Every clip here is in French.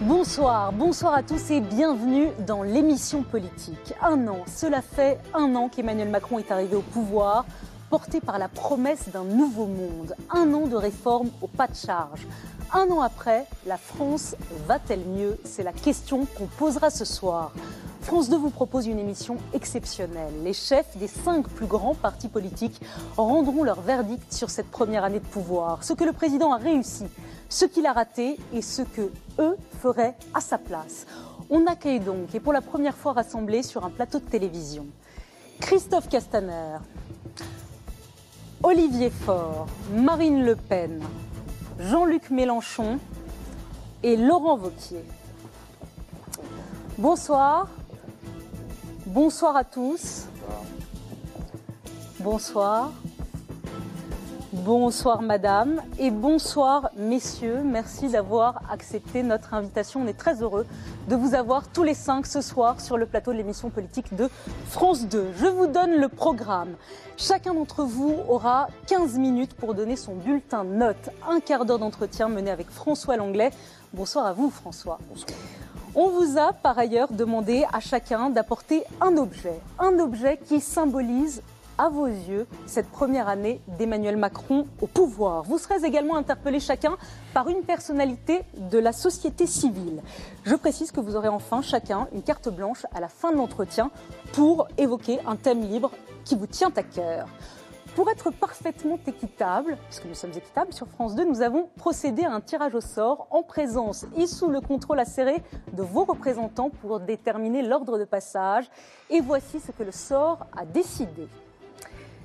Bonsoir, bonsoir à tous et bienvenue dans l'émission politique. Un an, cela fait un an qu'Emmanuel Macron est arrivé au pouvoir, porté par la promesse d'un nouveau monde. Un an de réformes au pas de charge. Un an après, la France va-t-elle mieux? C'est la question qu'on posera ce soir. France 2 vous propose une émission exceptionnelle. Les chefs des cinq plus grands partis politiques rendront leur verdict sur cette première année de pouvoir. Ce que le président a réussi, ce qu'il a raté et ce que eux feraient à sa place. On accueille donc, et pour la première fois rassemblés sur un plateau de télévision, Christophe Castaner, Olivier Faure, Marine Le Pen, Jean-Luc Mélenchon et Laurent Vauquier. Bonsoir. Bonsoir à tous. Bonsoir. Bonsoir madame et bonsoir messieurs. Merci d'avoir accepté notre invitation. On est très heureux de vous avoir tous les cinq ce soir sur le plateau de l'émission politique de France 2. Je vous donne le programme. Chacun d'entre vous aura 15 minutes pour donner son bulletin de notes. Un quart d'heure d'entretien mené avec François Langlais. Bonsoir à vous François. Bonsoir. On vous a par ailleurs demandé à chacun d'apporter un objet, un objet qui symbolise à vos yeux cette première année d'Emmanuel Macron au pouvoir. Vous serez également interpellés chacun par une personnalité de la société civile. Je précise que vous aurez enfin chacun une carte blanche à la fin de l'entretien pour évoquer un thème libre qui vous tient à cœur. Pour être parfaitement équitable, puisque nous sommes équitables sur France 2, nous avons procédé à un tirage au sort en présence et sous le contrôle acéré de vos représentants pour déterminer l'ordre de passage. Et voici ce que le sort a décidé.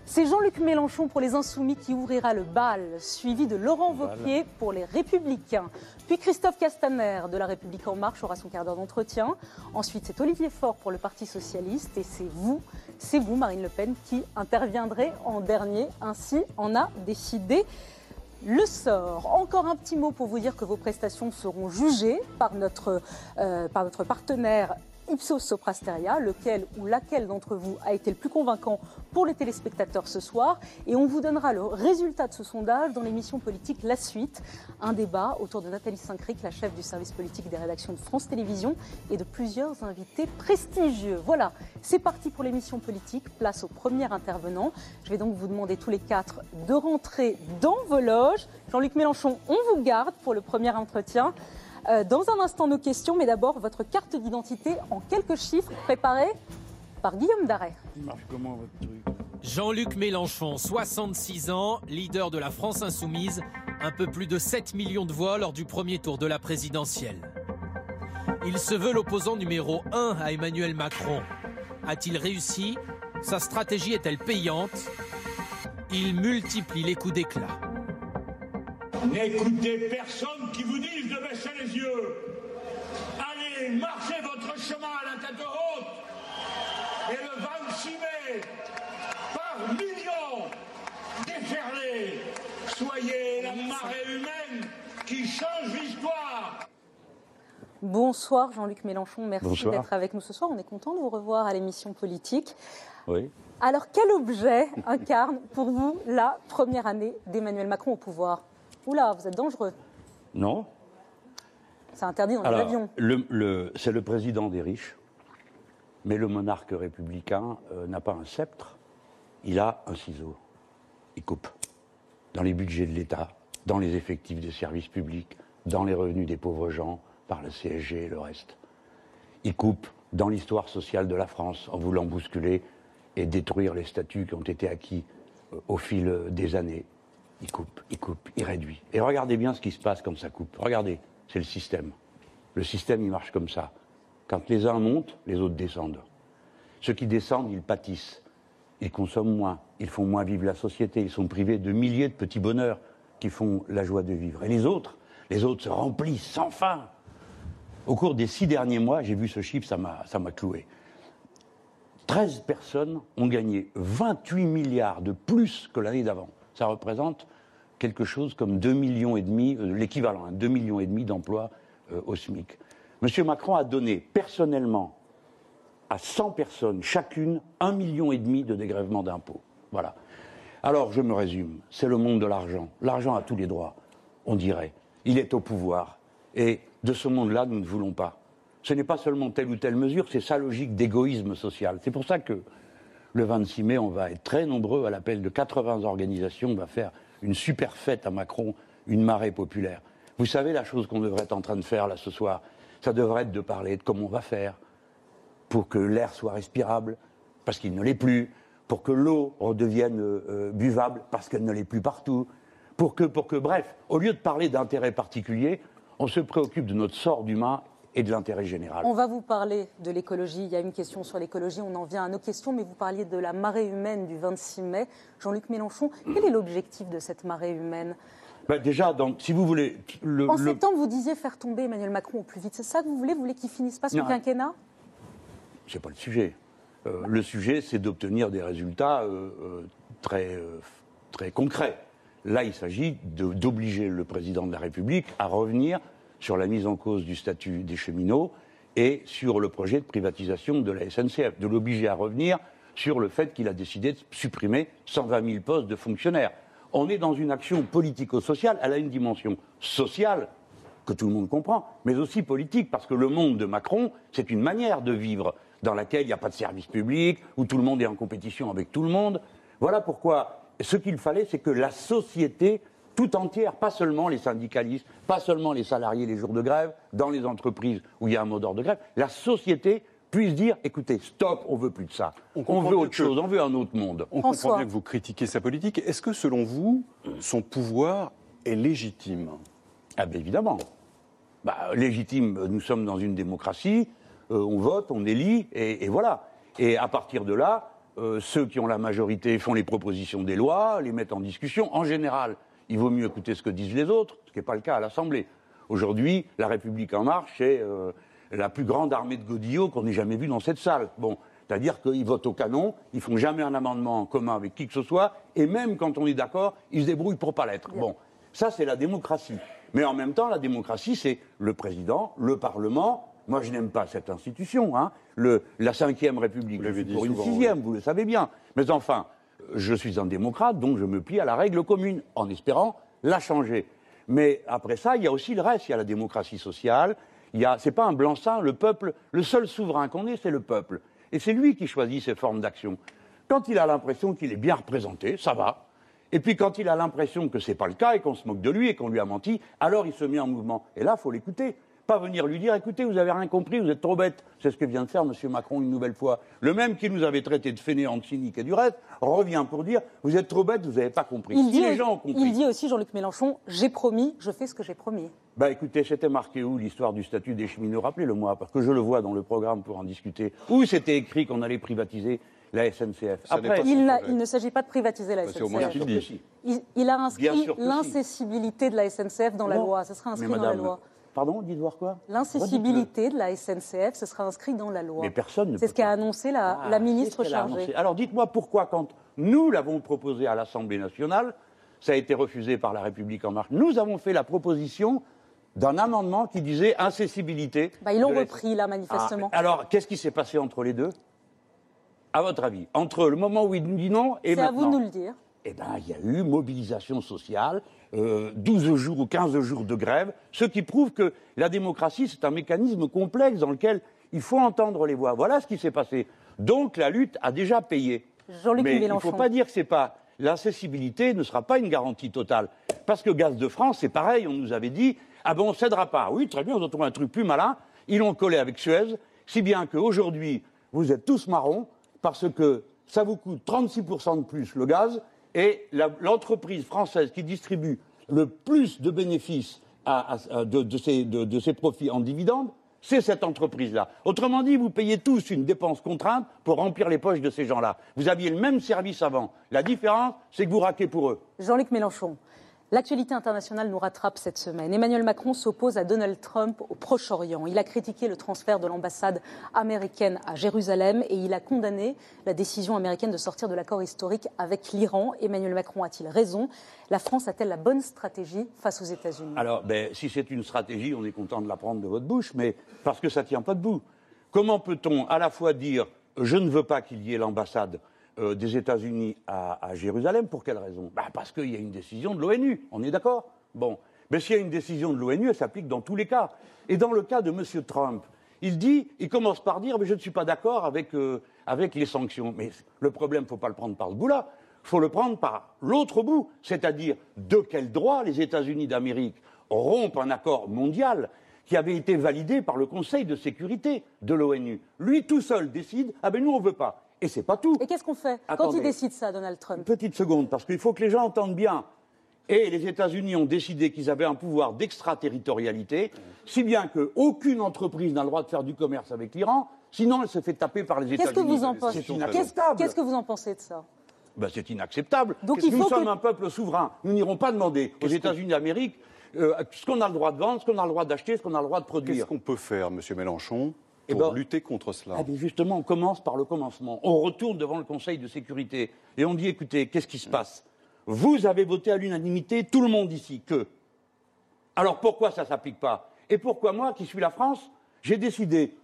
C'est Jean-Luc Mélenchon pour les Insoumis qui ouvrira le bal, suivi de Laurent Wauquiez pour les Républicains. Puis Christophe Castaner de La République En Marche aura son quart d'heure d'entretien. Ensuite, c'est Olivier Faure pour le Parti Socialiste. Et c'est vous, c'est vous, Marine Le Pen, qui interviendrez en dernier. Ainsi en a décidé le sort. Encore un petit mot pour vous dire que vos prestations seront jugées par notre, euh, par notre partenaire Ipsos Soprasteria, lequel ou laquelle d'entre vous a été le plus convaincant pour les téléspectateurs ce soir. Et on vous donnera le résultat de ce sondage dans l'émission politique La Suite, un débat autour de Nathalie Saint-Cric, la chef du service politique des rédactions de France Télévisions, et de plusieurs invités prestigieux. Voilà, c'est parti pour l'émission politique. Place au premier intervenant. Je vais donc vous demander tous les quatre de rentrer dans vos loges. Jean-Luc Mélenchon, on vous garde pour le premier entretien. Euh, dans un instant, nos questions, mais d'abord votre carte d'identité en quelques chiffres préparés par Guillaume Darret. Jean-Luc Mélenchon, 66 ans, leader de la France insoumise, un peu plus de 7 millions de voix lors du premier tour de la présidentielle. Il se veut l'opposant numéro 1 à Emmanuel Macron. A-t-il réussi Sa stratégie est-elle payante Il multiplie les coups d'éclat. N'écoutez personne qui vous dise de baisser les yeux. Allez, marchez votre chemin à la tête haute. Et le 26 mai, par millions, déferlez. Soyez la marée humaine qui change l'histoire. Bonsoir Jean-Luc Mélenchon, merci d'être avec nous ce soir. On est content de vous revoir à l'émission politique. Oui. Alors quel objet incarne pour vous la première année d'Emmanuel Macron au pouvoir? Oula, vous êtes dangereux. Non. C'est interdit dans les avions. le- le- c'est le président des riches, mais le monarque républicain euh, n'a pas un sceptre, il a un ciseau. Il coupe dans les budgets de l'État, dans les effectifs des services publics, dans les revenus des pauvres gens, par le CSG et le reste. Il coupe dans l'histoire sociale de la France en voulant bousculer et détruire les statuts qui ont été acquis euh, au fil euh, des années. Il coupe, il coupe, il réduit. Et regardez bien ce qui se passe quand ça coupe. Regardez, c'est le système. Le système, il marche comme ça. Quand les uns montent, les autres descendent. Ceux qui descendent, ils pâtissent. Ils consomment moins, ils font moins vivre la société, ils sont privés de milliers de petits bonheurs qui font la joie de vivre. Et les autres, les autres se remplissent sans fin. Au cours des six derniers mois, j'ai vu ce chiffre, ça m'a cloué. 13 personnes ont gagné 28 milliards de plus que l'année d'avant. Ça représente quelque chose comme 2 millions et demi, euh, l'équivalent, hein, 2 millions et demi d'emplois euh, au SMIC. Monsieur Macron a donné personnellement à 100 personnes chacune 1 million et demi de dégrèvement d'impôts. Voilà. Alors, je me résume, c'est le monde de l'argent. L'argent a tous les droits, on dirait. Il est au pouvoir. Et de ce monde-là, nous ne voulons pas. Ce n'est pas seulement telle ou telle mesure, c'est sa logique d'égoïsme social. C'est pour ça que le 26 mai, on va être très nombreux à l'appel de 80 organisations. On va faire une super fête à Macron, une marée populaire. Vous savez la chose qu'on devrait être en train de faire là ce soir Ça devrait être de parler de comment on va faire pour que l'air soit respirable, parce qu'il ne l'est plus, pour que l'eau redevienne euh, buvable, parce qu'elle ne l'est plus partout, pour que, pour que, bref, au lieu de parler d'intérêt particulier, on se préoccupe de notre sort d'humain et de l'intérêt général. On va vous parler de l'écologie. Il y a une question sur l'écologie. On en vient à nos questions, mais vous parliez de la marée humaine du 26 mai. Jean-Luc Mélenchon, quel est l'objectif de cette marée humaine? Déjà, dans- si vous voulez, le, En le- septembre, vous disiez faire tomber Emmanuel Macron au plus vite. C'est ça que vous voulez? Vous voulez qu'il finisse pas son Non. quinquennat? c'est pas le sujet. Euh, le sujet, c'est d'obtenir des résultats euh, euh, très, euh, très concrets. Là, il s'agit d'obliger le président de la République à revenir sur la mise en cause du statut des cheminots et sur le projet de privatisation de la SNCF, de l'obliger à revenir sur le fait qu'il a décidé de supprimer 120 000 postes de fonctionnaires. On est dans une action politico-sociale, elle a une dimension sociale que tout le monde comprend, mais aussi politique, parce que le monde de Macron, c'est une manière de vivre dans laquelle il n'y a pas de service public, où tout le monde est en compétition avec tout le monde. Voilà pourquoi ce qu'il fallait, c'est que la société tout entière, pas seulement les syndicalistes, pas seulement les salariés les jours de grève, dans les entreprises où il y a un mot d'ordre de grève, la société puisse dire, écoutez, stop, on veut plus de ça. On veut bien autre chose, on veut un autre monde. On François. comprend bien que vous critiquez sa politique. Est-ce que, selon vous, son pouvoir est légitime? Ah ben évidemment. Bah, légitime, nous sommes dans une démocratie, euh, on vote, on élit, et, et voilà. Et à partir de là, euh, ceux qui ont la majorité font les propositions des lois, les mettent en discussion. En général, il vaut mieux écouter ce que disent les autres, ce qui n'est pas le cas à l'Assemblée. Aujourd'hui, la République en marche, c'est euh, la plus grande armée de godillots qu'on ait jamais vue dans cette salle. Bon, c'est-à-dire qu'ils votent au canon, ils font jamais un amendement en commun avec qui que ce soit, et même quand on est d'accord, ils se débrouillent pour pas l'être. Bon, ça c'est la démocratie. Mais en même temps, la démocratie, c'est le président, le Parlement. Moi, je n'aime pas cette institution. Hein. Le, la Cinquième République, je suis pour une sixième, vous le savez bien. Mais enfin, je suis un démocrate, donc je me plie à la règle commune, en espérant la changer. Mais après ça, il y a aussi le reste. Il y a la démocratie sociale. Il c'est pas un blanc-seing. Le peuple, le seul souverain qu'on ait, c'est le peuple. Et c'est lui qui choisit ses formes d'action. Quand il a l'impression qu'il est bien représenté, ça va. Et puis quand il a l'impression que c'est pas le cas et qu'on se moque de lui et qu'on lui a menti, alors il se met en mouvement. Et là, faut l'écouter. Pas venir lui dire, écoutez, vous avez rien compris, vous êtes trop bête. C'est ce que vient de faire M. Macron une nouvelle fois. Le même qui nous avait traité de fainéants, de cyniques et du reste, revient pour dire, vous êtes trop bête, vous n'avez pas compris. il si dit, les gens ont compris. il dit aussi, Jean-Luc Mélenchon, j'ai promis, je fais ce que j'ai promis. Bah écoutez, c'était marqué où l'histoire du statut des cheminots? Rappelez-le-moi, parce que je le vois dans le programme pour en discuter. Où c'était écrit qu'on allait privatiser la SNCF Ça Après, Il, ne s'agit pas de privatiser la moins SNCF. si. Il, il a inscrit si. l'incessibilité de la SNCF dans la loi. Ce sera inscrit dans la loi. Pardon, dites voir quoi? L'incessibilité de la SNCF, ce sera inscrit dans la loi. Mais personne ne C'est ce qu'a annoncé la, Ah, la ministre chargée. Alors dites-moi pourquoi, quand nous l'avons proposé à l'Assemblée nationale, ça a été refusé par la République en marche. Nous avons fait la proposition d'un amendement qui disait incessibilité. Bah, ils l'ont repris, là, manifestement. Ah, alors, qu'est-ce qui s'est passé entre les deux? À votre avis, entre le moment où il nous dit non et C'est à maintenant vous de nous le dire. eh ben, il y a eu mobilisation sociale, euh, 12 jours ou 15 jours de grève, ce qui prouve que la démocratie, c'est un mécanisme complexe dans lequel il faut entendre les voix. Voilà ce qui s'est passé. Donc la lutte a déjà payé. Mais il ne faut pas dire que c'est pas. L'accessibilité ne sera pas une garantie totale. Parce que Gaz de France, c'est pareil, on nous avait dit ah ben on ne cédera pas. Oui, très bien, on a trouvé un truc plus malin. Ils l'ont collé avec Suez, si bien qu'aujourd'hui, vous êtes tous marrons, parce que ça vous coûte 36% de plus le gaz, et l'entreprise française qui distribue le plus de bénéfices de- de ses profits en dividendes, c'est cette entreprise-là. Autrement dit, vous payez tous une dépense contrainte pour remplir les poches de ces gens-là. Vous aviez le même service avant. La différence, c'est que vous raquez pour eux. Jean-Luc Mélenchon, L'actualité internationale nous rattrape cette semaine. Emmanuel Macron s'oppose à Donald Trump au Proche-Orient. Il a critiqué le transfert de l'ambassade américaine à Jérusalem et il a condamné la décision américaine de sortir de l'accord historique avec l'Iran. Emmanuel Macron a-t-il raison? La France a-t-elle la bonne stratégie face aux États-Unis? Alors, ben, si c'est une stratégie, on est content de la prendre de votre bouche, mais parce que ça ne tient pas debout. Comment peut-on à la fois dire je ne veux pas qu'il y ait l'ambassade euh, des États-Unis à, à, Jérusalem. Pour quelle raison? Bah Parce qu'il y a une décision de l'ONU. On est d'accord? Bon. Mais s'il y a une décision de l'ONU, elle s'applique dans tous les cas. Et dans le cas de M. Trump, il dit, il commence par dire, mais je ne suis pas d'accord avec, euh, les sanctions. Mais le problème, il ne faut pas le prendre par ce bout-là. Il faut le prendre par l'autre bout. C'est-à-dire, de quel droit les États-Unis d'Amérique rompent un accord mondial qui avait été validé par le Conseil de sécurité de l'ONU? Lui tout seul décide, ah ben nous on ne veut pas. Et c'est pas tout. Et qu'est-ce qu'on fait quand il décide ça, Donald Trump Une petite seconde, parce qu'il faut que les gens entendent bien. Et les États-Unis ont décidé qu'ils avaient un pouvoir d'extraterritorialité, si bien qu'aucune entreprise n'a le droit de faire du commerce avec l'Iran, sinon elle se fait taper par les États-Unis. Qu'est-ce que vous en pensez Qu'est-ce que vous en pensez de ça ben, C'est inacceptable. Donc, il nous sommes un peuple souverain. Nous n'irons pas demander aux États-Unis d'Amérique euh, ce qu'on a le droit de vendre, ce qu'on a le droit d'acheter, ce qu'on a le droit de produire. Qu'est-ce qu'on peut faire, M. Mélenchon, pour ben, lutter contre cela ah, Justement, on commence par le commencement. On retourne devant le Conseil de sécurité et on dit écoutez, qu'est-ce qui se passe? Vous avez voté à l'unanimité, tout le monde ici, que. Alors pourquoi ça ne s'applique pas? Et pourquoi moi, qui suis la France, j'ai décidé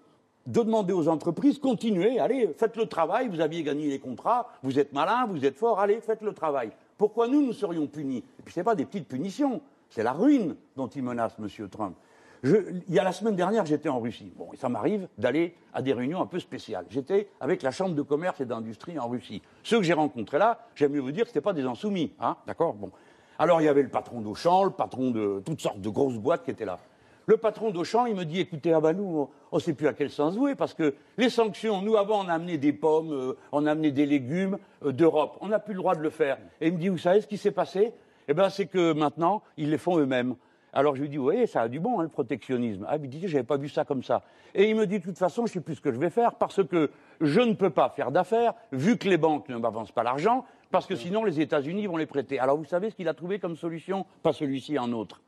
de demander aux entreprises continuez, allez, faites le travail, vous aviez gagné les contrats, vous êtes malin, vous êtes fort, allez, faites le travail. Pourquoi nous, nous serions punis? Et puis ce n'est pas des petites punitions, c'est la ruine dont il menace M. Trump il y a la semaine dernière, j'étais en Russie. Bon, et ça m'arrive d'aller à des réunions un peu spéciales. J'étais avec la Chambre de commerce et d'industrie en Russie. Ceux que j'ai rencontrés là, j'aime mieux vous dire que ce pas des insoumis. Hein D'accord Bon. Alors, il y avait le patron d'Auchan, le patron de toutes sortes de grosses boîtes qui étaient là. Le patron d'Auchan, il me dit écoutez, ah ben nous, on ne sait plus à quel sens jouer, parce que les sanctions, nous, avant, on a amené des pommes, euh, on a amené des légumes euh, d'Europe. On n'a plus le droit de le faire. Et il me dit vous savez ce qui s'est passé? Eh bien, c'est que maintenant, ils les font eux-mêmes. Alors je lui dis, oui, ça a du bon, hein, le protectionnisme. Ah, il dit, j'avais pas vu ça comme ça. Et il me dit, de toute façon, je sais plus ce que je vais faire parce que je ne peux pas faire d'affaires vu que les banques ne m'avancent pas l'argent, parce que sinon les États-Unis vont les prêter. Alors vous savez ce qu'il a trouvé comme solution? Pas celui-ci, un autre.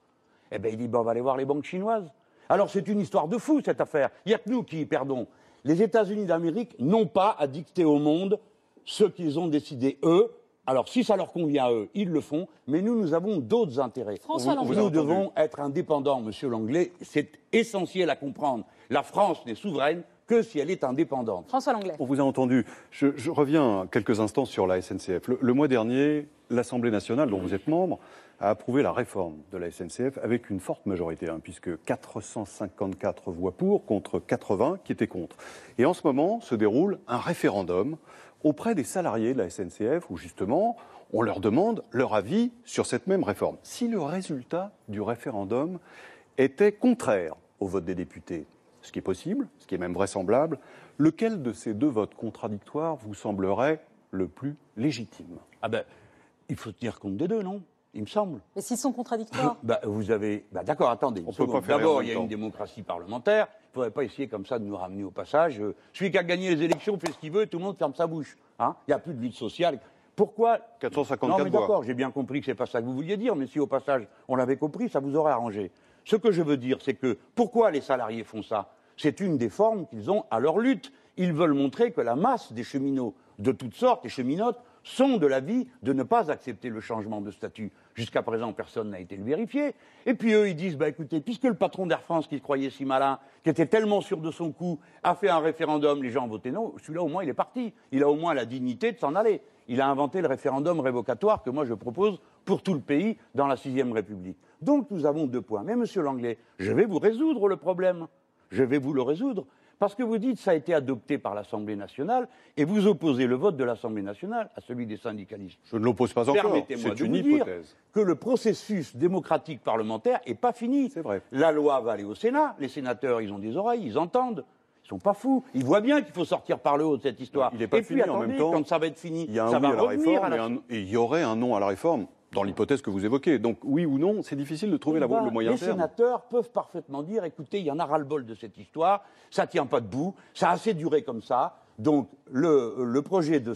Eh bien, il dit, on va aller voir les banques chinoises. Alors c'est une histoire de fou cette affaire. Il n'y a que nous qui perdons. Les États-Unis d'Amérique n'ont pas à dicter au monde ce qu'ils ont décidé eux, alors, si ça leur convient à eux, ils le font, mais nous, nous avons d'autres intérêts. François nous devons être indépendants, Monsieur Langlais. C'est essentiel à comprendre. La France n'est souveraine que si elle est indépendante. François Langlais. On vous a entendu. Je, reviens quelques instants sur la SNCF. Le, mois dernier, l'Assemblée nationale, dont vous êtes membre, a approuvé la réforme de la SNCF avec une forte majorité, hein, puisque 454 voix pour contre 80 qui étaient contre. Et en ce moment se déroule un référendum auprès des salariés de la SNCF où justement on leur demande leur avis sur cette même réforme. Si le résultat du référendum était contraire au vote des députés, ce qui est possible, ce qui est même vraisemblable, lequel de ces deux votes contradictoires vous semblerait le plus légitime? Ah ben, il faut tenir compte des deux, non? Il me semble. Mais s'ils sont contradictoires bah, Vous avez. Bah, D'accord, attendez. D'abord, il y a une démocratie parlementaire. Il ne faudrait pas essayer comme ça de nous ramener au passage. Euh, celui qui a gagné les élections fait ce qu'il veut et tout le monde ferme sa bouche. Hein il n'y a plus de vie sociale. Pourquoi? 454 Non, mais d'accord, j'ai bien compris que ce n'est pas ça que vous vouliez dire, mais si au passage on l'avait compris, ça vous aurait arrangé. Ce que je veux dire, c'est que pourquoi les salariés font ça? C'est une des formes qu'ils ont à leur lutte. Ils veulent montrer que la masse des cheminots de toutes sortes, des cheminotes, sont de l'avis de ne pas accepter le changement de statut. Jusqu'à présent, personne n'a été le vérifier. Et puis eux, ils disent, bah écoutez, puisque le patron d'Air France, qui croyait si malin, qui était tellement sûr de son coup, a fait un référendum, les gens ont voté non, celui-là au moins il est parti. Il a au moins la dignité de s'en aller. Il a inventé le référendum révocatoire que moi je propose pour tout le pays dans la sixième République. Donc nous avons deux points. Mais monsieur Langlais, je vais vous résoudre le problème. Je vais vous le résoudre. Parce que vous dites que ça a été adopté par l'Assemblée nationale et vous opposez le vote de l'Assemblée nationale à celui des syndicalistes. Je ne l'oppose pas encore. Permettez-moi de une vous dire que le processus démocratique parlementaire n'est pas fini. C'est vrai. La loi va aller au Sénat. Les sénateurs, ils ont des oreilles, ils entendent. Ils sont pas fous. Ils voient bien qu'il faut sortir par le haut de cette histoire. Il n'est pas et fini puis, en même temps. Quand ça va être fini, il y a un ça oui va à la réforme à et il y aurait un non à la réforme dans l'hypothèse que vous évoquez. Donc oui ou non, c'est difficile de trouver la, ben, le moyen les terme. Les sénateurs peuvent parfaitement dire, écoutez, il y en a ras-le-bol de cette histoire, ça tient pas debout, ça a assez duré comme ça, donc le, projet de,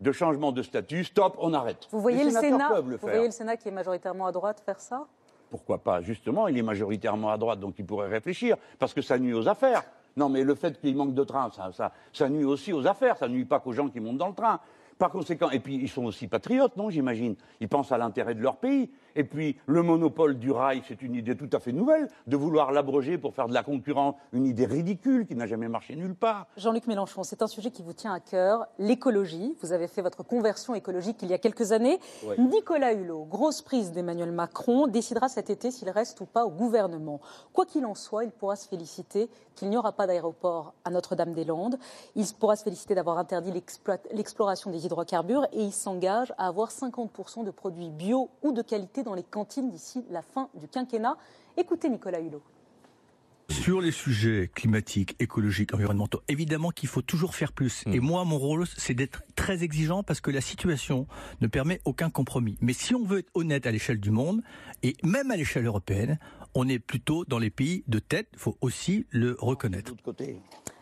de changement de statut. Stop, on arrête. Vous voyez Les le sénateurs Sénat, peuvent le vous faire. voyez le Sénat qui est majoritairement à droite faire ça? Pourquoi pas? Justement, il est majoritairement à droite, donc il pourrait réfléchir, parce que ça nuit aux affaires. Non, mais le fait qu'il manque de train, ça, ça, ça nuit aussi aux affaires, ça nuit pas qu'aux gens qui montent dans le train. Par conséquent, et puis ils sont aussi patriotes, non, j'imagine. Ils pensent à l'intérêt de leur pays. Et puis le monopole du rail, c'est une idée tout à fait nouvelle, de vouloir l'abroger pour faire de la concurrence, une idée ridicule qui n'a jamais marché nulle part. Jean-Luc Mélenchon, c'est un sujet qui vous tient à cœur, l'écologie. Vous avez fait votre conversion écologique il y a quelques années. Oui. Nicolas Hulot, grosse prise d'Emmanuel Macron, décidera cet été s'il reste ou pas au gouvernement. Quoi qu'il en soit, il pourra se féliciter qu'il n'y aura pas d'aéroport à Notre-Dame-des-Landes. Il pourra se féliciter d'avoir interdit l'exploration des hydrocarbures et il s'engage à avoir 50% de produits bio ou de qualité dans les cantines d'ici la fin du quinquennat. Écoutez Nicolas Hulot. Sur les sujets climatiques, écologiques, environnementaux, évidemment qu'il faut toujours faire plus. Et moi, mon rôle, c'est d'être très exigeant parce que la situation ne permet aucun compromis. Mais si on veut être honnête à l'échelle du monde, et même à l'échelle européenne, on est plutôt dans les pays de tête, il faut aussi le reconnaître.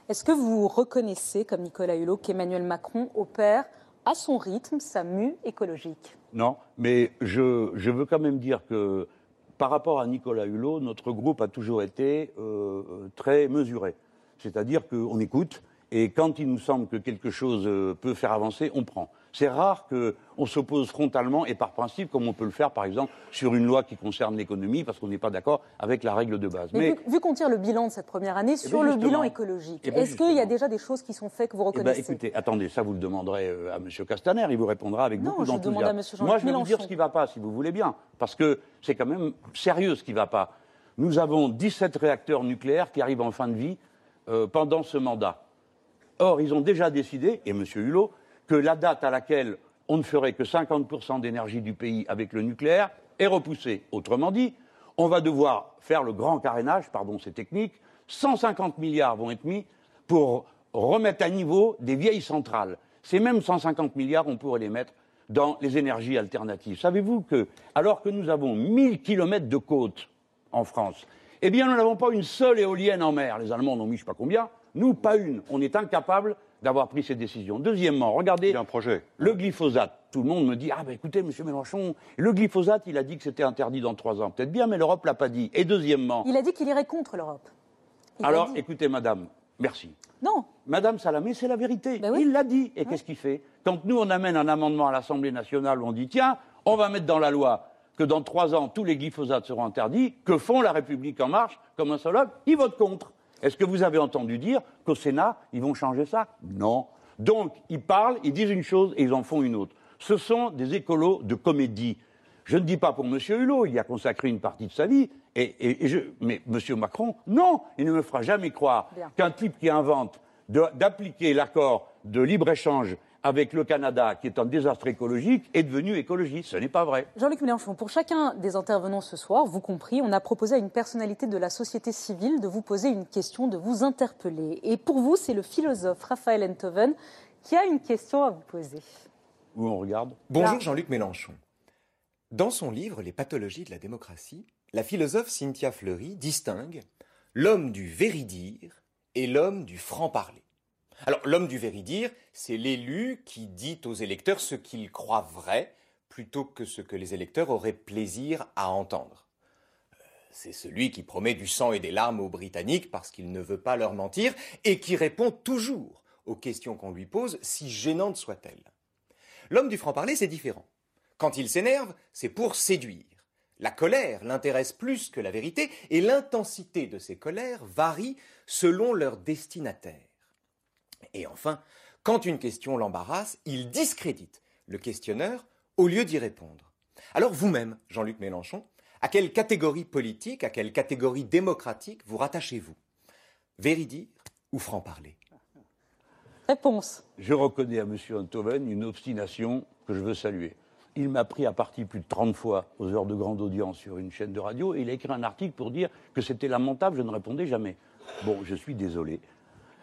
Est-ce que vous reconnaissez, comme Nicolas Hulot, qu'Emmanuel Macron opère à son rythme sa mue écologique? Non, mais je, veux quand même dire que par rapport à Nicolas Hulot, notre groupe a toujours été euh, très mesuré. C'est-à-dire qu'on écoute et quand il nous semble que quelque chose euh, peut faire avancer, on prend. C'est rare qu'on s'oppose frontalement et par principe, comme on peut le faire par exemple sur une loi qui concerne l'économie, parce qu'on n'est pas d'accord avec la règle de base. Mais, vu, vu qu'on tire le bilan de cette première année sur bien, le justement. bilan écologique, Eh bien, est-ce qu'il y a déjà des choses qui sont faites que vous Eh ben, reconnaissez? écoutez, attendez, ça vous le demanderez euh, à M. Castaner, il vous répondra avec Non, beaucoup d'enthousiasme. Moi, je vais vous dire ce qui ne va pas, si vous voulez bien, parce que c'est quand même sérieux ce qui ne va pas. Nous avons 17 réacteurs nucléaires qui arrivent en fin de vie euh, pendant ce mandat. Or, ils ont déjà décidé, et M. Hulot, que la date à laquelle on ne ferait que 50% d'énergie du pays avec le nucléaire est repoussée. Autrement dit, on va devoir faire le grand carénage, pardon, c'est technique, 150 milliards vont être mis pour remettre à niveau des vieilles centrales. Ces mêmes 150 milliards, on pourrait les mettre dans les énergies alternatives. Savez-vous que, alors que nous avons 1000 kilomètres de côte en France, eh bien, nous n'avons pas une seule éolienne en mer. Les Allemands n'ont mis je ne sais pas combien. Nous, pas une. On est incapable d'avoir pris ces décisions. Deuxièmement, regardez Il y a un projet. le glyphosate. Tout le monde me dit Ah, ben écoutez, monsieur Mélenchon, le glyphosate, il a dit que c'était interdit dans trois ans. Peut-être bien, mais l'Europe ne l'a pas dit. Et deuxièmement, Il a dit qu'il irait contre l'Europe. Alors écoutez, madame, merci. Non, Madame Salamé, c'est la vérité. Ben oui. Il l'a dit. Et qu'est-ce qu'il fait? Quand nous, on amène un amendement à l'Assemblée nationale où on dit tiens, on va mettre dans la loi que dans trois ans, tous les glyphosates seront interdits, que font la République en marche comme un seul homme Ils votent contre. Est-ce que vous avez entendu dire qu'au Sénat, ils vont changer ça? Non. Donc, ils parlent, ils disent une chose et ils en font une autre. Ce sont des écolos de comédie. Je ne dis pas pour M. Hulot, il y a consacré une partie de sa vie, et, et- et je, mais M. Macron, non, il ne me fera jamais croire qu'un type qui invente d'appliquer l'accord de libre-échange avec le Canada, qui est un désastre écologique, est devenu écologiste. Ce n'est pas vrai. Jean-Luc Mélenchon, pour chacun des intervenants ce soir, vous compris, on a proposé à une personnalité de la société civile de vous poser une question, de vous interpeller. Et pour vous, c'est le philosophe Raphaël Enthoven qui a une question à vous poser. Où on regarde Bonjour. Jean-Luc Mélenchon. Dans son livre Les pathologies de la démocratie, la philosophe Cynthia Fleury distingue l'homme du véridire et l'homme du franc-parler. Alors, l'homme du véridire, c'est l'élu qui dit aux électeurs ce qu'il croit vrai plutôt que ce que les électeurs auraient plaisir à entendre. Euh, C'est celui qui promet du sang et des larmes aux Britanniques parce qu'il ne veut pas leur mentir et qui répond toujours aux questions qu'on lui pose, si gênantes soient-elles. L'homme du franc-parler, c'est différent. Quand il s'énerve, c'est pour séduire. La colère l'intéresse plus que la vérité, et l'intensité de ces colères varie selon leur destinataire. Et enfin, quand une question l'embarrasse, il discrédite le questionneur au lieu d'y répondre. Alors vous-même, Jean-Luc Mélenchon, à quelle catégorie politique, à quelle catégorie démocratique vous rattachez-vous? Véridire ou franc-parler Réponse. Je reconnais à M. Enthoven une obstination que je veux saluer. Il m'a pris à partie plus de 30 fois aux heures de grande audience sur une chaîne de radio et il a écrit un article pour dire que c'était lamentable, je ne répondais jamais. Bon, je suis désolé.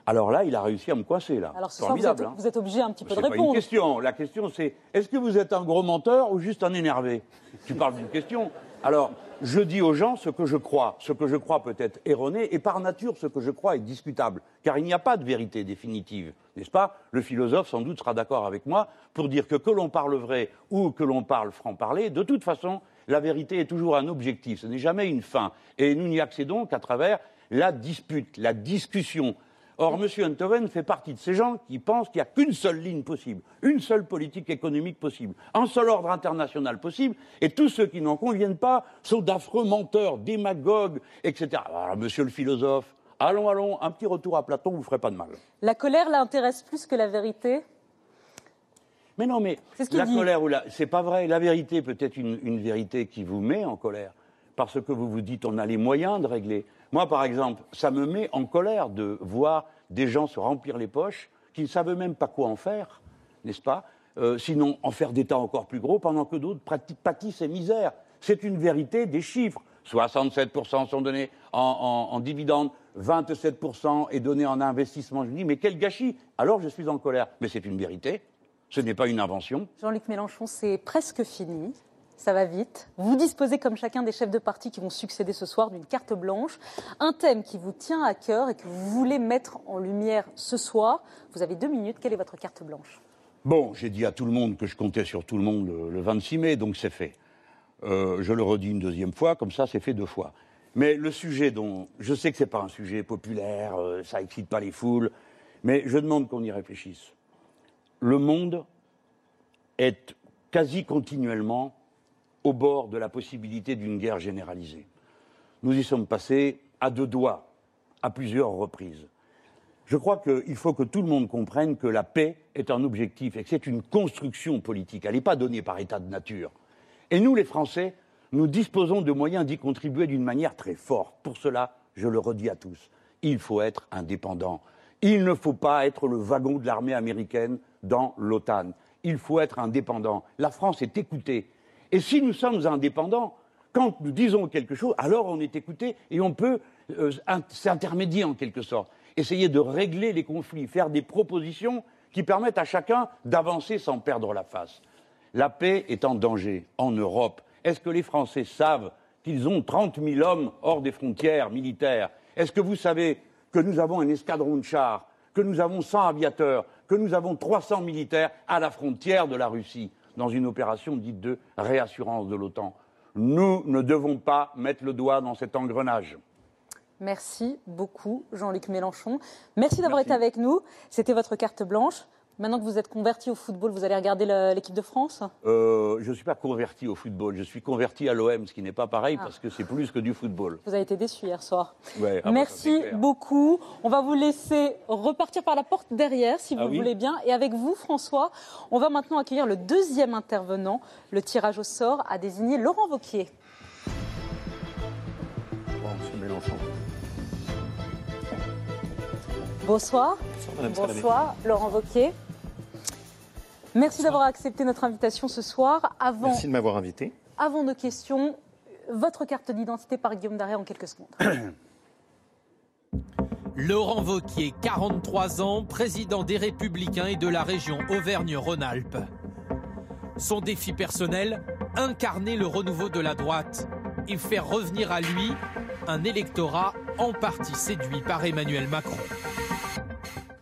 Alors là, il a réussi à me coincer, là. Alors ce soir, vous êtes, hein. vous êtes obligé un petit peu de C'est pas une répondre. question. La question, c'est est-ce que vous êtes un gros menteur ou juste un énervé? Tu parles d'une question. Alors, je dis aux gens ce que je crois. Ce que je crois peut être erroné et par nature, ce que je crois est discutable. Car il n'y a pas de vérité définitive. n'est-ce pas? Le philosophe, sans doute, sera d'accord avec moi pour dire que que l'on parle vrai ou que l'on parle franc-parler, de toute façon, la vérité est toujours un objectif, ce n'est jamais une fin. Et nous n'y accédons qu'à travers la dispute, la discussion. Or, M. Enthoven fait partie de ces gens qui pensent qu'il n'y a qu'une seule ligne possible, une seule politique économique possible, un seul ordre international possible, et tous ceux qui n'en conviennent pas sont d'affreux menteurs, démagogues, etc. Alors, monsieur le philosophe, allons, allons, un petit retour à Platon vous ferait pas de mal. La colère l'intéresse plus que la vérité? Mais non, mais ce la dit. colère ou la... C'est pas vrai. La vérité peut être une, une vérité qui vous met en colère. Parce que vous vous dites, on a les moyens de régler. Moi, par exemple, ça me met en colère de voir des gens se remplir les poches qui ne savent même pas quoi en faire, n'est-ce pas? Euh, Sinon, en faire des tas encore plus gros, pendant que d'autres pâtissent et misère. C'est une vérité des chiffres. 67% sont donnés en, en- en dividendes, 27% est donné en investissement. Je me dis, mais quel gâchis Alors je suis en colère. Mais c'est une vérité. Ce n'est pas une invention. Jean-Luc Mélenchon, c'est presque fini. Ça va vite. Vous disposez, comme chacun des chefs de parti qui vont succéder ce soir, d'une carte blanche, un thème qui vous tient à cœur et que vous voulez mettre en lumière ce soir. Vous avez deux minutes. Quelle est votre carte blanche? Bon, j'ai dit à tout le monde que je comptais sur tout le monde le, le 26 mai, donc c'est fait. Euh, je le redis une deuxième fois, comme ça c'est fait deux fois. Mais le sujet dont je sais que c'est pas un sujet populaire, euh, ça excite pas les foules, mais je demande qu'on y réfléchisse. Le monde est quasi continuellement au bord de la possibilité d'une guerre généralisée. Nous y sommes passés à deux doigts, à plusieurs reprises. Je crois qu'il faut que tout le monde comprenne que la paix est un objectif et que c'est une construction politique. Elle n'est pas donnée par état de nature. Et nous, les Français, nous disposons de moyens d'y contribuer d'une manière très forte. Pour cela, je le redis à tous, il faut être indépendant. Il ne faut pas être le wagon de l'armée américaine dans l'OTAN. Il faut être indépendant. La France est écoutée. Et si nous sommes indépendants, quand nous disons quelque chose, alors on est écouté et on peut euh, in- s'intermédier en quelque sorte. Essayer de régler les conflits, faire des propositions qui permettent à chacun d'avancer sans perdre la face. La paix est en danger en Europe. Est-ce que les Français savent qu'ils ont 30 000 hommes hors des frontières militaires? Est-ce que vous savez que nous avons un escadron de chars, que nous avons 100 aviateurs, que nous avons 300 militaires à la frontière de la Russie? Dans une opération dite de réassurance de l'OTAN Nous ne devons pas mettre le doigt dans cet engrenage. Merci beaucoup, Jean-Luc Mélenchon. Merci d'avoir été avec nous. C'était votre carte blanche. Maintenant que vous êtes converti au football, vous allez regarder l'équipe de France? Euh, je ne suis pas converti au football, je suis converti à l'OM, ce qui n'est pas pareil Ah. parce que c'est plus que du football. Vous avez été déçu hier soir. Ouais, ah bah, Merci beaucoup. On va vous laisser repartir par la porte derrière, si vous Ah le oui voulez bien. Et avec vous, François, on va maintenant accueillir le deuxième intervenant. Le tirage au sort a désigné Laurent Vauquier. Bonsoir. Madame Salamé. Bonsoir, Laurent Vauquier. Merci d'avoir accepté notre invitation ce soir. Avant, Merci de m'avoir invité. avant nos questions, votre carte d'identité par Guillaume Daré en quelques secondes. Laurent Vauquier, 43 ans, président des Républicains et de la région Auvergne-Rhône-Alpes. Son défi personnel, incarner le renouveau de la droite et faire revenir à lui un électorat en partie séduit par Emmanuel Macron.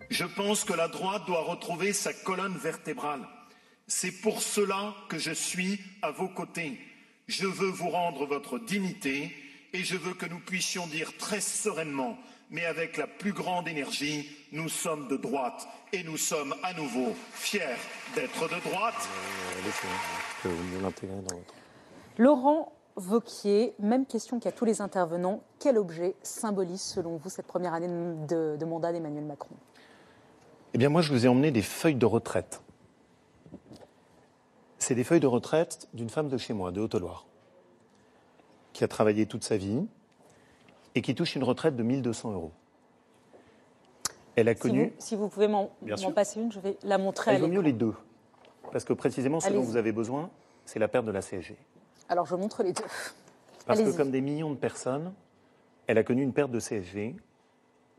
Je pense que la droite doit retrouver sa colonne vertébrale. C'est pour cela que je suis à vos côtés. Je veux vous rendre votre dignité et je veux que nous puissions dire très sereinement, mais avec la plus grande énergie, nous sommes de droite et nous sommes à nouveau fiers d'être de droite. Laurent Vauquier, même question qu'à tous les intervenants. Quel objet symbolise selon vous cette première année de mandat d'Emmanuel Macron? Eh bien, moi, je vous ai emmené des feuilles de retraite. C'est des feuilles de retraite d'une femme de chez moi, de Haute-Loire, qui a travaillé toute sa vie et qui touche une retraite de 1200 euros. Elle a si connu. vous, si vous pouvez m'en passer une, je vais la montrer à Il vaut mieux les deux. Parce que précisément, ce dont vous avez besoin, c'est la perte de la CSG. Alors je montre les deux. Parce que comme des millions de personnes, elle a connu une perte de CSG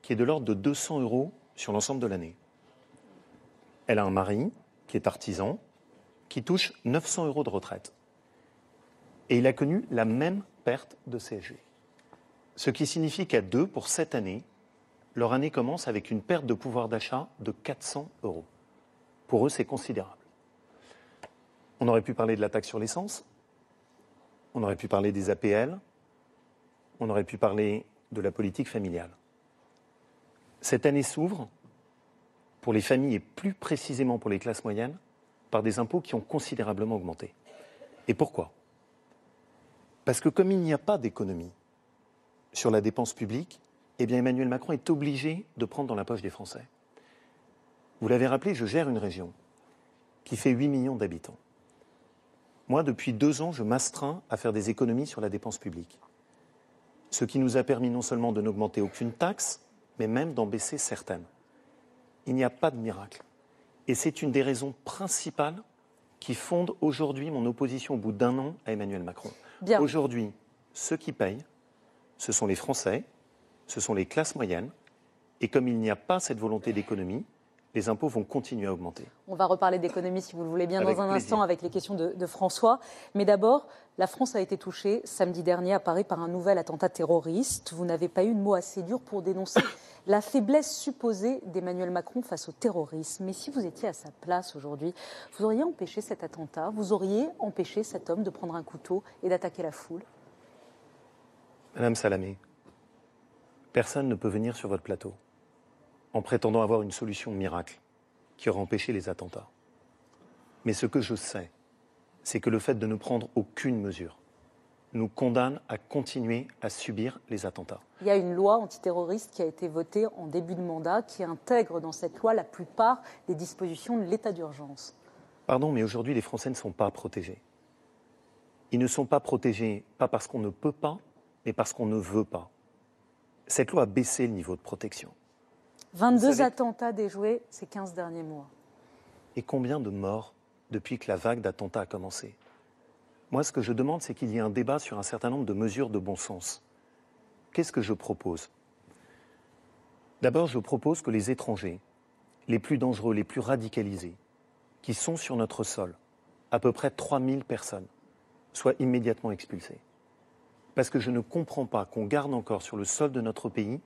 qui est de l'ordre de 200 euros sur l'ensemble de l'année. Elle a un mari qui est artisan, qui touche 900 euros de retraite. Et il a connu la même perte de CSG. Ce qui signifie qu'à deux, pour cette année, leur année commence avec une perte de pouvoir d'achat de 400 euros. Pour eux, c'est considérable. On aurait pu parler de la taxe sur l'essence, on aurait pu parler des APL, on aurait pu parler de la politique familiale. Cette année s'ouvre, pour les familles et plus précisément pour les classes moyennes, par des impôts qui ont considérablement augmenté. Et pourquoi? Parce que comme il n'y a pas d'économie sur la dépense publique, eh bien Emmanuel Macron est obligé de prendre dans la poche des Français. Vous l'avez rappelé, je gère une région qui fait 8 millions d'habitants. Moi, depuis deux ans, je m'astreins à faire des économies sur la dépense publique. Ce qui nous a permis non seulement de n'augmenter aucune taxe, mais même d'en baisser certaines. Il n'y a pas de miracle. Et c'est une des raisons principales qui fondent aujourd'hui mon opposition au bout d'un an à Emmanuel Macron. Aujourd'hui, ceux qui payent, ce sont les Français, ce sont les classes moyennes. Et comme il n'y a pas cette volonté d'économie, les impôts vont continuer à augmenter. On va reparler d'économie, si vous le voulez bien, dans un instant avec les questions de, François. Mais d'abord, la France a été touchée samedi dernier à Paris par un nouvel attentat terroriste. Vous n'avez pas eu de mot assez dur pour dénoncer la faiblesse supposée d'Emmanuel Macron face au terrorisme. Mais si vous étiez à sa place aujourd'hui, vous auriez empêché cet attentat Vous auriez empêché cet homme de prendre un couteau et d'attaquer la foule? Madame Salamé, personne ne peut venir sur votre plateau en prétendant avoir une solution miracle qui aurait empêché les attentats. Mais ce que je sais, c'est que le fait de ne prendre aucune mesure nous condamne à continuer à subir les attentats. Il y a une loi antiterroriste qui a été votée en début de mandat qui intègre dans cette loi la plupart des dispositions de l'état d'urgence. Pardon, mais aujourd'hui les Français ne sont pas protégés. Ils ne sont pas protégés pas parce qu'on ne peut pas, mais parce qu'on ne veut pas. Cette loi a baissé le niveau de protection. 22 attentats déjoués ces 15 derniers mois. Et combien de morts depuis que la vague d'attentats a commencé? Moi, ce que je demande, c'est qu'il y ait un débat sur un certain nombre de mesures de bon sens. Qu'est-ce que je propose? D'abord, je propose que les étrangers, les plus dangereux, les plus radicalisés, qui sont sur notre sol, à peu près 3000 personnes, soient immédiatement expulsés. Parce que je ne comprends pas qu'on garde encore sur le sol de notre pays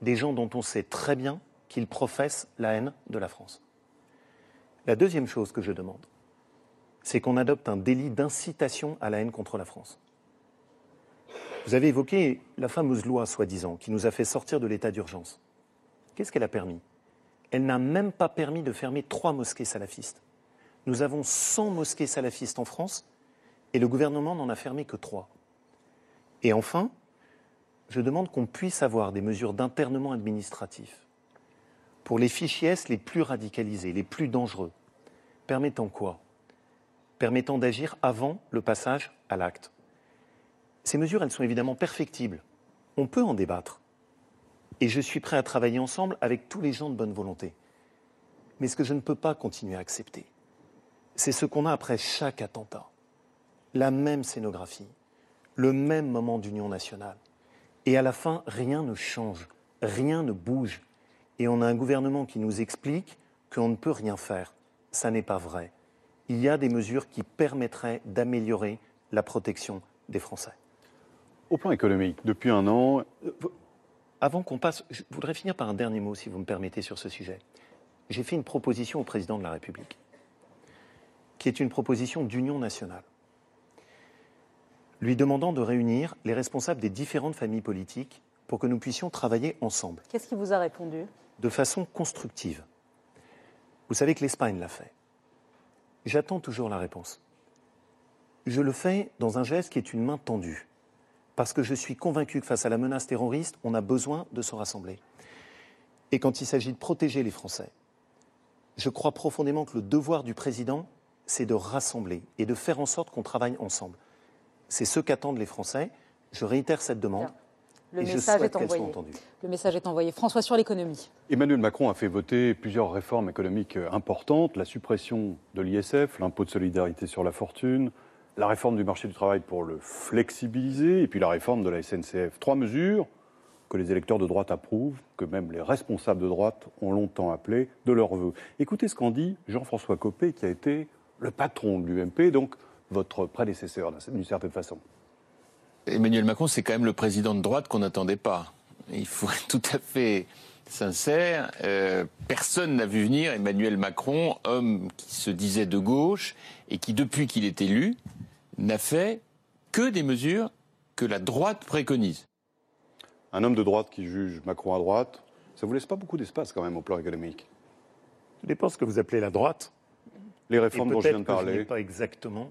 des gens dont on sait très bien qu'ils professent la haine de la France. La deuxième chose que je demande, c'est qu'on adopte un délit d'incitation à la haine contre la France. Vous avez évoqué la fameuse loi, soi-disant, qui nous a fait sortir de l'état d'urgence. Qu'est-ce qu'elle a permis? Elle n'a même pas permis de fermer trois mosquées salafistes. Nous avons 100 mosquées salafistes en France et le gouvernement n'en a fermé que trois. Et enfin, je demande qu'on puisse avoir des mesures d'internement administratif pour les fichiers les plus radicalisés, les plus dangereux, permettant quoi? Permettant d'agir avant le passage à l'acte. Ces mesures, elles sont évidemment perfectibles. On peut en débattre. Et je suis prêt à travailler ensemble avec tous les gens de bonne volonté. Mais ce que je ne peux pas continuer à accepter, c'est ce qu'on a après chaque attentat. La même scénographie, le même moment d'union nationale. Et à la fin, rien ne change, rien ne bouge et on a un gouvernement qui nous explique qu'on ne peut rien faire. Ça n'est pas vrai. Il y a des mesures qui permettraient d'améliorer la protection des Français. Au plan économique, depuis un an. Euh, avant qu'on passe, je voudrais finir par un dernier mot, si vous me permettez, sur ce sujet. J'ai fait une proposition au président de la République, qui est une proposition d'union nationale, lui demandant de réunir les responsables des différentes familles politiques pour que nous puissions travailler ensemble. Qu'est-ce qu'il vous a répondu? De façon constructive. Vous savez que l'Espagne l'a fait. J'attends toujours la réponse. Je le fais dans un geste qui est une main tendue, parce que je suis convaincu que face à la menace terroriste, on a besoin de se rassembler. Et quand il s'agit de protéger les Français, je crois profondément que le devoir du président, c'est de rassembler et de faire en sorte qu'on travaille ensemble. C'est ce qu'attendent les Français. Je réitère cette demande. Le message est envoyé. Le message est envoyé. François, sur l'économie. Emmanuel Macron a fait voter plusieurs réformes économiques euh, importantes la suppression de l'ISF, l'impôt de solidarité sur la fortune, la réforme du marché du travail pour le flexibiliser, et puis la réforme de la SNCF. Trois mesures que les électeurs de droite approuvent, que même les responsables de droite ont longtemps appelées de leur vœu. Écoutez ce qu'en dit Jean-François Copé, qui a été le patron de l'UMP, donc votre prédécesseur d'une certaine façon. Emmanuel Macron, c'est quand même le président de droite qu'on n'attendait pas. Il faut être tout à fait sincère, euh, personne n'a vu venir Emmanuel Macron, homme qui se disait de gauche et qui, depuis qu'il est élu, n'a fait que des mesures que la droite préconise. Un homme de droite qui juge Macron à droite, ça vous laisse pas beaucoup d'espace quand même au plan économique Tout dépend ce que vous appelez la droite. Les réformes dont je viens de peut-être que parler. n'ai pas exactement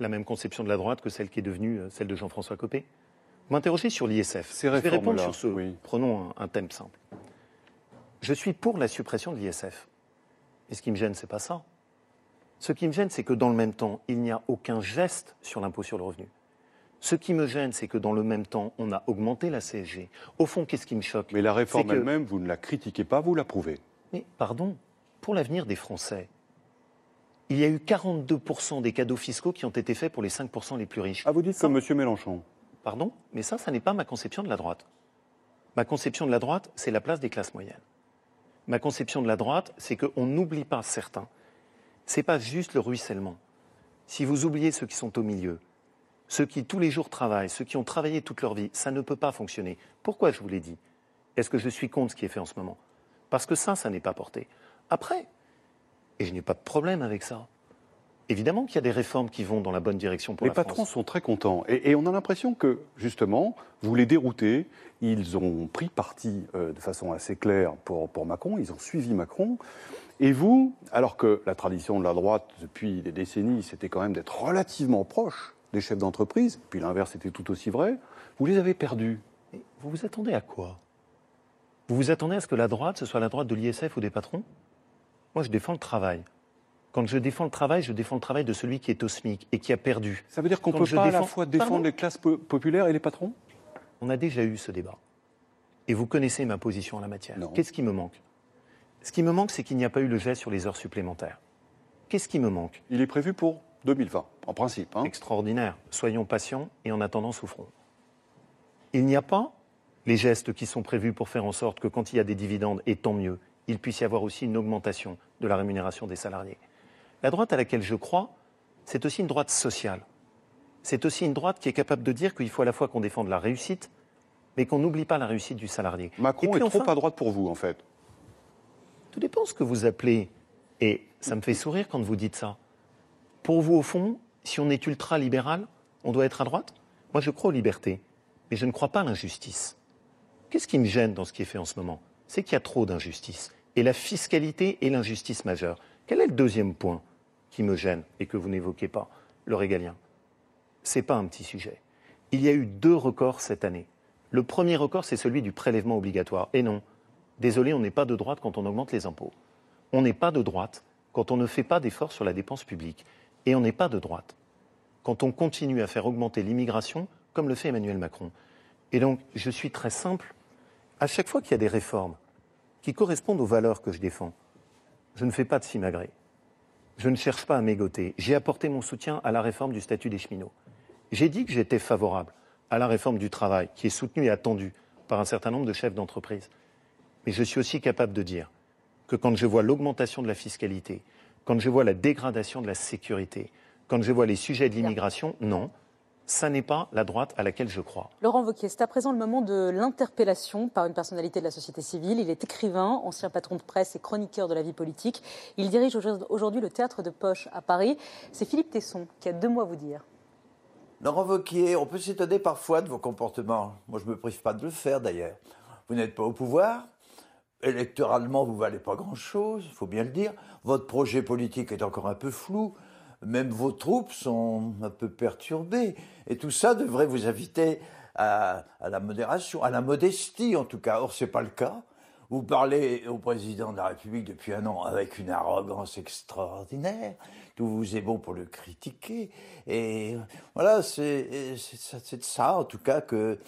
la même conception de la droite que celle qui est devenue euh, celle de Jean-François Copé. Vous m'interrogez sur l'ISF. Ces Je vais répondre sur ce. oui. Prenons un, un thème simple. Je suis pour la suppression de l'ISF. Et ce qui me gêne, c'est pas ça. Ce qui me gêne, c'est que dans le même temps, il n'y a aucun geste sur l'impôt sur le revenu. Ce qui me gêne, c'est que dans le même temps, on a augmenté la CSG. Au fond, qu'est-ce qui me choque? Mais la réforme que- elle-même, vous ne la critiquez pas, vous l'approuvez. Mais pardon, pour l'avenir des Français, il y a eu 42% des cadeaux fiscaux qui ont été faits pour les 5% les plus riches. Ah, vous dites Ça- comme M. Mélenchon. Pardon? Mais ça, ça n'est pas ma conception de la droite. Ma conception de la droite, c'est la place des classes moyennes. Ma conception de la droite, c'est qu'on n'oublie pas certains. C'est pas juste le ruissellement. Si vous oubliez ceux qui sont au milieu, ceux qui tous les jours travaillent, ceux qui ont travaillé toute leur vie, ça ne peut pas fonctionner. Pourquoi je vous l'ai dit? Est-ce que je suis contre ce qui est fait en ce moment? Parce que ça, ça n'est pas porté. Après, et je n'ai pas de problème avec ça. Évidemment qu'il y a des réformes qui vont dans la bonne direction pour Les la patrons France. sont très contents. Et, et on a l'impression que, justement, vous les déroutez. Ils ont pris parti euh, de façon assez claire pour, pour Macron. Ils ont suivi Macron. Et vous, alors que la tradition de la droite, depuis des décennies, c'était quand même d'être relativement proche des chefs d'entreprise, puis l'inverse était tout aussi vrai, vous les avez perdus. Mais Vous vous attendez à quoi? Vous vous attendez à ce que la droite, ce soit la droite de l'ISF ou des patrons? Moi, je défends le travail. Quand je défends le travail, je défends le travail de celui qui est au SMIC et qui a perdu. Ça veut dire qu'on ne peut pas à la défends- fois défendre Pardon les classes po- populaires et les patrons? On a déjà eu ce débat. Et vous connaissez ma position en la matière. Qu'est-ce qui me manque? Ce qui me manque, c'est qu'il n'y a pas eu le geste sur les heures supplémentaires. Qu'est-ce qui me manque? Il est prévu pour 2020, en principe. hein. Extraordinaire. Soyons patients et en attendant souffrons. Il n'y a pas les gestes qui sont prévus pour faire en sorte que quand il y a des dividendes, et tant mieux, il puisse y avoir aussi une augmentation de la rémunération des salariés. La droite à laquelle je crois, c'est aussi une droite sociale. C'est aussi une droite qui est capable de dire qu'il faut à la fois qu'on défende la réussite, mais qu'on n'oublie pas la réussite du salarié. Macron puis est trop à droite pour vous, en fait. tout dépend ce que vous appelez. Et ça me fait sourire quand vous dites ça. Pour vous, au fond, si on est ultra-libéral, on doit être à droite? Moi, je crois aux libertés, mais je ne crois pas à l'injustice. Qu'est-ce qui me gêne dans ce qui est fait en ce moment? C'est qu'il y a trop d'injustice. Et la fiscalité est l'injustice majeure. Quel est le deuxième point qui me gêne et que vous n'évoquez pas Le régalien? C'est pas un petit sujet. Il y a eu deux records cette année. Le premier record, c'est celui du prélèvement obligatoire. Et non, désolé, on n'est pas de droite quand on augmente les impôts. On n'est pas de droite quand on ne fait pas d'efforts sur la dépense publique. Et on n'est pas de droite quand on continue à faire augmenter l'immigration, comme le fait Emmanuel Macron. Et donc, je suis très simple. À chaque fois qu'il y a des réformes qui correspondent aux valeurs que je défends, je ne fais pas de simagrée. Je ne cherche pas à mégoter. J'ai apporté mon soutien à la réforme du statut des cheminots. J'ai dit que j'étais favorable à la réforme du travail, qui est soutenue et attendue par un certain nombre de chefs d'entreprise. Mais je suis aussi capable de dire que quand je vois l'augmentation de la fiscalité, quand je vois la dégradation de la sécurité, quand je vois les sujets de l'immigration, non, ça n'est pas la droite à laquelle je crois. Laurent Wauquiez, c'est à présent le moment de l'interpellation par une personnalité de la société civile. Il est écrivain, ancien patron de presse et chroniqueur de la vie politique. Il dirige aujourd'hui le théâtre de Poche à Paris. C'est Philippe Tesson qui a deux mots à vous dire. Laurent Wauquiez, on peut s'étonner parfois de vos comportements. Moi, je ne me prive pas de le faire d'ailleurs. Vous n'êtes pas au pouvoir. Électoralement, vous ne valez pas grand-chose, il faut bien le dire. Votre projet politique est encore un peu flou. Même vos troupes sont un peu perturbées. Et tout ça devrait vous inviter à, la modération, à la modestie en tout cas. Or, ce n'est pas le cas. Vous parlez au président de la République depuis un an avec une arrogance extraordinaire. Tout vous est bon pour le critiquer. Et voilà, c'est c'est c'est de ça, en tout cas, que,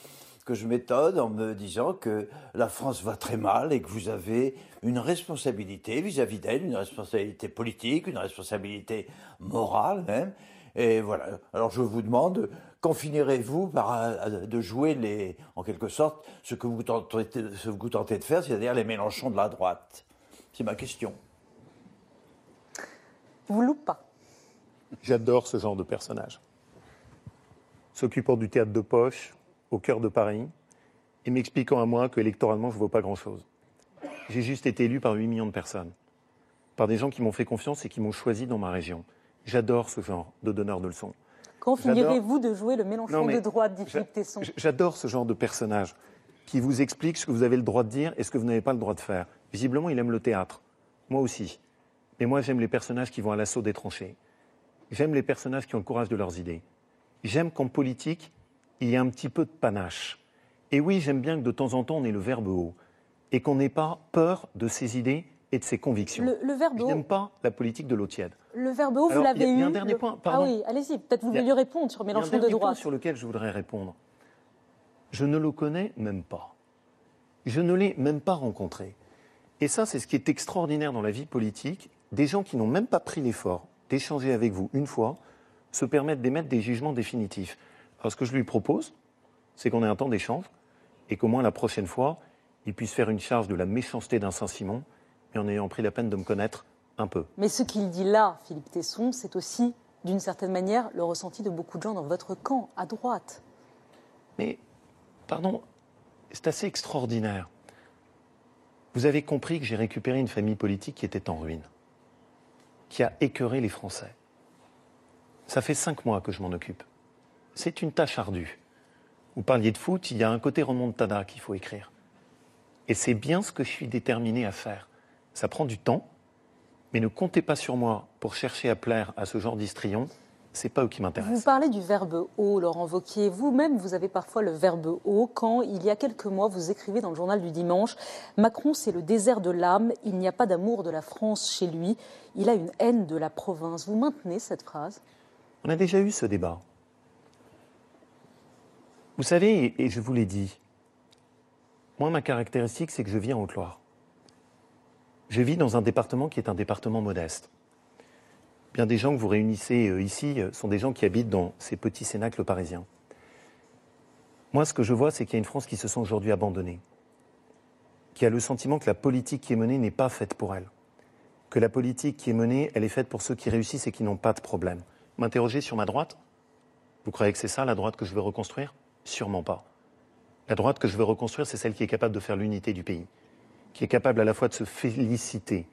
que je m'étonne en me disant que la France va très mal et que vous avez une responsabilité vis-à-vis d'elle, une responsabilité politique, une responsabilité morale même. Et voilà. Alors je vous demande, quand finirez-vous par de jouer les, en quelque sorte, ce que vous tentez, ce que vous tentez de faire, c'est-à-dire les Mélenchons de la droite? C'est ma question. Vous loupe pas. J'adore ce genre de personnage. S'occupant du théâtre de poche, au cœur de Paris, et m'expliquant à moi que électoralement, je ne vaux pas grand-chose. J'ai juste été élu par 8 millions de personnes, par des gens qui m'ont fait confiance et qui m'ont choisi dans ma région. J'adore ce genre de donneur de leçons. Quand finirez-vous de jouer le Mélenchon de droite, dit Philippe Tesson J'adore ce genre de personnage qui vous explique ce que vous avez le droit de dire et ce que vous n'avez pas le droit de faire. Visiblement, il aime le théâtre. Moi aussi. Mais moi, j'aime les personnages qui vont à l'assaut des tranchées. J'aime les personnages qui ont le courage de leurs idées. J'aime qu'en politique, il y ait un petit peu de panache. Et oui, j'aime bien que de temps en temps, on ait le verbe haut et qu'on n'ait pas peur de ses idées et de ses convictions. Le, le verbe Je haut, n'aime pas la politique de l'eau tiède. le verbe haut, vous a- l'avez eu il y a un dernier le- point, Ah pardon. oui, allez-y, peut-être vous a- vouliez répondre sur Il y a un Mélenchon de dernier point droite. sur lequel je voudrais répondre. Je ne le connais même pas. Je ne l'ai même pas rencontré. Et ça, c'est ce qui est extraordinaire dans la vie politique. Des gens qui n'ont même pas pris l'effort d'échanger avec vous une fois se permettent d'émettre des jugements définitifs. Alors, ce que je lui propose, c'est qu'on ait un temps d'échange et qu'au moins la prochaine fois, il puisse faire une charge de la méchanceté d'un Saint-Simon, mais en ayant pris la peine de me connaître un peu. Mais ce qu'il dit là, Philippe Tesson, c'est aussi, d'une certaine manière, le ressenti de beaucoup de gens dans votre camp, à droite. Mais, pardon, c'est assez extraordinaire. Vous avez compris que j'ai récupéré une famille politique qui était en ruine, qui a écœuré les Français. Ça fait cinq mois que je m'en occupe. C'est une tâche ardue. Vous parliez de foot, il y a un côté remontada qu'il faut écrire. Et c'est bien ce que je suis déterminé à faire. Ça prend du temps, mais ne comptez pas sur moi pour chercher à plaire à ce genre d'histrion. C'est pas eux qui Vous m'intéressent. parlez du verbe haut, Laurent Wauquiez. Vous-même, vous avez parfois le verbe haut quand, il y a quelques mois, vous écrivez dans le journal du dimanche Macron, c'est le désert de l'âme. Il n'y a pas d'amour de la France chez lui. Il a une haine de la province. Vous maintenez cette phrase? On a déjà eu ce débat. Vous savez, et- je vous l'ai dit, moi, ma caractéristique, c'est que je vis en Haute-Loire. Je vis dans un département qui est un département modeste. Bien des gens que vous réunissez euh, ici euh, sont des gens qui habitent dans ces petits cénacles parisiens. Moi, ce que je vois, c'est qu'il y a une France qui se sent aujourd'hui abandonnée, qui a le sentiment que la politique qui est menée n'est pas faite pour elle, que la politique qui est menée, elle est faite pour ceux qui réussissent et qui n'ont pas de problème. M'interroger sur ma droite Vous croyez que c'est ça la droite que je veux reconstruire? Sûrement pas. La droite que je veux reconstruire, c'est celle qui est capable de faire l'unité du pays, qui est capable à la fois de se féliciter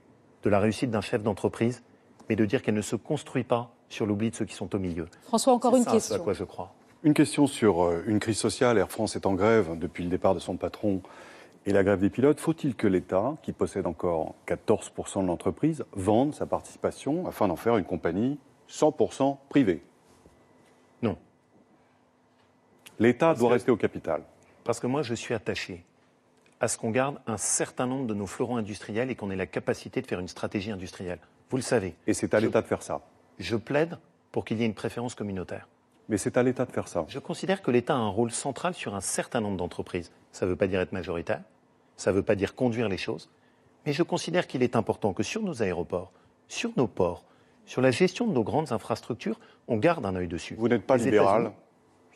de la réussite d'un chef d'entreprise, mais de dire qu'elle ne se construit pas sur l'oubli de ceux qui sont au milieu. François, encore C'est une ça, ce à question. quoi je crois. Une question sur euh, une crise sociale. Air France est en grève depuis le départ de son patron et la grève des pilotes. Faut-il que l'État, qui possède encore 14% de l'entreprise, vende sa participation afin d'en faire une compagnie 100% privée Non. L'État doit que- rester au capital. Parce que moi, je suis attaché à ce qu'on garde un certain nombre de nos fleurons industriels et qu'on ait la capacité de faire une stratégie industrielle. Vous le savez. Et c'est à Je- l'État de faire ça. Je plaide pour qu'il y ait une préférence communautaire. Mais c'est à l'État de faire ça. Je considère que l'État a un rôle central sur un certain nombre d'entreprises. Ça ne veut pas dire être majoritaire, ça ne veut pas dire conduire les choses, mais je considère qu'il est important que sur nos aéroports, sur nos ports, sur la gestion de nos grandes infrastructures, on garde un œil dessus. Vous n'êtes pas Les libéral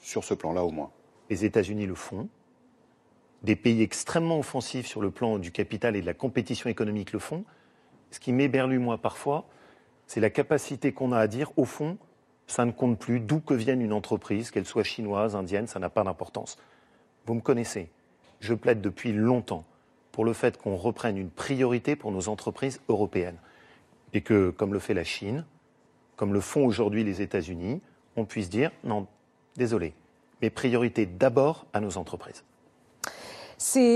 sur ce plan-là au moins. Les États-Unis le font. Des pays extrêmement offensifs sur le plan du capital et de la compétition économique le font. Ce qui m'éberlue, moi, parfois, c'est la capacité qu'on a à dire, au fond, ça ne compte plus, d'où que vienne une entreprise, qu'elle soit chinoise, indienne, ça n'a pas d'importance. Vous me connaissez. Je plaide depuis longtemps pour le fait qu'on reprenne une priorité pour nos entreprises européennes. Et que, comme le fait la Chine, comme le font aujourd'hui les États-Unis, on puisse dire non, désolé, mais priorité d'abord à nos entreprises.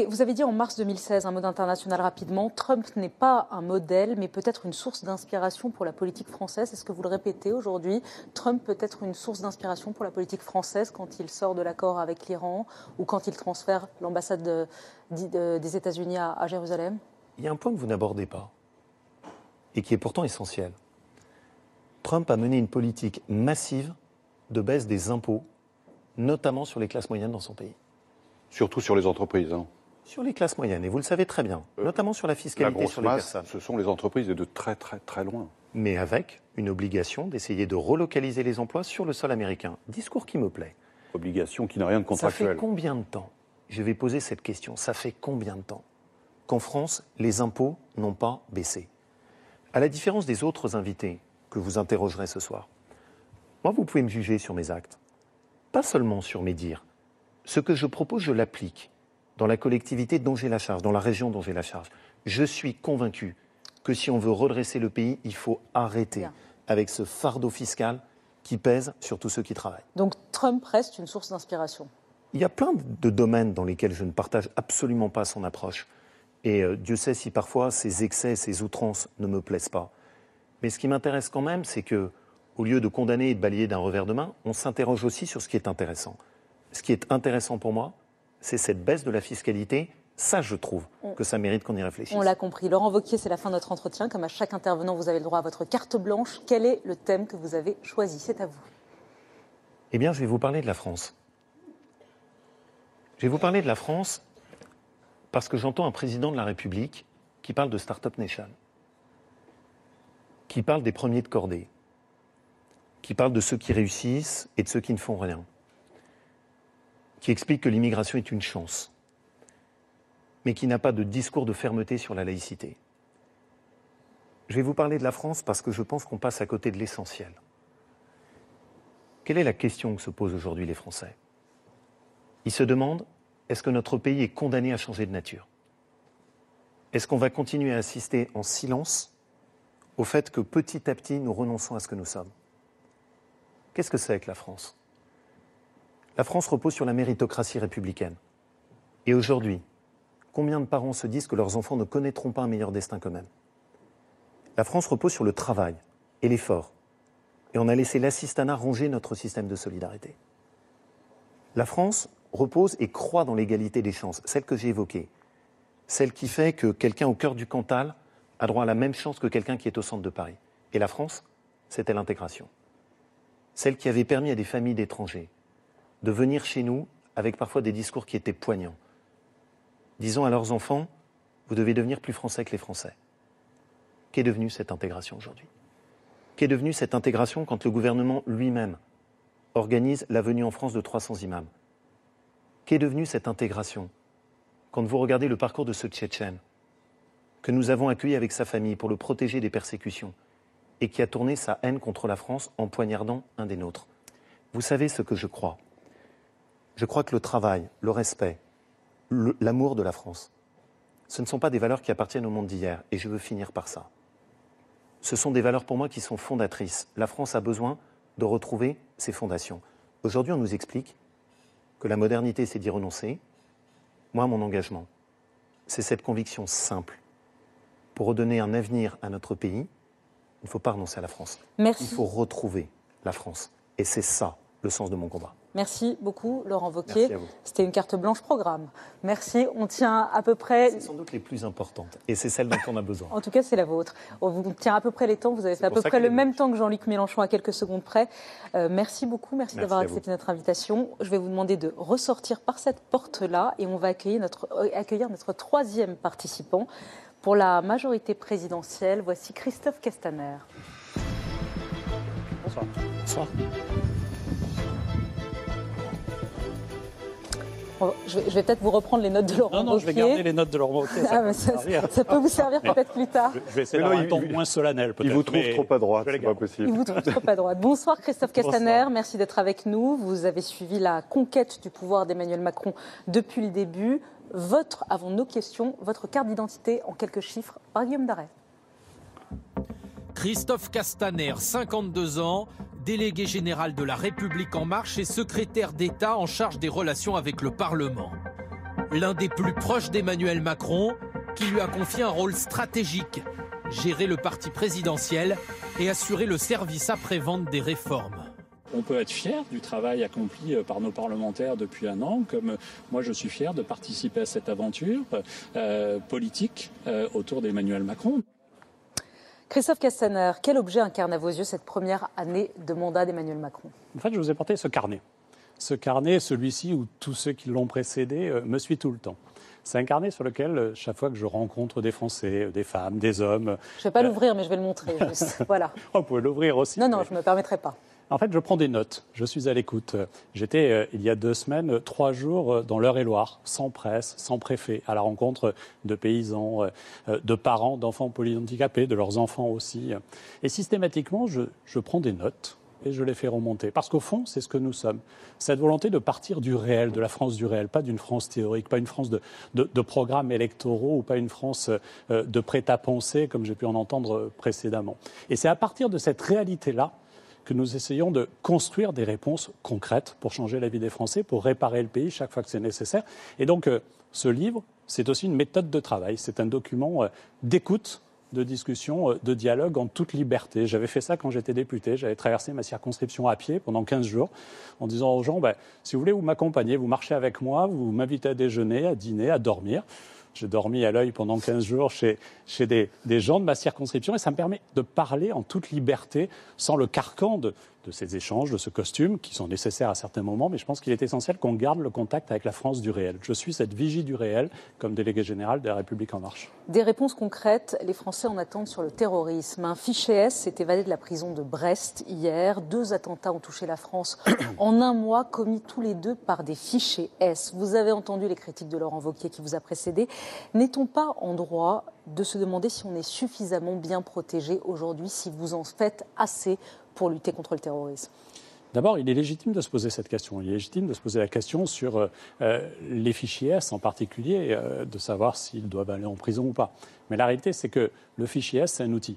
Vous avez dit en mars 2016, un mode international rapidement, Trump n'est pas un modèle, mais peut-être une source d'inspiration pour la politique française. Est-ce que vous le répétez aujourd'hui? Trump peut être une source d'inspiration pour la politique française quand il sort de l'accord avec l'Iran ou quand il transfère l'ambassade de- de- des États-Unis à, à Jérusalem? Il y a un point que vous n'abordez pas, et qui est pourtant essentiel. Trump a mené une politique massive de baisse des impôts, notamment sur les classes moyennes dans son pays. Surtout sur les entreprises. hein. Sur les classes moyennes, et vous le savez très bien, Euh, notamment sur la fiscalité sur les masse, personnes. ce sont les entreprises et de très très très loin. mais avec une obligation d'essayer de relocaliser les emplois sur le sol américain. Discours qui me plaît. Obligation qui n'a rien de Ça fait contractuel. combien de temps Je vais poser cette question. Ça fait combien de temps qu'en France, les impôts n'ont pas baissé? À la différence des autres invités que vous interrogerez ce soir, moi, vous pouvez me juger sur mes actes, pas seulement sur mes dires. Ce que je propose, je l'applique dans la collectivité dont j'ai la charge, dans la région dont j'ai la charge. Je suis convaincu que si on veut redresser le pays, il faut arrêter Bien. avec ce fardeau fiscal qui pèse sur tous ceux qui travaillent. Donc Trump reste une source d'inspiration. Il y a plein de domaines dans lesquels je ne partage absolument pas son approche. Et euh, Dieu sait si parfois ses excès, ses outrances ne me plaisent pas. Mais ce qui m'intéresse quand même, c'est que, au lieu de condamner et de balayer d'un revers de main, on s'interroge aussi sur ce qui est intéressant. Ce qui est intéressant pour moi, c'est cette baisse de la fiscalité. Ça, je trouve que ça mérite qu'on y réfléchisse. On l'a compris. Laurent Wauquiez, c'est la fin de notre entretien. Comme à chaque intervenant, vous avez le droit à votre carte blanche. Quel est le thème que vous avez choisi? C'est à vous. Eh bien, je vais vous parler de la France. Je vais vous parler de la France parce que j'entends un président de la République qui parle de Startup Nation, qui parle des premiers de cordée, qui parle de ceux qui réussissent et de ceux qui ne font rien, qui explique que l'immigration est une chance, mais qui n'a pas de discours de fermeté sur la laïcité. Je vais vous parler de la France parce que je pense qu'on passe à côté de l'essentiel. Quelle est la question que se posent aujourd'hui les Français? Ils se demandent est-ce que notre pays est condamné à changer de nature? Est-ce qu'on va continuer à assister en silence au fait que petit à petit nous renonçons à ce que nous sommes? Qu'est-ce que c'est que la France? La France repose sur la méritocratie républicaine. Et aujourd'hui, combien de parents se disent que leurs enfants ne connaîtront pas un meilleur destin qu'eux-mêmes? La France repose sur le travail et l'effort. Et on a laissé l'assistanat ronger notre système de solidarité. La France repose et croit dans l'égalité des chances, celle que j'ai évoquée, celle qui fait que quelqu'un au cœur du Cantal a droit à la même chance que quelqu'un qui est au centre de Paris. Et la France, c'était l'intégration. Celle qui avait permis à des familles d'étrangers de venir chez nous avec parfois des discours qui étaient poignants, disant à leurs enfants, vous devez devenir plus français que les Français. Qu'est devenue cette intégration aujourd'hui? Qu'est devenue cette intégration quand le gouvernement lui-même organise la venue en France de 300 imams? Qu'est devenue cette intégration quand vous regardez le parcours de ce Tchétchène que nous avons accueilli avec sa famille pour le protéger des persécutions et qui a tourné sa haine contre la France en poignardant un des nôtres Vous savez ce que je crois Je crois que le travail, le respect, l'amour de la France, ce ne sont pas des valeurs qui appartiennent au monde d'hier et je veux finir par ça. Ce sont des valeurs pour moi qui sont fondatrices. La France a besoin de retrouver ses fondations. Aujourd'hui, on nous explique que la modernité, c'est d'y renoncer. Moi, mon engagement, c'est cette conviction simple. Pour redonner un avenir à notre pays, il ne faut pas renoncer à la France. Merci. Il faut retrouver la France. Et c'est ça le sens de mon combat. Merci beaucoup, Laurent vous. C'était une carte blanche programme. Merci. On tient à peu près. C'est sans doute les plus importantes. Et c'est celle dont on a besoin. En tout cas, c'est la vôtre. On vous tient à peu près les temps. Vous avez fait à peu près le même temps que Jean-Luc Mélenchon à quelques secondes près. Euh, merci beaucoup. Merci, Merci d'avoir accepté notre invitation. Je vais vous demander de ressortir par cette porte-là et on va accueillir notre, euh, accueillir notre troisième participant. Pour la majorité présidentielle, voici Christophe Castaner. Bonsoir. Bonsoir. Bon, je vais, peut-être vous reprendre les notes de Laurent Non, non, je vais garder les notes de Laurent Wauquiez. Ça, Ah, ça, peut vous servir peut-être plus tard. Je vais essayer d'avoir un il- moins solennel, peut-être. Il vous trouve trop à droite, c'est pas possible. Il vous trouve trop à droite. Bonsoir Christophe Castaner, Bonsoir. merci d'être avec nous. Vous avez suivi la conquête du pouvoir d'Emmanuel Macron depuis le début. Votre, avant nos questions, votre carte d'identité en quelques chiffres par Guillaume. Christophe Castaner, 52 ans, délégué général de la République en marche et secrétaire d'État en charge des relations avec le Parlement. L'un des plus proches d'Emmanuel Macron, qui lui a confié un rôle stratégique, gérer le parti présidentiel et assurer le service après-vente des réformes. On peut être fier du travail accompli euh, par nos parlementaires depuis un an, comme euh, moi je suis fier de participer à cette aventure euh, politique euh, autour d'Emmanuel Macron. Christophe Castaner, quel objet incarne à vos yeux cette première année de mandat d'Emmanuel Macron? En fait, je vous ai porté ce carnet. Ce carnet, celui-ci où tous ceux qui l'ont précédé euh, me suivent tout le temps. C'est un carnet sur lequel, chaque fois que je rencontre des Français, des femmes, des hommes, Je ne vais pas l'ouvrir, mais je vais le montrer. juste. Voilà. on peut l'ouvrir aussi. Non, non, mais- je ne me permettrai pas. En fait, je prends des notes. Je suis à l'écoute. J'étais, euh, il y a deux semaines, euh, trois jours euh, dans l'Eure-et-Loire, sans presse, sans préfet, à la rencontre de paysans, de parents d'enfants polyhandicapés, de leurs enfants aussi. Et systématiquement, je, je prends des notes et je l'ai fait remonter. Parce qu'au fond, c'est ce que nous sommes. Cette volonté de partir du réel, de la France du réel, pas d'une France théorique, pas une France de, de, programmes électoraux ou pas une France de prêt-à-penser, comme j'ai pu en entendre précédemment. Et c'est à partir de cette réalité-là que nous essayons de construire des réponses concrètes pour changer la vie des Français, pour réparer le pays chaque fois que c'est nécessaire. Et donc, euh, ce livre, c'est aussi une méthode de travail. C'est un document euh, d'écoute de discussion, euh, de dialogue en toute liberté. J'avais fait ça quand j'étais député. J'avais traversé ma circonscription à pied pendant 15 jours en disant aux gens, ben, si vous voulez, vous m'accompagner, vous marchez avec moi, vous m'invitez à déjeuner, à dîner, à dormir. J'ai dormi à l'œil pendant 15 jours chez, chez des, des, gens de ma circonscription et ça me permet de parler en toute liberté, sans le carcan de, de ces échanges, de ce costume, qui sont nécessaires à certains moments, mais je pense qu'il est essentiel qu'on garde le contact avec la France du réel. Je suis cette vigie du réel comme délégué général de la République en marche. Des réponses concrètes, les Français en attendent sur le terrorisme. Un fichier S s'est évadé de la prison de Brest hier. Deux attentats ont touché la France en un mois, commis tous les deux par des fichiers S. Vous avez entendu les critiques de Laurent Wauquiez qui vous a précédé. N'est-on pas en droit de se demander si on est suffisamment bien protégé aujourd'hui, si vous en faites assez pour lutter contre le terrorisme D'abord, il est légitime de se poser cette question. Il est légitime de se poser la question sur euh, euh, les fichiers S en particulier, euh, de savoir s'ils doivent aller en prison ou pas. Mais la réalité, c'est que le fichier S, c'est un outil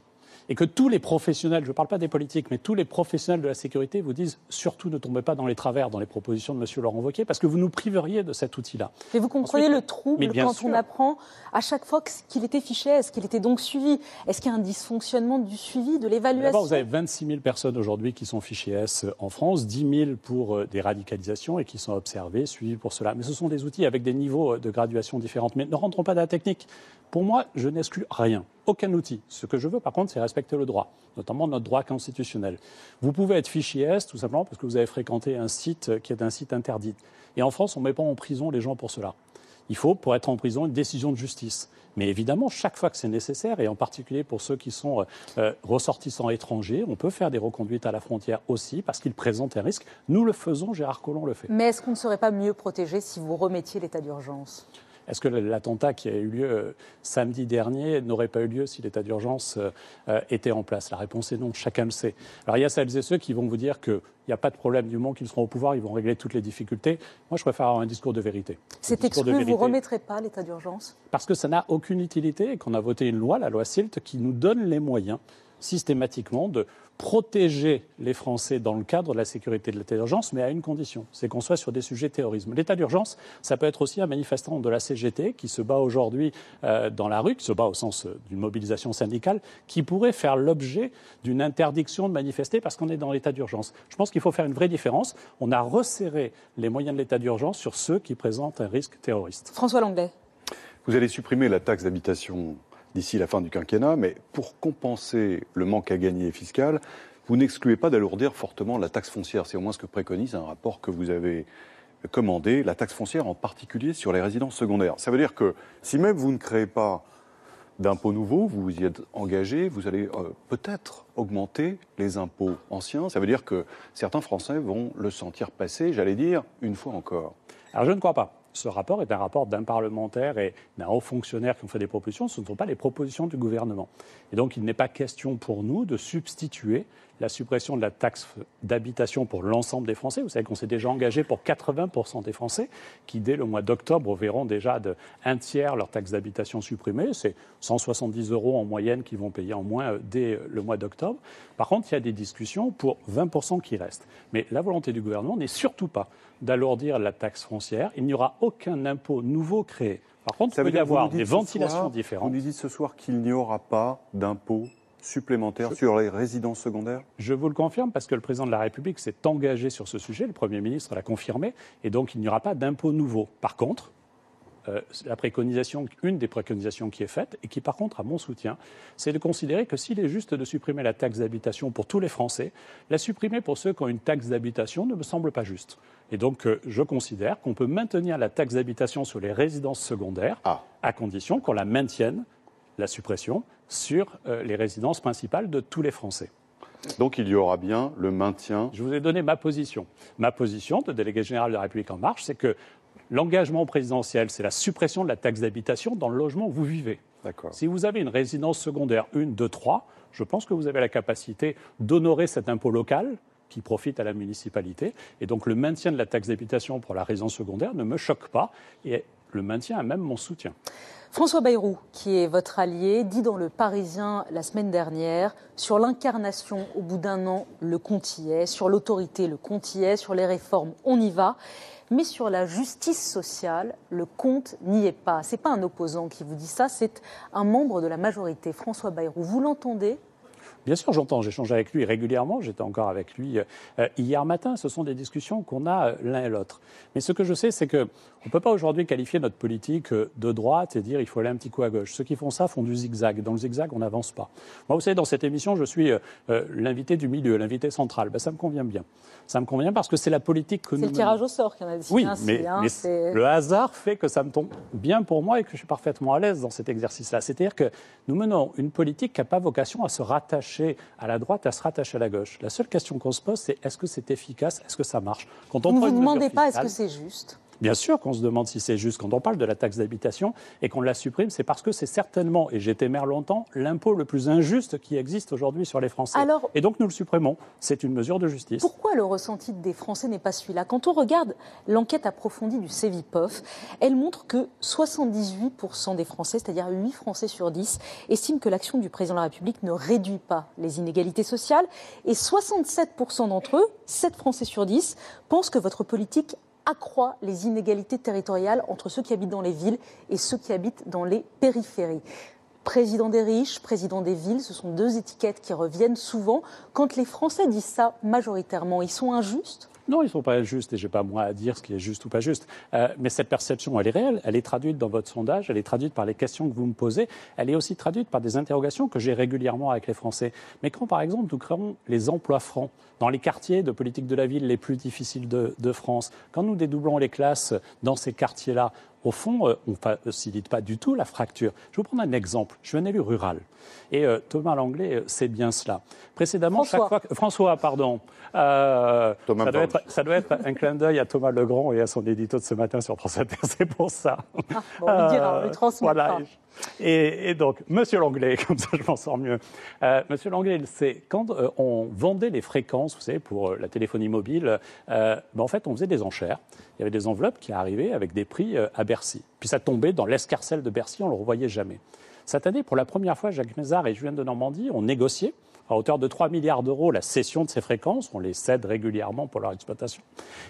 et que tous les professionnels, je ne parle pas des politiques, mais tous les professionnels de la sécurité vous disent surtout ne tombez pas dans les travers, dans les propositions de M. Laurent Wauquiez, parce que vous nous priveriez de cet outil-là. Mais vous comprenez le trouble quand on apprend à chaque fois qu'il était fiché, est-ce qu'il était donc suivi? Est-ce qu'il y a un dysfonctionnement du suivi, de l'évaluation? D'abord, vous avez 26 000 personnes aujourd'hui qui sont fichées S en France, 10 000 pour euh, des radicalisations et qui sont observées, suivies pour cela. Mais ce sont des outils avec des niveaux de graduation différents. Mais ne rentrons pas dans la technique. Pour moi, je n'exclus rien aucun outil. Ce que je veux, par contre, c'est respecter le droit, notamment notre droit constitutionnel. Vous pouvez être fichier tout simplement parce que vous avez fréquenté un site qui est un site interdit. Et en France, on ne met pas en prison les gens pour cela. Il faut, pour être en prison, une décision de justice. Mais évidemment, chaque fois que c'est nécessaire, et en particulier pour ceux qui sont euh, ressortissants étrangers, on peut faire des reconduites à la frontière aussi, parce qu'ils présentent un risque. Nous le faisons, Gérard Collomb le fait. Mais est-ce qu'on ne serait pas mieux protégé si vous remettiez l'état d'urgence? Est-ce que l'attentat qui a eu lieu euh, samedi dernier n'aurait pas eu lieu si l'état d'urgence euh, était en place? La réponse est non, chacun le sait. Alors il y a celles et ceux qui vont vous dire qu'il n'y a pas de problème du moment qu'ils seront au pouvoir, ils vont régler toutes les difficultés. Moi, je préfère avoir un discours de vérité. C'est exclu, vous ne remettrez pas l'état d'urgence? Parce que ça n'a aucune utilité et qu'on a voté une loi, la loi SILT, qui nous donne les moyens systématiquement de protéger les Français dans le cadre de la sécurité de l'état d'urgence, mais à une condition, c'est qu'on soit sur des sujets terrorisme. L'état d'urgence, ça peut être aussi un manifestant de la CGT qui se bat aujourd'hui euh, dans la rue, qui se bat au sens euh, d'une mobilisation syndicale, qui pourrait faire l'objet d'une interdiction de manifester parce qu'on est dans l'état d'urgence. Je pense qu'il faut faire une vraie différence. On a resserré les moyens de l'état d'urgence sur ceux qui présentent un risque terroriste. François Langlais. Vous allez supprimer la taxe d'habitation d'ici la fin du quinquennat, mais pour compenser le manque à gagner fiscal, vous n'excluez pas d'alourdir fortement la taxe foncière. C'est au moins ce que préconise un rapport que vous avez commandé, la taxe foncière en particulier sur les résidences secondaires. Ça veut dire que si même vous ne créez pas d'impôts nouveaux, vous vous y êtes engagé, vous allez euh, peut-être augmenter les impôts anciens. Ça veut dire que certains Français vont le sentir passer, j'allais dire, une fois encore. Alors je ne crois pas ce rapport est un rapport d'un parlementaire et d'un haut fonctionnaire qui ont fait des propositions, ce ne sont pas les propositions du gouvernement. Et donc il n'est pas question pour nous de substituer la suppression de la taxe d'habitation pour l'ensemble des Français. Vous savez qu'on s'est déjà engagé pour 80% des Français qui, dès le mois d'octobre, verront déjà de un tiers leur taxe d'habitation supprimée. C'est 170 euros en moyenne qu'ils vont payer en moins euh, dès le mois d'octobre. Par contre, il y a des discussions pour 20% qui restent. Mais la volonté du gouvernement n'est surtout pas d'alourdir la taxe foncière. Il n'y aura aucun impôt nouveau créé. Par contre, il peut y avoir des ventilations différentes. Vous nous dites ce soir qu'il n'y aura pas d'impôt supplémentaire sur les résidences secondaires Je vous le confirme parce que le président de la République s'est engagé sur ce sujet, le Premier ministre l'a confirmé, et donc il n'y aura pas d'impôt nouveau. Par contre, euh, la préconisation, une des préconisations qui est faite, et qui par contre a mon soutien, c'est de considérer que s'il est juste de supprimer la taxe d'habitation pour tous les Français, la supprimer pour ceux qui ont une taxe d'habitation ne me semble pas juste. Et donc euh, je considère qu'on peut maintenir la taxe d'habitation sur les résidences secondaires ah. à condition qu'on la maintienne, la suppression, sur euh, les résidences principales de tous les Français. Donc il y aura bien le maintien. Je vous ai donné ma position. Ma position de délégué général de la République en marche, c'est que l'engagement présidentiel, c'est la suppression de la taxe d'habitation dans le logement où vous vivez. Si vous avez une résidence secondaire, une, deux, trois, je pense que vous avez la capacité d'honorer cet impôt local qui profitent à la municipalité. Et donc le maintien de la taxe d'habitation pour la résidence secondaire ne me choque pas et le maintien a même mon soutien. François Bayrou, qui est votre allié, dit dans Le Parisien la semaine dernière sur l'incarnation, au bout d'un an, le compte y est, sur l'autorité, le compte y est, sur les réformes, on y va. Mais sur la justice sociale, le compte n'y est pas. Ce n'est pas un opposant qui vous dit ça, c'est un membre de la majorité, François Bayrou. Vous l'entendez? Bien sûr, j'entends, j'échange avec lui régulièrement, j'étais encore avec lui euh, hier matin, ce sont des discussions qu'on a euh, l'un et l'autre. Mais ce que je sais, c'est qu'on ne peut pas aujourd'hui qualifier notre politique euh, de droite et dire il faut aller un petit coup à gauche. Ceux qui font ça font du zigzag. Dans le zigzag, on n'avance pas. Moi, vous savez, dans cette émission, je suis l'invité du milieu, l'invité central. Ben, ça me convient bien. Ça me convient parce que c'est la politique que nous. C'est le tirage au sort qui en a dit. Oui, mais, hein, le hasard fait que ça me tombe bien pour moi et que je suis parfaitement à l'aise dans cet exercice-là. C'est-à-dire que nous menons une politique qui n'a pas vocation à se rattacher à la droite, à se rattacher à la gauche. La seule question qu'on se pose, c'est est-ce que c'est efficace, est-ce que ça marche? Quand on Vous ne vous demandez pas est-ce que c'est juste Bien sûr qu'on se demande si c'est juste. Quand on parle de la taxe d'habitation et qu'on la supprime, c'est parce que c'est certainement, et j'ai été maire longtemps, l'impôt le plus injuste qui existe aujourd'hui sur les Français. et donc nous le supprimons. C'est une mesure de justice. Pourquoi le ressenti des Français n'est pas celui-là? Quand on regarde l'enquête approfondie du CEVIPOF, elle montre que 78% des Français, c'est-à-dire 8 Français sur 10, estiment que l'action du président de la République ne réduit pas les inégalités sociales. Et 67% d'entre eux, 7 Français sur 10, pensent que votre politique accroît les inégalités territoriales entre ceux qui habitent dans les villes et ceux qui habitent dans les périphéries. Président des riches, président des villes, ce sont deux étiquettes qui reviennent souvent. Quand les Français disent ça majoritairement, ils sont injustes? Non, ils ne sont pas injustes et je n'ai pas moi à dire ce qui est juste ou pas juste. Euh, mais cette perception, elle est réelle, elle est traduite dans votre sondage, elle est traduite par les questions que vous me posez, elle est aussi traduite par des interrogations que j'ai régulièrement avec les Français. Mais quand, par exemple, nous créons les emplois francs dans les quartiers de politique de la ville les plus difficiles de, de France, quand nous dédoublons les classes dans ces quartiers-là, au fond, euh, on ne facilite pas du tout la fracture. Je vais vous prendre un exemple. Je suis un élu rural. Et euh, Thomas Langlais euh, sait bien cela. Précédemment, François. chaque fois François, pardon. ça, doit être, ça, doit être, un clin d'œil à Thomas Legrand et à son édito de ce matin sur France Inter. C'est pour ça. Ah, bon, on lui dira, on lui transmet voilà. Et, donc, Monsieur Langlais, comme ça je m'en sors mieux. Monsieur Langlais, c'est quand on vendait les fréquences, vous savez, pour la téléphonie mobile, ben, en fait, on faisait des enchères. Il y avait des enveloppes qui arrivaient avec des prix à Bercy. Puis ça tombait dans l'escarcelle de Bercy, on ne le revoyait jamais. Cette année, pour la première fois, Jacques Mézard et Julien de Normandie ont négocié à hauteur de 3 milliards d'euros la cession de ces fréquences. On les cède régulièrement pour leur exploitation.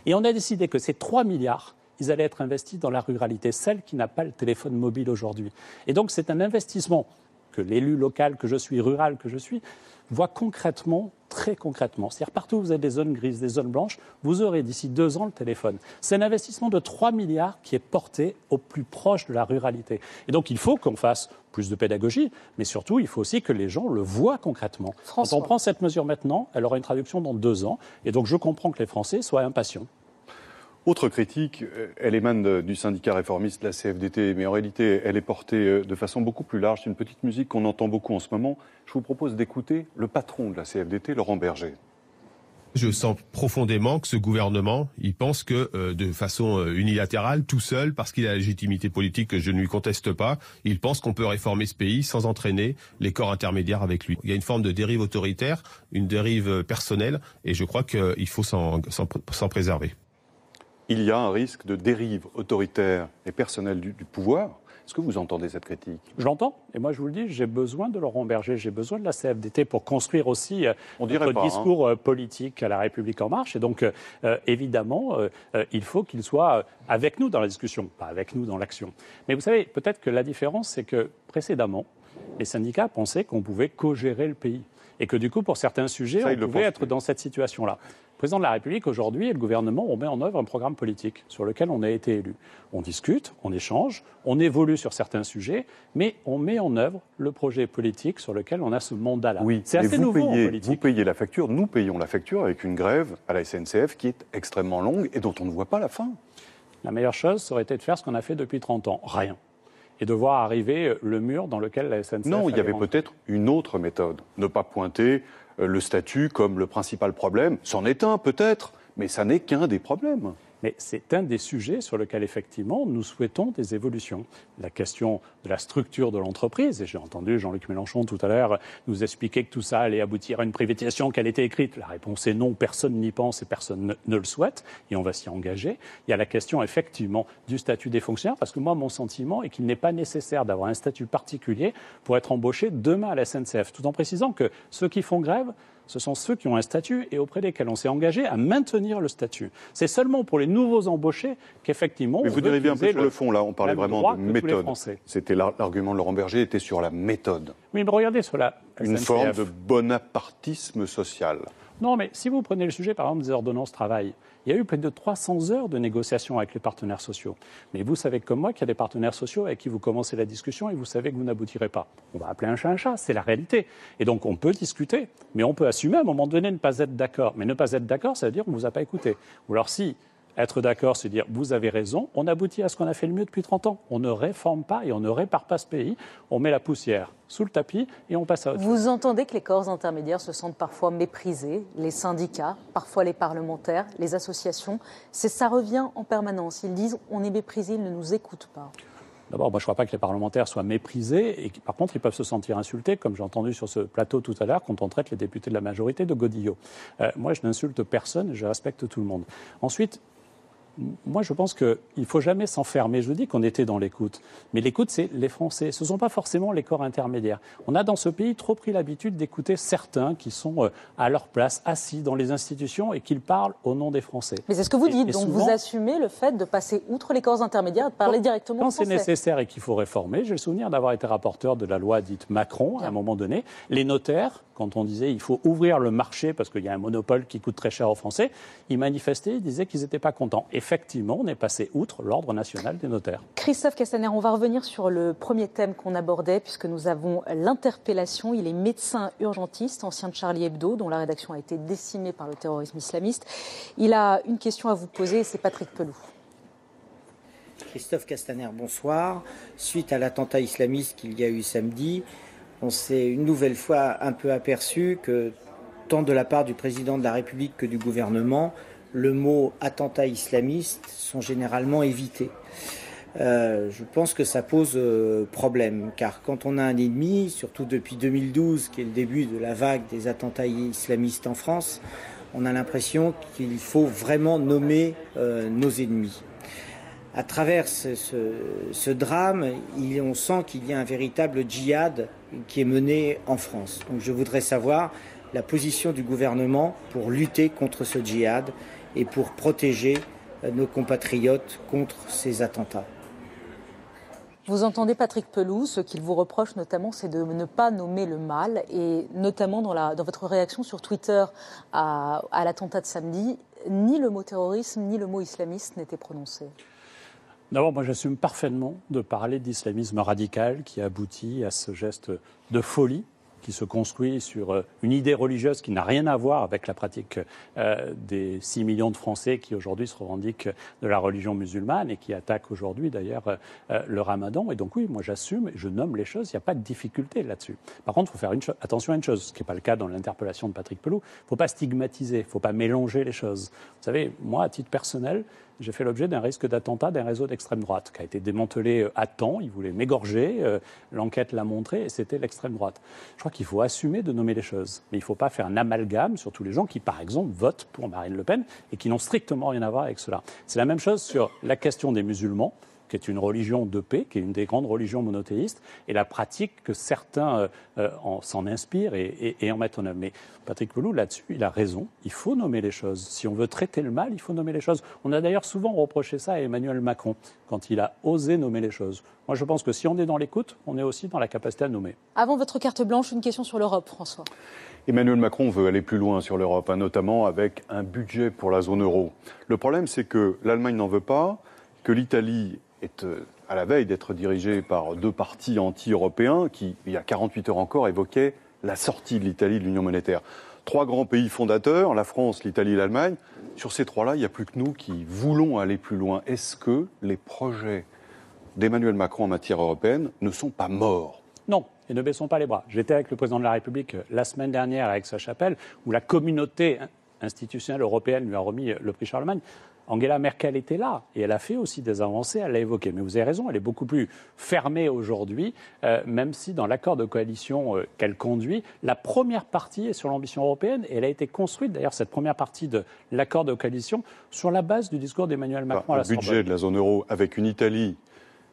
Et on a décidé que ces 3 milliards, ils allaient être investis dans la ruralité, celle qui n'a pas le téléphone mobile aujourd'hui. Et donc c'est un investissement que l'élu local que je suis, rural que je suis, voit concrètement, très concrètement. C'est-à-dire partout où vous avez des zones grises, des zones blanches, vous aurez d'ici deux ans le téléphone. C'est un investissement de 3 milliards qui est porté au plus proche de la ruralité. Et donc il faut qu'on fasse plus de pédagogie, mais surtout il faut aussi que les gens le voient concrètement. Quand on prend cette mesure maintenant, elle aura une traduction dans deux ans. Et donc je comprends que les Français soient impatients. Autre critique, euh, elle émane du syndicat réformiste, la CFDT, mais en réalité, elle est portée euh, de façon beaucoup plus large. C'est une petite musique qu'on entend beaucoup en ce moment. Je vous propose d'écouter le patron de la CFDT, Laurent Berger. Je sens profondément que ce gouvernement, il pense que euh, de façon unilatérale, tout seul, parce qu'il a la légitimité politique que je ne lui conteste pas, il pense qu'on peut réformer ce pays sans entraîner les corps intermédiaires avec lui. Il y a une forme de dérive autoritaire, une dérive personnelle, et je crois qu'il faut s'en préserver il y a un risque de dérive autoritaire et personnelle du, pouvoir. Est-ce que vous entendez cette critique? Je l'entends. Et moi, je vous le dis, j'ai besoin de Laurent Berger, j'ai besoin de la CFDT pour construire aussi euh, On notre hein. discours euh, politique à la République en marche. Et donc, euh, évidemment, il faut qu'il soit avec nous dans la discussion, pas avec nous dans l'action. Mais vous savez, peut-être que la différence, c'est que précédemment, les syndicats pensaient qu'on pouvait co-gérer le pays. Et que du coup, pour certains sujets, on pouvait être dans cette situation-là président de la République, aujourd'hui, et le gouvernement, on met en œuvre un programme politique sur lequel on a été élu. On discute, on échange, on évolue sur certains sujets, mais on met en œuvre le projet politique sur lequel on a ce mandat-là. Oui, c'est assez nouveau en politique. Vous payez la facture, nous payons la facture avec une grève à la SNCF qui est extrêmement longue et dont on ne voit pas la fin. La meilleure chose, ça aurait été de faire ce qu'on a fait depuis 30 ans, rien et de voir arriver le mur dans lequel la SNCF. Non, il y avait peut-être une autre méthode. Ne pas pointer le statut comme le principal problème. C'en est un peut-être, mais ça n'est qu'un des problèmes. Mais c'est un des sujets sur lequel, effectivement, nous souhaitons des évolutions. La question de la structure de l'entreprise, et j'ai entendu Jean-Luc Mélenchon tout à l'heure nous expliquer que tout ça allait aboutir à une privatisation qu'elle était écrite. La réponse est non, personne n'y pense et personne ne, le souhaite, et on va s'y engager. Il y a la question, effectivement, du statut des fonctionnaires, parce que moi, mon sentiment est qu'il n'est pas nécessaire d'avoir un statut particulier pour être embauché demain à la SNCF, tout en précisant que ceux qui font grève, ce sont ceux qui ont un statut et auprès desquels on s'est engagé à maintenir le statut. C'est seulement pour les nouveaux embauchés qu'effectivement. Mais on vous veut dériviez un peu sur le fond, là. On parlait vraiment de méthode. C'était l'ar- l'argument de Laurent Berger était sur la méthode. Oui, mais regardez sur la Une SNCF. forme de bonapartisme social. Non, mais si vous prenez le sujet, par exemple, des ordonnances travail, il y a eu plus de 300 heures de négociations avec les partenaires sociaux. Mais vous savez comme moi qu'il y a des partenaires sociaux avec qui vous commencez la discussion et vous savez que vous n'aboutirez pas. On va appeler un chat un chat, c'est la réalité. Et donc on peut discuter, mais on peut assumer à un moment donné ne pas être d'accord. Mais ne pas être d'accord, ça veut dire qu'on ne vous a pas écouté. Ou alors si être d'accord, c'est dire vous avez raison, on aboutit à ce qu'on a fait le mieux depuis 30 ans. On ne réforme pas et on ne répare pas ce pays. On met la poussière sous le tapis et on passe à autre chose. Vous entendez que les corps intermédiaires se sentent parfois méprisés, les syndicats, parfois les parlementaires, les associations. Ça revient en permanence. Ils disent on est méprisés, ils ne nous écoutent pas. D'abord, moi, je ne crois pas que les parlementaires soient méprisés et par contre, ils peuvent se sentir insultés, comme j'ai entendu sur ce plateau tout à l'heure, quand on traite les députés de la majorité de Godillot. Euh, moi, je n'insulte personne je respecte tout le monde. Ensuite, moi, je pense qu'il ne faut jamais s'enfermer. Je vous dis qu'on était dans l'écoute. Mais l'écoute, c'est les Français. Ce ne sont pas forcément les corps intermédiaires. On a dans ce pays trop pris l'habitude d'écouter certains qui sont euh, à leur place, assis dans les institutions et qui parlent au nom des Français. Mais c'est ce que vous dites. et Donc souvent- vous assumez le fait de passer outre les corps intermédiaires et de parler directement Quand aux c'est Français. nécessaire et qu'il faut réformer, j'ai le souvenir d'avoir été rapporteur de la loi dite Macron à un moment donné. Les notaires, quand on disait il faut ouvrir le marché parce qu'il y a un monopole qui coûte très cher aux Français, ils manifestaient, ils disaient qu'ils n'étaient pas contents. Effectivement, on est passé outre l'ordre national des notaires. Christophe Castaner, on va revenir sur le premier thème qu'on abordait, puisque nous avons l'interpellation. Il est médecin urgentiste, ancien de Charlie Hebdo, dont la rédaction a été décimée par le terrorisme islamiste. Il a une question à vous poser, et c'est Patrick Pelou. Christophe Castaner, bonsoir. Suite à l'attentat islamiste qu'il y a eu samedi, on s'est une nouvelle fois un peu aperçu que, tant de la part du président de la République que du gouvernement, le mot attentat islamiste sont généralement évités. Euh, je pense que ça pose euh, problème, car quand on a un ennemi, surtout depuis 2012, qui est le début de la vague des attentats islamistes en France, on a l'impression qu'il faut vraiment nommer euh, nos ennemis. À travers ce, drame, on sent qu'il y a un véritable djihad qui est mené en France. Donc je voudrais savoir la position du gouvernement pour lutter contre ce djihad et pour protéger euh, nos compatriotes contre ces attentats. Vous entendez Patrick Pelou, ce qu'il vous reproche notamment, c'est de ne pas nommer le mal, et notamment dans, la, dans votre réaction sur Twitter à, à l'attentat de samedi, ni le mot terrorisme, ni le mot islamiste n'étaient prononcés. D'abord, moi, j'assume parfaitement de parler d'islamisme radical qui aboutit à ce geste de folie qui se construit sur euh, une idée religieuse qui n'a rien à voir avec la pratique euh, des 6 millions de Français qui aujourd'hui se revendiquent de la religion musulmane et qui attaquent aujourd'hui d'ailleurs euh, le ramadan. Et donc oui, moi j'assume et je nomme les choses, il n'y a pas de difficulté là-dessus. Par contre, il faut faire une attention à une chose, ce qui n'est pas le cas dans l'interpellation de Patrick Pelou, il ne faut pas stigmatiser, il ne faut pas mélanger les choses. Vous savez, moi, à titre personnel, j'ai fait l'objet d'un risque d'attentat d'un réseau d'extrême droite qui a été démantelé euh, à temps. Il voulait m'égorger. euh, L'enquête l'a montré et c'était l'extrême droite. Je crois qu'il faut assumer de nommer les choses. Mais il ne faut pas faire un amalgame sur tous les gens qui, par exemple, votent pour Marine Le Pen et qui n'ont strictement rien à voir avec cela. C'est la même chose sur la question des musulmans qui est une religion de paix, qui est une des grandes religions monothéistes, et la pratique que certains euh, euh, en- s'en inspirent et, et- et en mettent en œuvre. Mais Patrick Pelou, là-dessus, il a raison. Il faut nommer les choses. Si on veut traiter le mal, il faut nommer les choses. On a d'ailleurs souvent reproché ça à Emmanuel Macron, quand il a osé nommer les choses. Moi, je pense que si on est dans l'écoute, on est aussi dans la capacité à nommer. Avant votre carte blanche, une question sur l'Europe, François. Emmanuel Macron veut aller plus loin sur l'Europe, hein, notamment avec un budget pour la zone euro. Le problème, c'est que l'Allemagne n'en veut pas, que l'Italie est euh, à la veille d'être dirigée par deux partis anti-européens qui, il y a 48 heures encore, évoquaient la sortie de l'Italie de l'Union monétaire. Trois grands pays fondateurs, la France, l'Italie et l'Allemagne. Sur ces trois-là, il n'y a plus que nous qui voulons aller plus loin. Est-ce que les projets d'Emmanuel Macron en matière européenne ne sont pas morts? Non, et ne baissons pas les bras. J'étais avec le président de la République euh, la semaine dernière à Aix-la-Chapelle, où la communauté institutionnelle européenne lui a remis le prix Charlemagne. Angela Merkel était là et elle a fait aussi des avancées, elle l'a évoqué. Mais vous avez raison, elle est beaucoup plus fermée aujourd'hui, euh, même si dans l'accord de coalition euh, qu'elle conduit, la première partie est sur l'ambition européenne et elle a été construite, d'ailleurs, cette première partie de l'accord de coalition, sur la base du discours d'Emmanuel Macron à la Le budget de la zone euro avec une Italie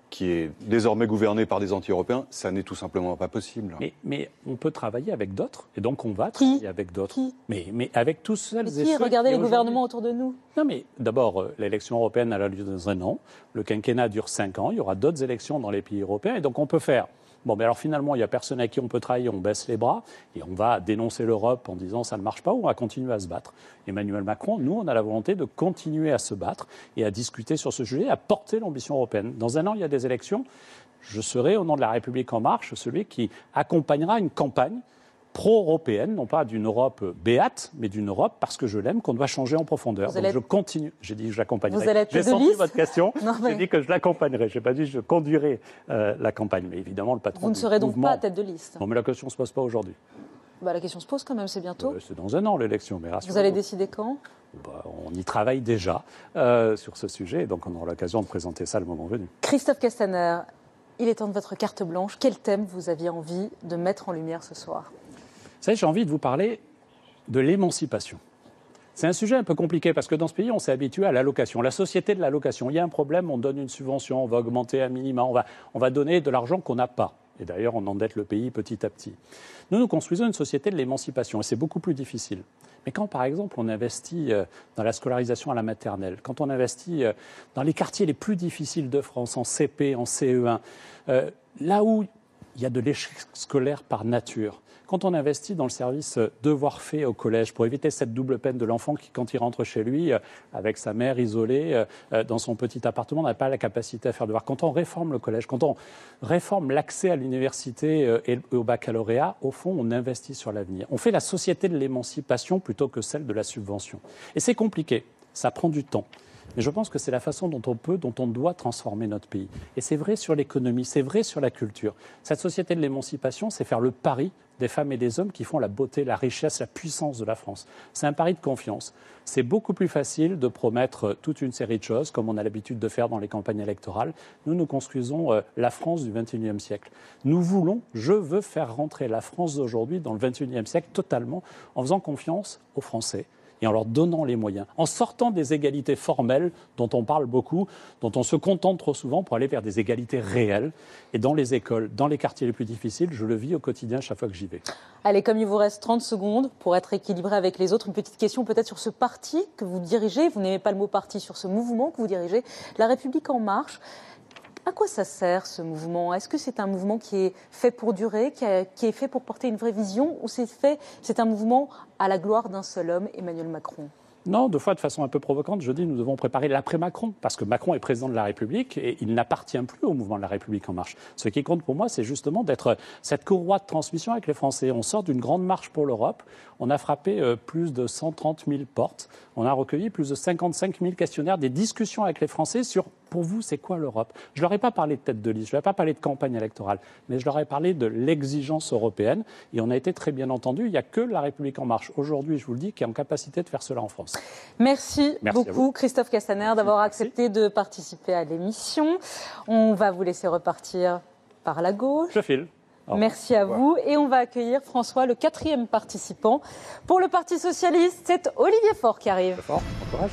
qui est désormais gouverné par des anti-européens, ça n'est tout simplement pas possible. Mais, mais, on peut travailler avec d'autres, et donc on va travailler avec d'autres. Mais, mais avec tous celles mais qui, Regardez les gouvernements autour de nous? Non, mais d'abord, euh, l'élection européenne a lieu dans un an, le quinquennat dure cinq ans, il y aura d'autres élections dans les pays européens, et donc on peut faire Bon, mais alors finalement, il n'y a personne à qui on peut trahir, on baisse les bras et on va dénoncer l'Europe en disant ça ne marche pas ou on va continuer à se battre. Emmanuel Macron, nous, on a la volonté de continuer à se battre et à discuter sur ce sujet, à porter l'ambition européenne. Dans un an, il y a des élections. Je serai, au nom de la République en marche, celui qui accompagnera une campagne pro-européenne, non pas d'une Europe béate, mais d'une Europe, parce que je l'aime, qu'on doit changer en profondeur. Donc je continue. J'ai dit que je l'accompagnerai. J'ai senti votre question. J'ai dit que je l'accompagnerai. Je n'ai pas dit que je conduirai euh, la campagne. Mais évidemment, le patron. Vous ne serez donc pas à tête de liste Non, mais la question ne se pose pas aujourd'hui. Bah, la question se pose quand même, c'est bientôt. Euh, c'est dans un an l'élection, mais Vous allez décider quand? Bah, On y travaille déjà euh, sur ce sujet, donc on aura l'occasion de présenter ça le moment venu. Christophe Castaner, il est temps de votre carte blanche. Quel thème vous aviez envie de mettre en lumière ce soir? Savez, j'ai envie de vous parler de l'émancipation. C'est un sujet un peu compliqué parce que dans ce pays, on s'est habitué à l'allocation, la société de l'allocation. Il y a un problème, on donne une subvention, on va augmenter un minima, on va, on va donner de l'argent qu'on n'a pas. Et d'ailleurs, on endette le pays petit à petit. Nous, nous construisons une société de l'émancipation et c'est beaucoup plus difficile. Mais quand, par exemple, on investit euh, dans la scolarisation à la maternelle, quand on investit euh, dans les quartiers les plus difficiles de France, en CP, en CE1, euh, là où il y a de l'échec scolaire par nature, quand on investit dans le service devoir fait au collège pour éviter cette double peine de l'enfant qui, quand il rentre chez lui, euh, avec sa mère isolée, euh, euh, dans son petit appartement, n'a pas la capacité à faire devoir, quand on réforme le collège, quand on réforme l'accès à l'université et au baccalauréat, au fond, on investit sur l'avenir. On fait la société de l'émancipation plutôt que celle de la subvention. Et c'est compliqué, ça prend du temps. Je pense que c'est la façon dont on peut, dont on doit transformer notre pays. Et c'est vrai sur l'économie, c'est vrai sur la culture. Cette société de l'émancipation, c'est faire le pari des femmes et des hommes qui font la beauté, la richesse, la puissance de la France. C'est un pari de confiance. C'est beaucoup plus facile de promettre toute une série de choses, comme on a l'habitude de faire dans les campagnes électorales. Nous, nous construisons euh, la France du XXIe siècle. Nous voulons, je veux faire rentrer la France d'aujourd'hui dans le XXIe siècle totalement en faisant confiance aux Français et en leur donnant les moyens, en sortant des égalités formelles dont on parle beaucoup, dont on se contente trop souvent pour aller vers des égalités réelles. Et dans les écoles, dans les quartiers les plus difficiles, je le vis au quotidien chaque fois que j'y vais. Allez, comme il vous reste 30 secondes pour être équilibré avec les autres, une petite question peut-être sur ce parti que vous dirigez. Vous n'aimez pas le mot parti sur ce mouvement que vous dirigez, La République en marche. À quoi ça sert ce mouvement? Est-ce que c'est un mouvement qui est fait pour durer, qui, est fait pour porter une vraie vision, ou c'est fait, c'est un mouvement à la gloire d'un seul homme, Emmanuel Macron? Non, deux fois de façon un peu provocante, je dis nous devons préparer l'après-Macron, parce que Macron est président de la République et il n'appartient plus au mouvement de la République en marche. Ce qui compte pour moi, c'est justement d'être cette courroie de transmission avec les Français. On sort d'une grande marche pour l'Europe, on a frappé euh, plus de 130 000 portes, on a recueilli plus de 55 000 questionnaires, des discussions avec les Français sur pour vous, c'est quoi l'Europe? Je ne leur ai pas parlé de tête de liste, je ne leur ai pas parlé de campagne électorale, mais je leur ai parlé de l'exigence européenne. Et on a été très bien entendu. Il n'y a que la République En Marche, aujourd'hui, je vous le dis, qui est en capacité de faire cela en France. Merci, beaucoup, Christophe Castaner, d'avoir accepté de participer à l'émission. On va vous laisser repartir par la gauche. Je file. Merci à vous. Et on va accueillir François, le quatrième participant. Pour le Parti Socialiste, c'est Olivier Faure qui arrive. Fort, courage.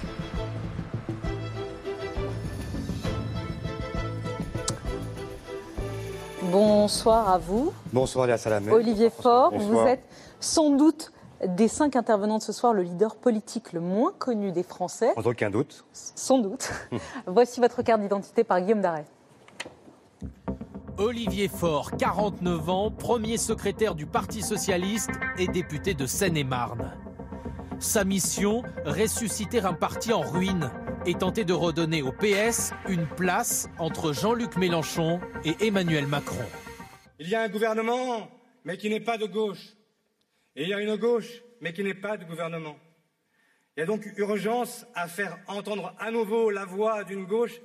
Bonsoir à vous. Bonsoir Léa Salamé. Olivier Faure, vous êtes sans doute des cinq intervenants de ce soir le leader politique le moins connu des Français. Sans aucun doute. Sans doute. Voici votre carte d'identité par Guillaume Darret. Olivier Faure, 49 ans, premier secrétaire du Parti socialiste et député de Seine-et-Marne. Sa mission, ressusciter un parti en ruine et tenter de redonner au PS une place entre Jean-Luc Mélenchon et Emmanuel Macron. Il y a un gouvernement, mais qui n'est pas de gauche. Et il y a une gauche, mais qui n'est pas de gouvernement. Il y a donc urgence à faire entendre à nouveau la voix d'une gauche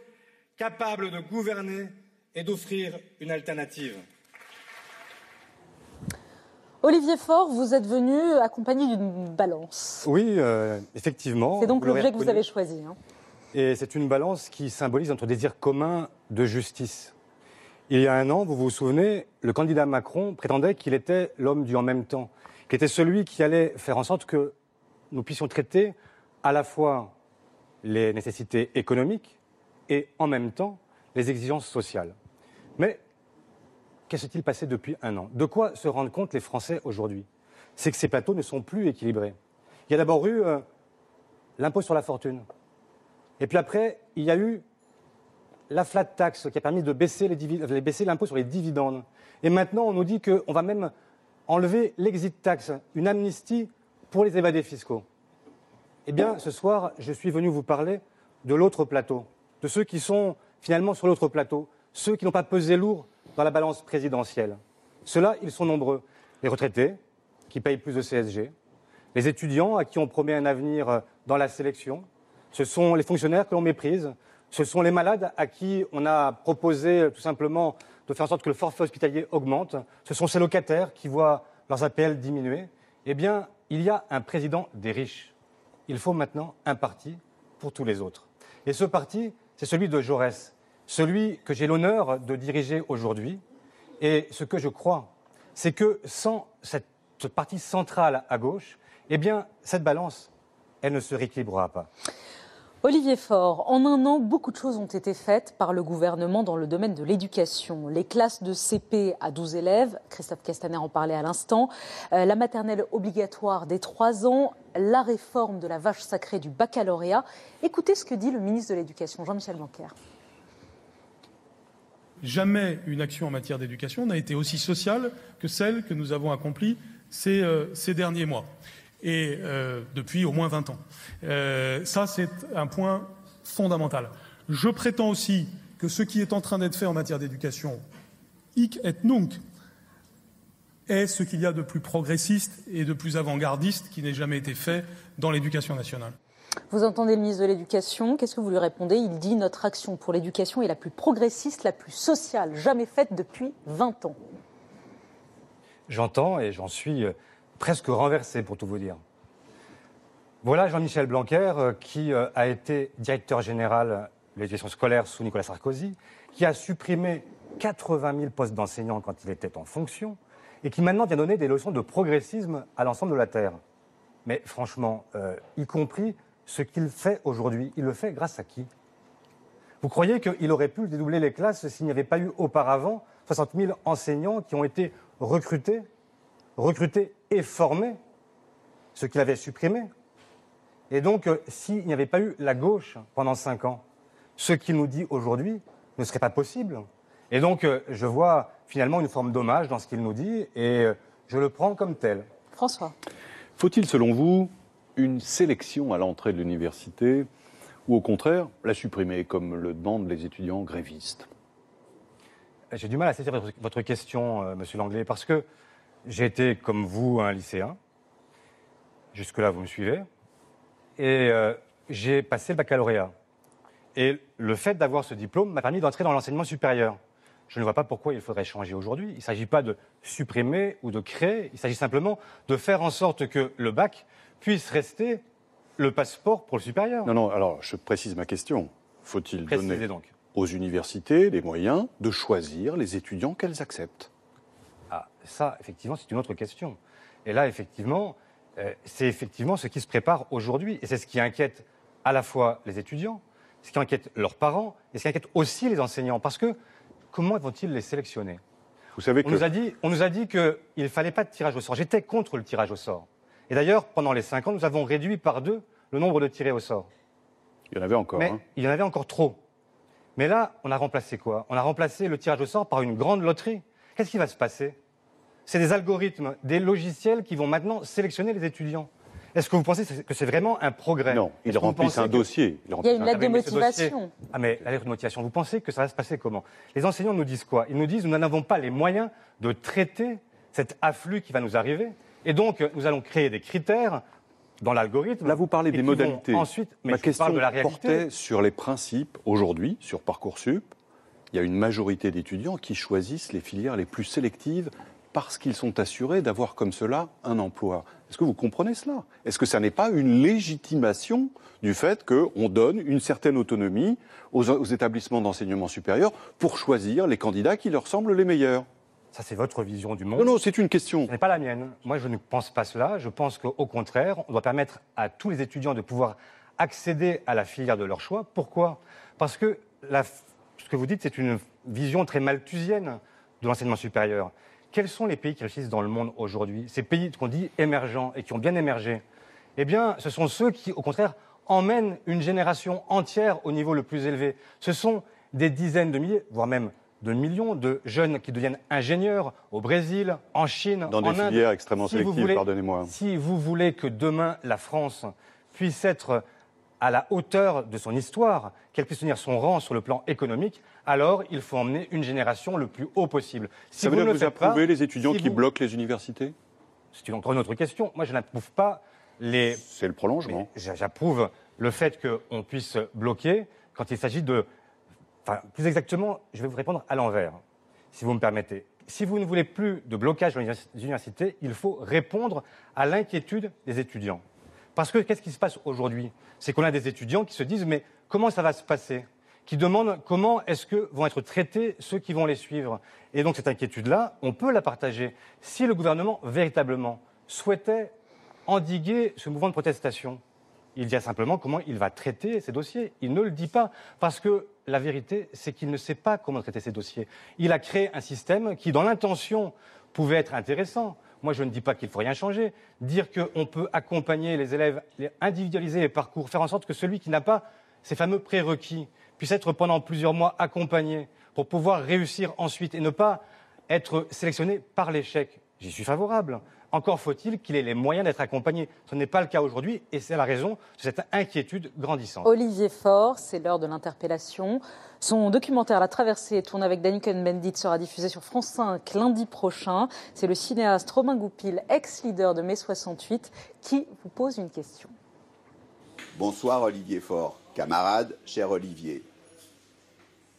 capable de gouverner et d'offrir une alternative. Olivier Faure, vous êtes venu accompagné d'une balance. Oui, euh, effectivement. C'est donc l'objet que vous avez choisi. hein. Et c'est une balance qui symbolise notre désir commun de justice. Il y a un an, vous vous souvenez, le candidat Macron prétendait qu'il était l'homme du en même temps, qu'il était celui qui allait faire en sorte que nous puissions traiter à la fois les nécessités économiques et en même temps les exigences sociales. Mais que s'est-il passé depuis un an? De quoi se rendent compte les Français aujourd'hui? C'est que ces plateaux ne sont plus équilibrés. Il y a d'abord eu euh, l'impôt sur la fortune. Et puis après, il y a eu la flat tax qui a permis de baisser l'impôt sur les dividendes. Et maintenant, on nous dit qu'on va même enlever l'exit tax, une amnistie pour les évadés fiscaux. Eh bien, ce soir, je suis venu vous parler de l'autre plateau, de ceux qui sont finalement sur l'autre plateau, ceux qui n'ont pas pesé lourd dans la balance présidentielle. Ceux-là, ils sont nombreux. Les retraités, qui payent plus de CSG, les étudiants à qui on promet un avenir euh, dans la sélection, ce sont les fonctionnaires que l'on méprise, ce sont les malades à qui on a proposé euh, tout simplement de faire en sorte que le forfait hospitalier augmente, ce sont ces locataires qui voient leurs APL diminuer. Eh bien, il y a un président des riches. Il faut maintenant un parti pour tous les autres. Et ce parti, c'est celui de Jaurès, celui que j'ai l'honneur de diriger aujourd'hui. Et ce que je crois, c'est que sans cette partie centrale à gauche, eh bien, cette balance, elle ne se rééquilibrera pas. Olivier Faure, en un an, beaucoup de choses ont été faites par le gouvernement dans le domaine de l'éducation. Les classes de CP à 12 élèves, Christophe Castaner en parlait à l'instant, euh, la maternelle obligatoire des 3 ans, la réforme de la vache sacrée du baccalauréat. Écoutez ce que dit le ministre de l'Éducation, Jean-Michel Blanquer. Jamais une action en matière d'éducation n'a été aussi sociale que celle que nous avons accomplie ces, euh, ces derniers mois, et euh, depuis au moins 20 ans. Euh, ça, c'est un point fondamental. Je prétends aussi que ce qui est en train d'être fait en matière d'éducation, hic et nunc, est ce qu'il y a de plus progressiste et de plus avant-gardiste qui n'ait jamais été fait dans l'éducation nationale. Vous entendez le ministre de l'Éducation, qu'est-ce que vous lui répondez? Il dit notre action pour l'éducation est la plus progressiste, la plus sociale, jamais faite depuis 20 ans. J'entends et j'en suis euh, presque renversé pour tout vous dire. Voilà Jean-Michel Blanquer euh, qui euh, a été directeur général de l'éducation scolaire sous Nicolas Sarkozy, qui a supprimé 80 000 postes d'enseignants quand il était en fonction et qui maintenant vient donner des leçons de progressisme à l'ensemble de la Terre. Mais franchement, euh, y compris ce qu'il fait aujourd'hui, il le fait grâce à qui? Vous croyez qu'il aurait pu dédoubler les classes s'il n'y avait pas eu auparavant 60 000 enseignants qui ont été recrutés, recrutés et formés, ce qu'il avait supprimé Et donc, euh, s'il n'y avait pas eu la gauche pendant cinq ans, ce qu'il nous dit aujourd'hui ne serait pas possible. Et donc, euh, je vois finalement une forme d'hommage dans ce qu'il nous dit et euh, je le prends comme tel. François. Faut-il, selon vous, une sélection à l'entrée de l'université ou au contraire la supprimer, comme le demandent les étudiants grévistes? J'ai du mal à saisir votre, votre question, monsieur Langlais, parce que j'ai été, comme vous, un lycéen. Jusque-là, vous me suivez. Et euh, j'ai passé le baccalauréat. Et le fait d'avoir ce diplôme m'a permis d'entrer dans l'enseignement supérieur. Je ne vois pas pourquoi il faudrait changer aujourd'hui. Il ne s'agit pas de supprimer ou de créer, il s'agit simplement de faire en sorte que le bac puisse rester le passeport pour le supérieur. Non, non, alors je précise ma question. Faut-il donner donc. aux universités les moyens de choisir les étudiants qu'elles acceptent? Ah, ça, effectivement, c'est une autre question. Et là, effectivement, euh, c'est effectivement ce qui se prépare aujourd'hui. Et c'est ce qui inquiète à la fois les étudiants, ce qui inquiète leurs parents, et ce qui inquiète aussi les enseignants. Parce que comment vont-ils les sélectionner? Vous savez on que nous a dit, on nous a dit qu'il ne fallait pas de tirage au sort. J'étais contre le tirage au sort. Et d'ailleurs, pendant les cinq ans, nous avons réduit par deux le nombre de tirés au sort. il y en avait encore. Mais hein. il y en avait encore trop. Mais là, on a remplacé quoi? On a remplacé le tirage au sort par une grande loterie. Qu'est-ce qui va se passer? C'est des algorithmes, des logiciels qui vont maintenant sélectionner les étudiants. Est-ce que vous pensez que c'est vraiment un progrès? Non, ils remplissent un que- dossier. Ils Il y a une un- lettre de Ah, motivation. Ah mais la lettre de motivation, vous pensez que ça va se passer comment? Les enseignants nous disent quoi? Ils nous disent nous n'avons pas les moyens de traiter cet afflux qui va nous arriver. Et donc, nous allons créer des critères dans l'algorithme. Là, vous parlez des modalités. Ensuite, mais Ma je question parle de la réalité. portait sur les principes. Aujourd'hui, sur Parcoursup, il y a une majorité d'étudiants qui choisissent les filières les plus sélectives parce qu'ils sont assurés d'avoir comme cela un emploi. Est-ce que vous comprenez cela? Est-ce que ça n'est pas une légitimation du fait qu'on donne une certaine autonomie aux, aux établissements d'enseignement supérieur pour choisir les candidats qui leur semblent les meilleurs? Ça, c'est votre vision du monde. Non, non, c'est une question. Ce n'est pas la mienne. Moi, je ne pense pas cela. Je pense qu'au contraire, on doit permettre à tous les étudiants de pouvoir accéder à la filière de leur choix. Pourquoi? Parce que la- ce que vous dites, c'est une vision très malthusienne de l'enseignement supérieur. Quels sont les pays qui réussissent dans le monde aujourd'hui? Ces pays qu'on dit émergents et qui ont bien émergé. Eh bien, ce sont ceux qui, au contraire, emmènent une génération entière au niveau le plus élevé. Ce sont des dizaines de milliers, voire même de millions de jeunes qui deviennent ingénieurs au Brésil, en Chine, Dans des Inde. filières extrêmement Si sélectives, pardonnez-moi. Si vous voulez que demain la France puisse être à la hauteur de son histoire, qu'elle puisse tenir son rang sur le plan économique, alors il faut emmener une génération le plus haut possible. Si ça veut vous dire ne que vous pas, les étudiants si qui vous- bloquent les universités? C'est une- encore une autre question. Moi, je n'approuve pas les. C'est le prolongement. J'approuve le fait qu'on puisse bloquer quand il s'agit de. Enfin, plus exactement, je vais vous répondre à l'envers, si vous me permettez. Si vous ne voulez plus de blocage dans les universités, il faut répondre à l'inquiétude des étudiants. Parce que qu'est-ce qui se passe aujourd'hui? C'est qu'on a des étudiants qui se disent mais comment ça va se passer? Qui demandent comment est-ce que vont être traités ceux qui vont les suivre. Et donc cette inquiétude-là, on peut la partager. Si le gouvernement véritablement souhaitait endiguer ce mouvement de protestation, il dit simplement comment il va traiter ces dossiers. Il ne le dit pas. Parce que la vérité, c'est qu'il ne sait pas comment traiter ces dossiers. Il a créé un système qui, dans l'intention, pouvait être intéressant. Moi, je ne dis pas qu'il faut rien changer. Dire qu'on peut accompagner les élèves, individualiser les parcours, faire en sorte que celui qui n'a pas ces fameux prérequis puisse être pendant plusieurs mois accompagné pour pouvoir réussir ensuite et ne pas être sélectionné par l'échec. J'y suis favorable. Encore faut-il qu'il ait les moyens d'être accompagné. Ce n'est pas le cas aujourd'hui et c'est la raison de cette inquiétude grandissante. Olivier Faure, c'est l'heure de l'interpellation. Son documentaire La Traversée, tourné avec Danny Cohn-Bendit, sera diffusé sur France 5 lundi prochain. C'est le cinéaste Romain Goupil, ex-leader de mai 68, qui vous pose une question. Bonsoir Olivier Faure, camarade, cher Olivier.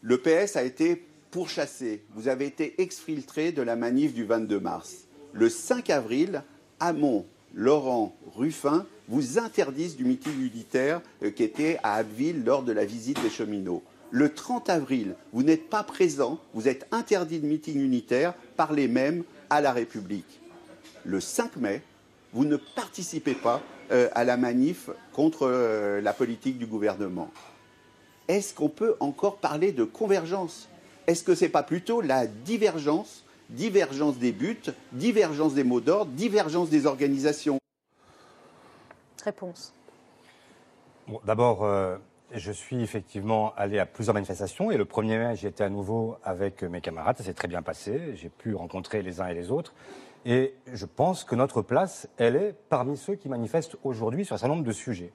Le PS a été pourchassé. Vous avez été exfiltré de la manif du 22 mars. Le 5 avril, Hamon, Laurent, Ruffin vous interdisent du meeting unitaire euh, qui était à Abbeville lors de la visite des cheminots. Le 30 avril, vous n'êtes pas présent, vous êtes interdit de meeting unitaire par les mêmes à la République. Le 5 mai, vous ne participez pas euh, à la manif contre euh, la politique du gouvernement. Est-ce qu'on peut encore parler de convergence? Est-ce que ce n'est pas plutôt la divergence Divergence des buts, divergence des mots d'ordre, divergence des organisations Réponse. Bon, D'abord, euh, je suis effectivement allé à plusieurs manifestations et le 1er mai, j'y étais à nouveau avec mes camarades. Ça s'est très bien passé. J'ai pu rencontrer les uns et les autres. Et je pense que notre place, elle est parmi ceux qui manifestent aujourd'hui sur un certain nombre de sujets.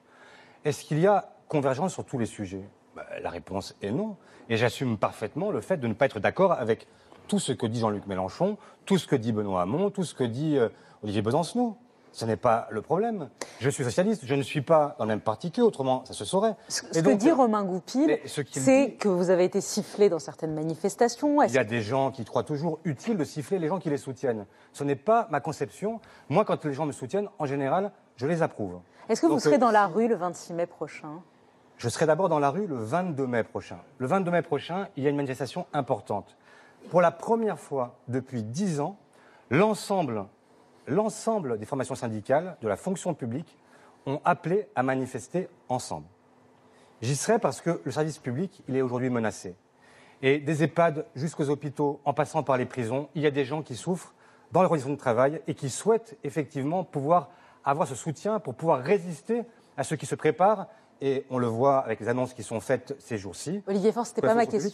Est-ce qu'il y a convergence sur tous les sujets? Ben, La réponse est non. Et j'assume parfaitement le fait de ne pas être d'accord avec tout ce que dit Jean-Luc Mélenchon, tout ce que dit Benoît Hamon, tout ce que dit euh, Olivier Besancenot. Ce n'est pas le problème. Je suis socialiste, je ne suis pas dans le même parti qu'eux, autrement ça se saurait. Ce Et que donc, dit Romain Goupil, ce c'est que vous avez été sifflé dans certaines manifestations. Il y a des gens qui croient toujours utile de siffler les gens qui les soutiennent. Ce n'est pas ma conception. Moi, quand les gens me soutiennent, en général, je les approuve. est-ce que vous serez euh, dans la rue le 26 mai prochain? Je serai d'abord dans la rue le 22 mai prochain. Le 22 mai prochain, il y a une manifestation importante. Pour la première fois depuis dix ans, l'ensemble, des formations syndicales de la fonction publique ont appelé à manifester ensemble. J'y serai parce que le service public, est aujourd'hui menacé. Et des EHPAD jusqu'aux hôpitaux, en passant par les prisons, il y a des gens qui souffrent dans les conditions de travail et qui souhaitent effectivement pouvoir avoir ce soutien pour pouvoir résister à ceux qui se préparent. Et on le voit avec les annonces qui sont faites ces jours-ci. Olivier Faure, c'était La pas ma question.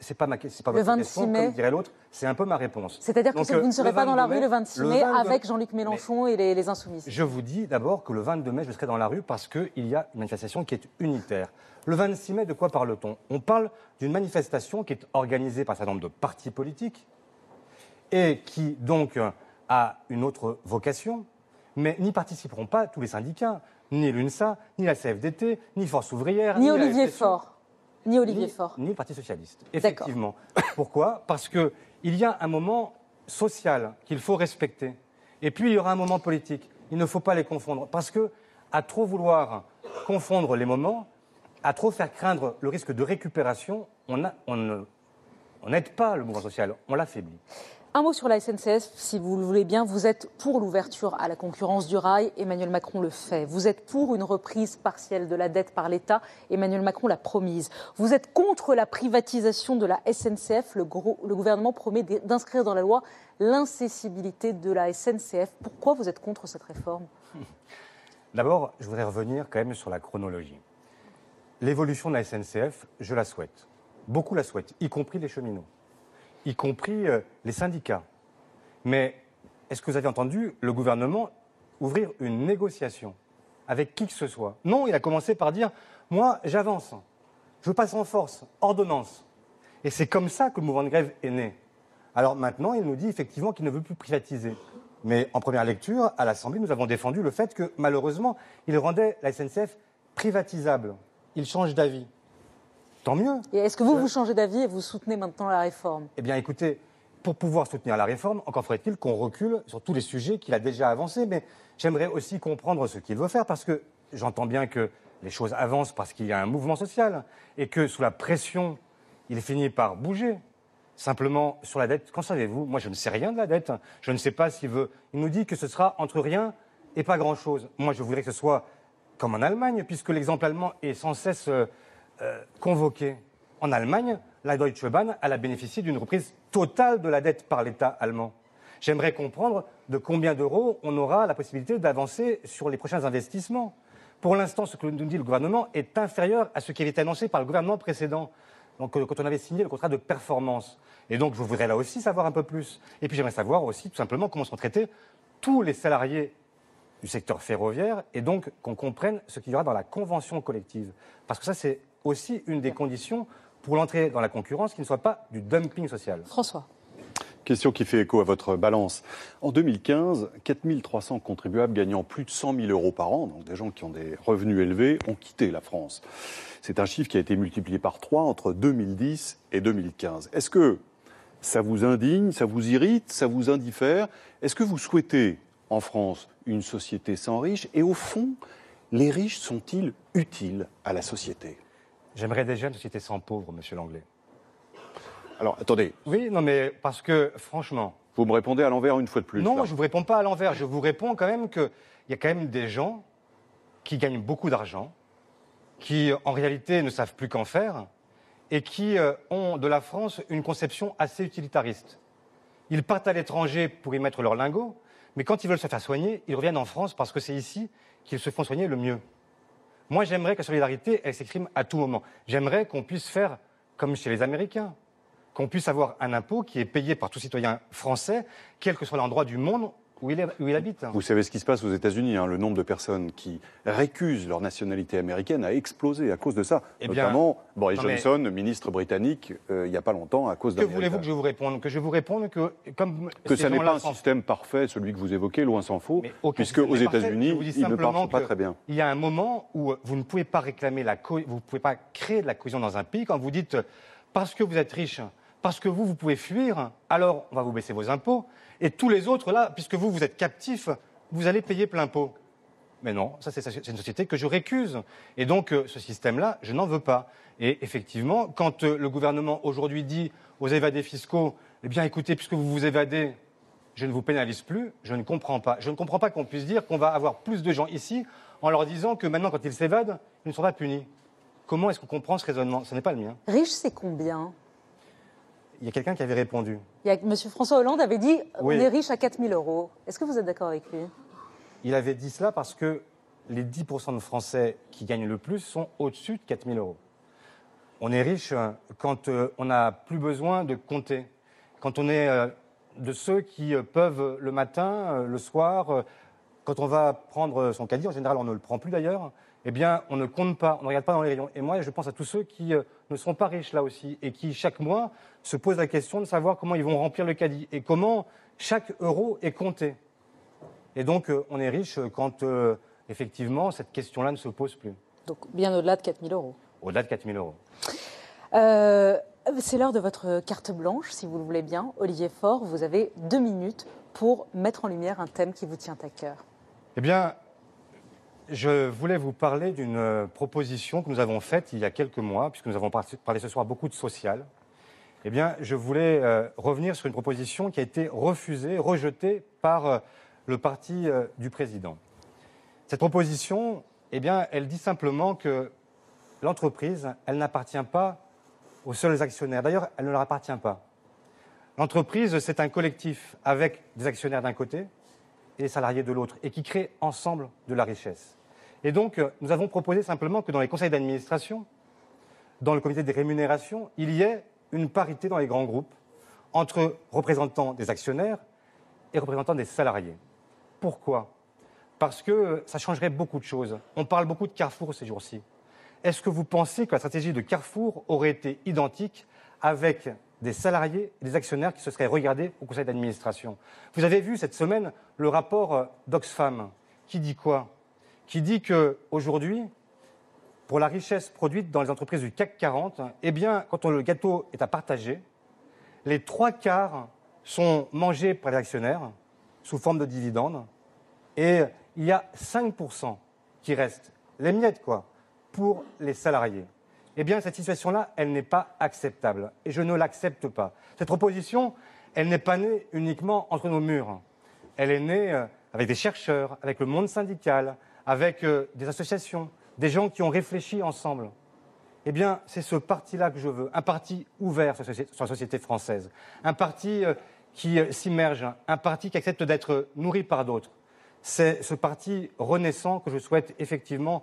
C'est pas ma pas Le votre 26 question, mai. comme dirait l'autre. C'est un peu ma réponse. C'est-à-dire que vous ne serez pas dans la 22 rue le 26 mai 22 avec Jean-Luc Mélenchon et les, les Insoumises je vous dis d'abord que le 22 mai, je serai dans la rue parce qu'il y a une manifestation qui est unitaire. Le 26 mai, de quoi parle-t-on? On parle d'une manifestation qui est organisée par un certain nombre de partis politiques et qui donc a une autre vocation, mais n'y participeront pas tous les syndicats, ni l'UNSA, ni la CFDT, ni Force ouvrière, Ni Olivier Faure. Ni Olivier ni- Faure. Ni le Parti socialiste. Effectivement. Pourquoi? Parce que il y a un moment social qu'il faut respecter. Et puis il y aura un moment politique. Il ne faut pas les confondre. Parce que, à trop vouloir confondre les moments, à trop faire craindre le risque de récupération, on, a- on ne- on n'aide pas le mouvement social, on l'affaiblit. Un mot sur la SNCF, si vous le voulez bien. Vous êtes pour l'ouverture à la concurrence du rail. Emmanuel Macron le fait. Vous êtes pour une reprise partielle de la dette par l'État. Emmanuel Macron l'a promise. Vous êtes contre la privatisation de la SNCF. Le, gouvernement promet d'inscrire dans la loi l'incessibilité de la SNCF. Pourquoi vous êtes contre cette réforme? D'abord, je voudrais revenir quand même sur la chronologie. L'évolution de la SNCF, je la souhaite. Beaucoup la souhaitent, y compris les cheminots, y compris euh, les syndicats. Mais est-ce que vous avez entendu le gouvernement ouvrir une négociation avec qui que ce soit? Non, il a commencé par dire Moi, j'avance, je passe en force, ordonnance. Et c'est comme ça que le mouvement de grève est né. Alors maintenant, il nous dit effectivement qu'il ne veut plus privatiser. Mais en première lecture, à l'Assemblée, nous avons défendu le fait que malheureusement, il rendait la SNCF privatisable. Il change d'avis. Tant mieux. Et est-ce que vous, vous changez d'avis et vous soutenez maintenant la réforme? Eh bien, écoutez, pour pouvoir soutenir la réforme, encore faudrait-il qu'on recule sur tous les sujets qu'il a déjà avancés. Mais j'aimerais aussi comprendre ce qu'il veut faire parce que j'entends bien que les choses avancent parce qu'il y a un mouvement social et que sous la pression, il finit par bouger. Simplement, sur la dette, qu'en savez-vous? Moi, je ne sais rien de la dette. Je ne sais pas s'il veut. Il nous dit que ce sera entre rien et pas grand-chose. Moi, je voudrais que ce soit comme en Allemagne, puisque l'exemple allemand est sans cesse euh, euh, convoqué. En Allemagne, la Deutsche Bahn elle a bénéficié d'une reprise totale de la dette par l'État allemand. J'aimerais comprendre de combien d'euros on aura la possibilité d'avancer sur les prochains investissements. Pour l'instant, ce que nous dit le gouvernement est inférieur à ce qui avait été annoncé par le gouvernement précédent. Donc, euh, quand on avait signé le contrat de performance. Et donc, je voudrais là aussi savoir un peu plus. Et puis, j'aimerais savoir aussi, tout simplement, comment sont traités tous les salariés du secteur ferroviaire et donc qu'on comprenne ce qu'il y aura dans la convention collective. Parce que ça, c'est aussi une des conditions pour l'entrée dans la concurrence qui ne soit pas du dumping social. François. Question qui fait écho à votre balance. En 2015, 4300 contribuables gagnant plus de 100 000 euros par an, donc des gens qui ont des revenus élevés, ont quitté la France. C'est un chiffre qui a été multiplié par 3 entre 2010 et 2015. Est-ce que ça vous indigne, ça vous irrite, ça vous indiffère? Est-ce que vous souhaitez en France une société sans riches? Et au fond, les riches sont-ils utiles à la société? J'aimerais déjà une société sans pauvres, monsieur Langlais. Alors, attendez. Oui, non, mais parce que, franchement. Vous me répondez à l'envers une fois de plus. Non, là. je ne vous réponds pas à l'envers. Je vous réponds quand même qu'il y a quand même des gens qui gagnent beaucoup d'argent, qui en réalité ne savent plus qu'en faire, et qui euh, ont de la France une conception assez utilitariste. Ils partent à l'étranger pour y mettre leur lingot, mais quand ils veulent se faire soigner, ils reviennent en France parce que c'est ici qu'ils se font soigner le mieux. Moi, j'aimerais que la solidarité, elle s'exprime à tout moment. J'aimerais qu'on puisse faire comme chez les Américains, qu'on puisse avoir un impôt qui est payé par tout citoyen français, quel que soit l'endroit du monde où il, est- où il habite. Vous savez ce qui se passe aux États-Unis. hein, le nombre de personnes qui récusent leur nationalité américaine a explosé à cause de ça. Eh bien, Notamment Boris mais- Johnson, ministre britannique, euh, il n'y a pas longtemps, à cause Que d'un voulez-vous héritage. que je vous réponde? Que je vous réponde que, comme Que ces ça n'est pas un système parfait, celui que vous évoquez, loin s'en faut, aucun puisque aux. États-Unis, il ne marche pas que très bien. Il y a un moment où vous ne pouvez pas réclamer la co- vous ne pouvez pas créer de la cohésion dans un pays quand vous dites parce que vous êtes riche, parce que vous vous pouvez fuir, alors on va vous baisser vos impôts et tous les autres là, puisque vous vous êtes captifs, vous allez payer plein pot. Mais non, ça c'est une société que je récuse. Et donc euh, ce système-là, je n'en veux pas. Et effectivement, quand euh, le gouvernement aujourd'hui dit aux évadés fiscaux, eh bien écoutez, puisque vous vous évadez, je ne vous pénalise plus, je ne comprends pas. Je ne comprends pas qu'on puisse dire qu'on va avoir plus de gens ici en leur disant que maintenant, quand ils s'évadent, ils ne sont pas punis. Comment est-ce qu'on comprend ce raisonnement? Ce n'est pas le mien. Riche, c'est combien? Il y a quelqu'un qui avait répondu. Il y a, Monsieur François Hollande avait dit Oui. on est riche à 4 000 euros. Est-ce que vous êtes d'accord avec lui? Il avait dit cela parce que les 10% de Français qui gagnent le plus sont au-dessus de 4 000 euros. On est riche euh, quand euh, on n'a plus besoin de compter, quand on est euh, de ceux qui euh, peuvent le matin, le soir, quand on va prendre son caddie, en général on ne le prend plus d'ailleurs, eh bien on ne compte pas, on ne regarde pas dans les rayons. Et moi je pense à tous ceux qui ne sont pas riches là aussi et qui chaque mois se posent la question de savoir comment ils vont remplir le caddie et comment chaque euro est compté. Et donc, euh, on est riche quand, euh, effectivement, cette question-là ne se pose plus. Donc bien au-delà de 4 000 euros. Au-delà de 4 000 euros. Euh, Euh, c'est l'heure de votre carte blanche, si vous le voulez bien. Olivier Faure, vous avez deux minutes pour mettre en lumière un thème qui vous tient à cœur. Eh bien, je voulais vous parler d'une euh, proposition que nous avons faite il y a quelques mois, puisque nous avons parlé ce soir beaucoup de social. Eh bien, je voulais euh, revenir sur une proposition qui a été refusée, rejetée par le parti du président. Cette proposition, eh bien, elle dit simplement que l'entreprise, elle n'appartient pas aux seuls actionnaires. D'ailleurs, elle ne leur appartient pas. L'entreprise, c'est un collectif avec des actionnaires d'un côté et des salariés de l'autre, et qui crée ensemble de la richesse. Et donc, euh, nous avons proposé simplement que dans les conseils d'administration, dans le comité des rémunérations, il y ait une parité dans les grands groupes entre représentants des actionnaires et représentants des salariés. Pourquoi? Parce que ça changerait beaucoup de choses. On parle beaucoup de Carrefour ces jours-ci. Est-ce que vous pensez que la stratégie de Carrefour aurait été identique avec des salariés et des actionnaires qui se seraient regardés au conseil d'administration? Vous avez vu cette semaine le rapport euh, d'Oxfam qui dit quoi? Qui dit qu'aujourd'hui, pour la richesse produite dans les entreprises du CAC 40, eh bien, quand le gâteau est à partager, les trois quarts sont mangés par les actionnaires sous forme de dividendes et il y a 5% qui restent. Les miettes, quoi pour les salariés. Eh bien, cette situation-là, elle n'est pas acceptable. Et je ne l'accepte pas. Cette proposition, elle n'est pas née uniquement entre nos murs. Elle est née euh, avec des chercheurs, avec le monde syndical, avec euh, des associations, des gens qui ont réfléchi ensemble. Eh bien, c'est ce parti-là que je veux, un parti ouvert sur la société française, un parti euh, qui s'immerge, un parti qui accepte d'être nourri par d'autres. C'est ce parti renaissant que je souhaite effectivement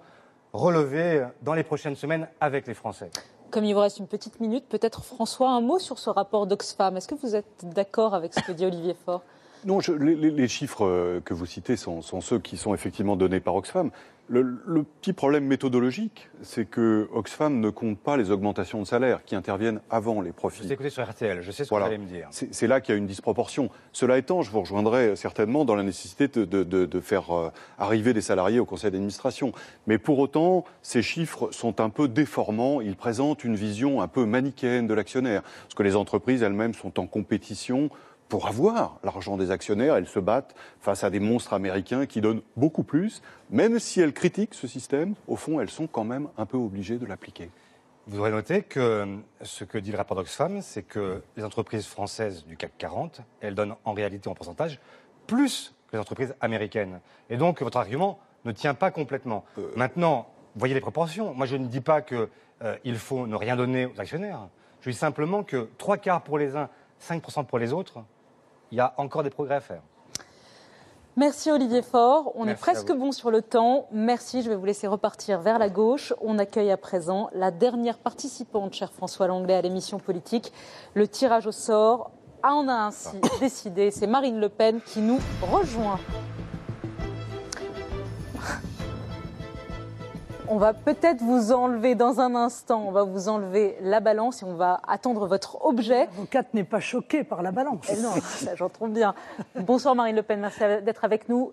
relever dans les prochaines semaines avec les Français. Comme il vous reste une petite minute, peut-être François, un mot sur ce rapport d'Oxfam. Est-ce que vous êtes d'accord avec ce que dit Olivier Faure? Non, les, chiffres euh, que vous citez sont, ceux qui sont effectivement donnés par Oxfam. Le, petit problème méthodologique, c'est que Oxfam ne compte pas les augmentations de salaire qui interviennent avant les profits. Vous écoutez sur RTL, je sais ce que vous allez me dire. C'est là qu'il y a une disproportion. Cela étant, je vous rejoindrai certainement dans la nécessité de, faire euh, arriver des salariés au conseil d'administration. Mais pour autant, ces chiffres sont un peu déformants. Ils présentent une vision un peu manichéenne de l'actionnaire. Parce que les entreprises elles-mêmes sont en compétition pour avoir l'argent des actionnaires, elles se battent face à des monstres américains qui donnent beaucoup plus. Même si elles critiquent ce système, au fond, elles sont quand même un peu obligées de l'appliquer. Vous aurez noté que ce que dit le rapport d'Oxfam, c'est que les entreprises françaises du CAC 40, elles donnent en réalité en pourcentage plus que les entreprises américaines. Et donc votre argument ne tient pas complètement. Euh. Maintenant, voyez les proportions. Moi, je ne dis pas qu'il euh, faut ne rien donner aux actionnaires. Je dis simplement que trois quarts pour les uns, 5% pour les autres, il y a encore des progrès à faire. Merci Olivier Faure. On est presque bon sur le temps. Merci. Je vais vous laisser repartir vers la gauche. On accueille à présent la dernière participante, cher François Langlais, à l'émission politique. Le tirage au sort en a ainsi ah. décidé. C'est Marine Le Pen qui nous rejoint. On va peut-être vous enlever dans un instant, on va vous enlever la balance et on va attendre votre objet. L'avocate n'est pas choquée par la balance. Eh non, ça j'en trouve bien. Bonsoir Marine Le Pen, merci d'être avec nous.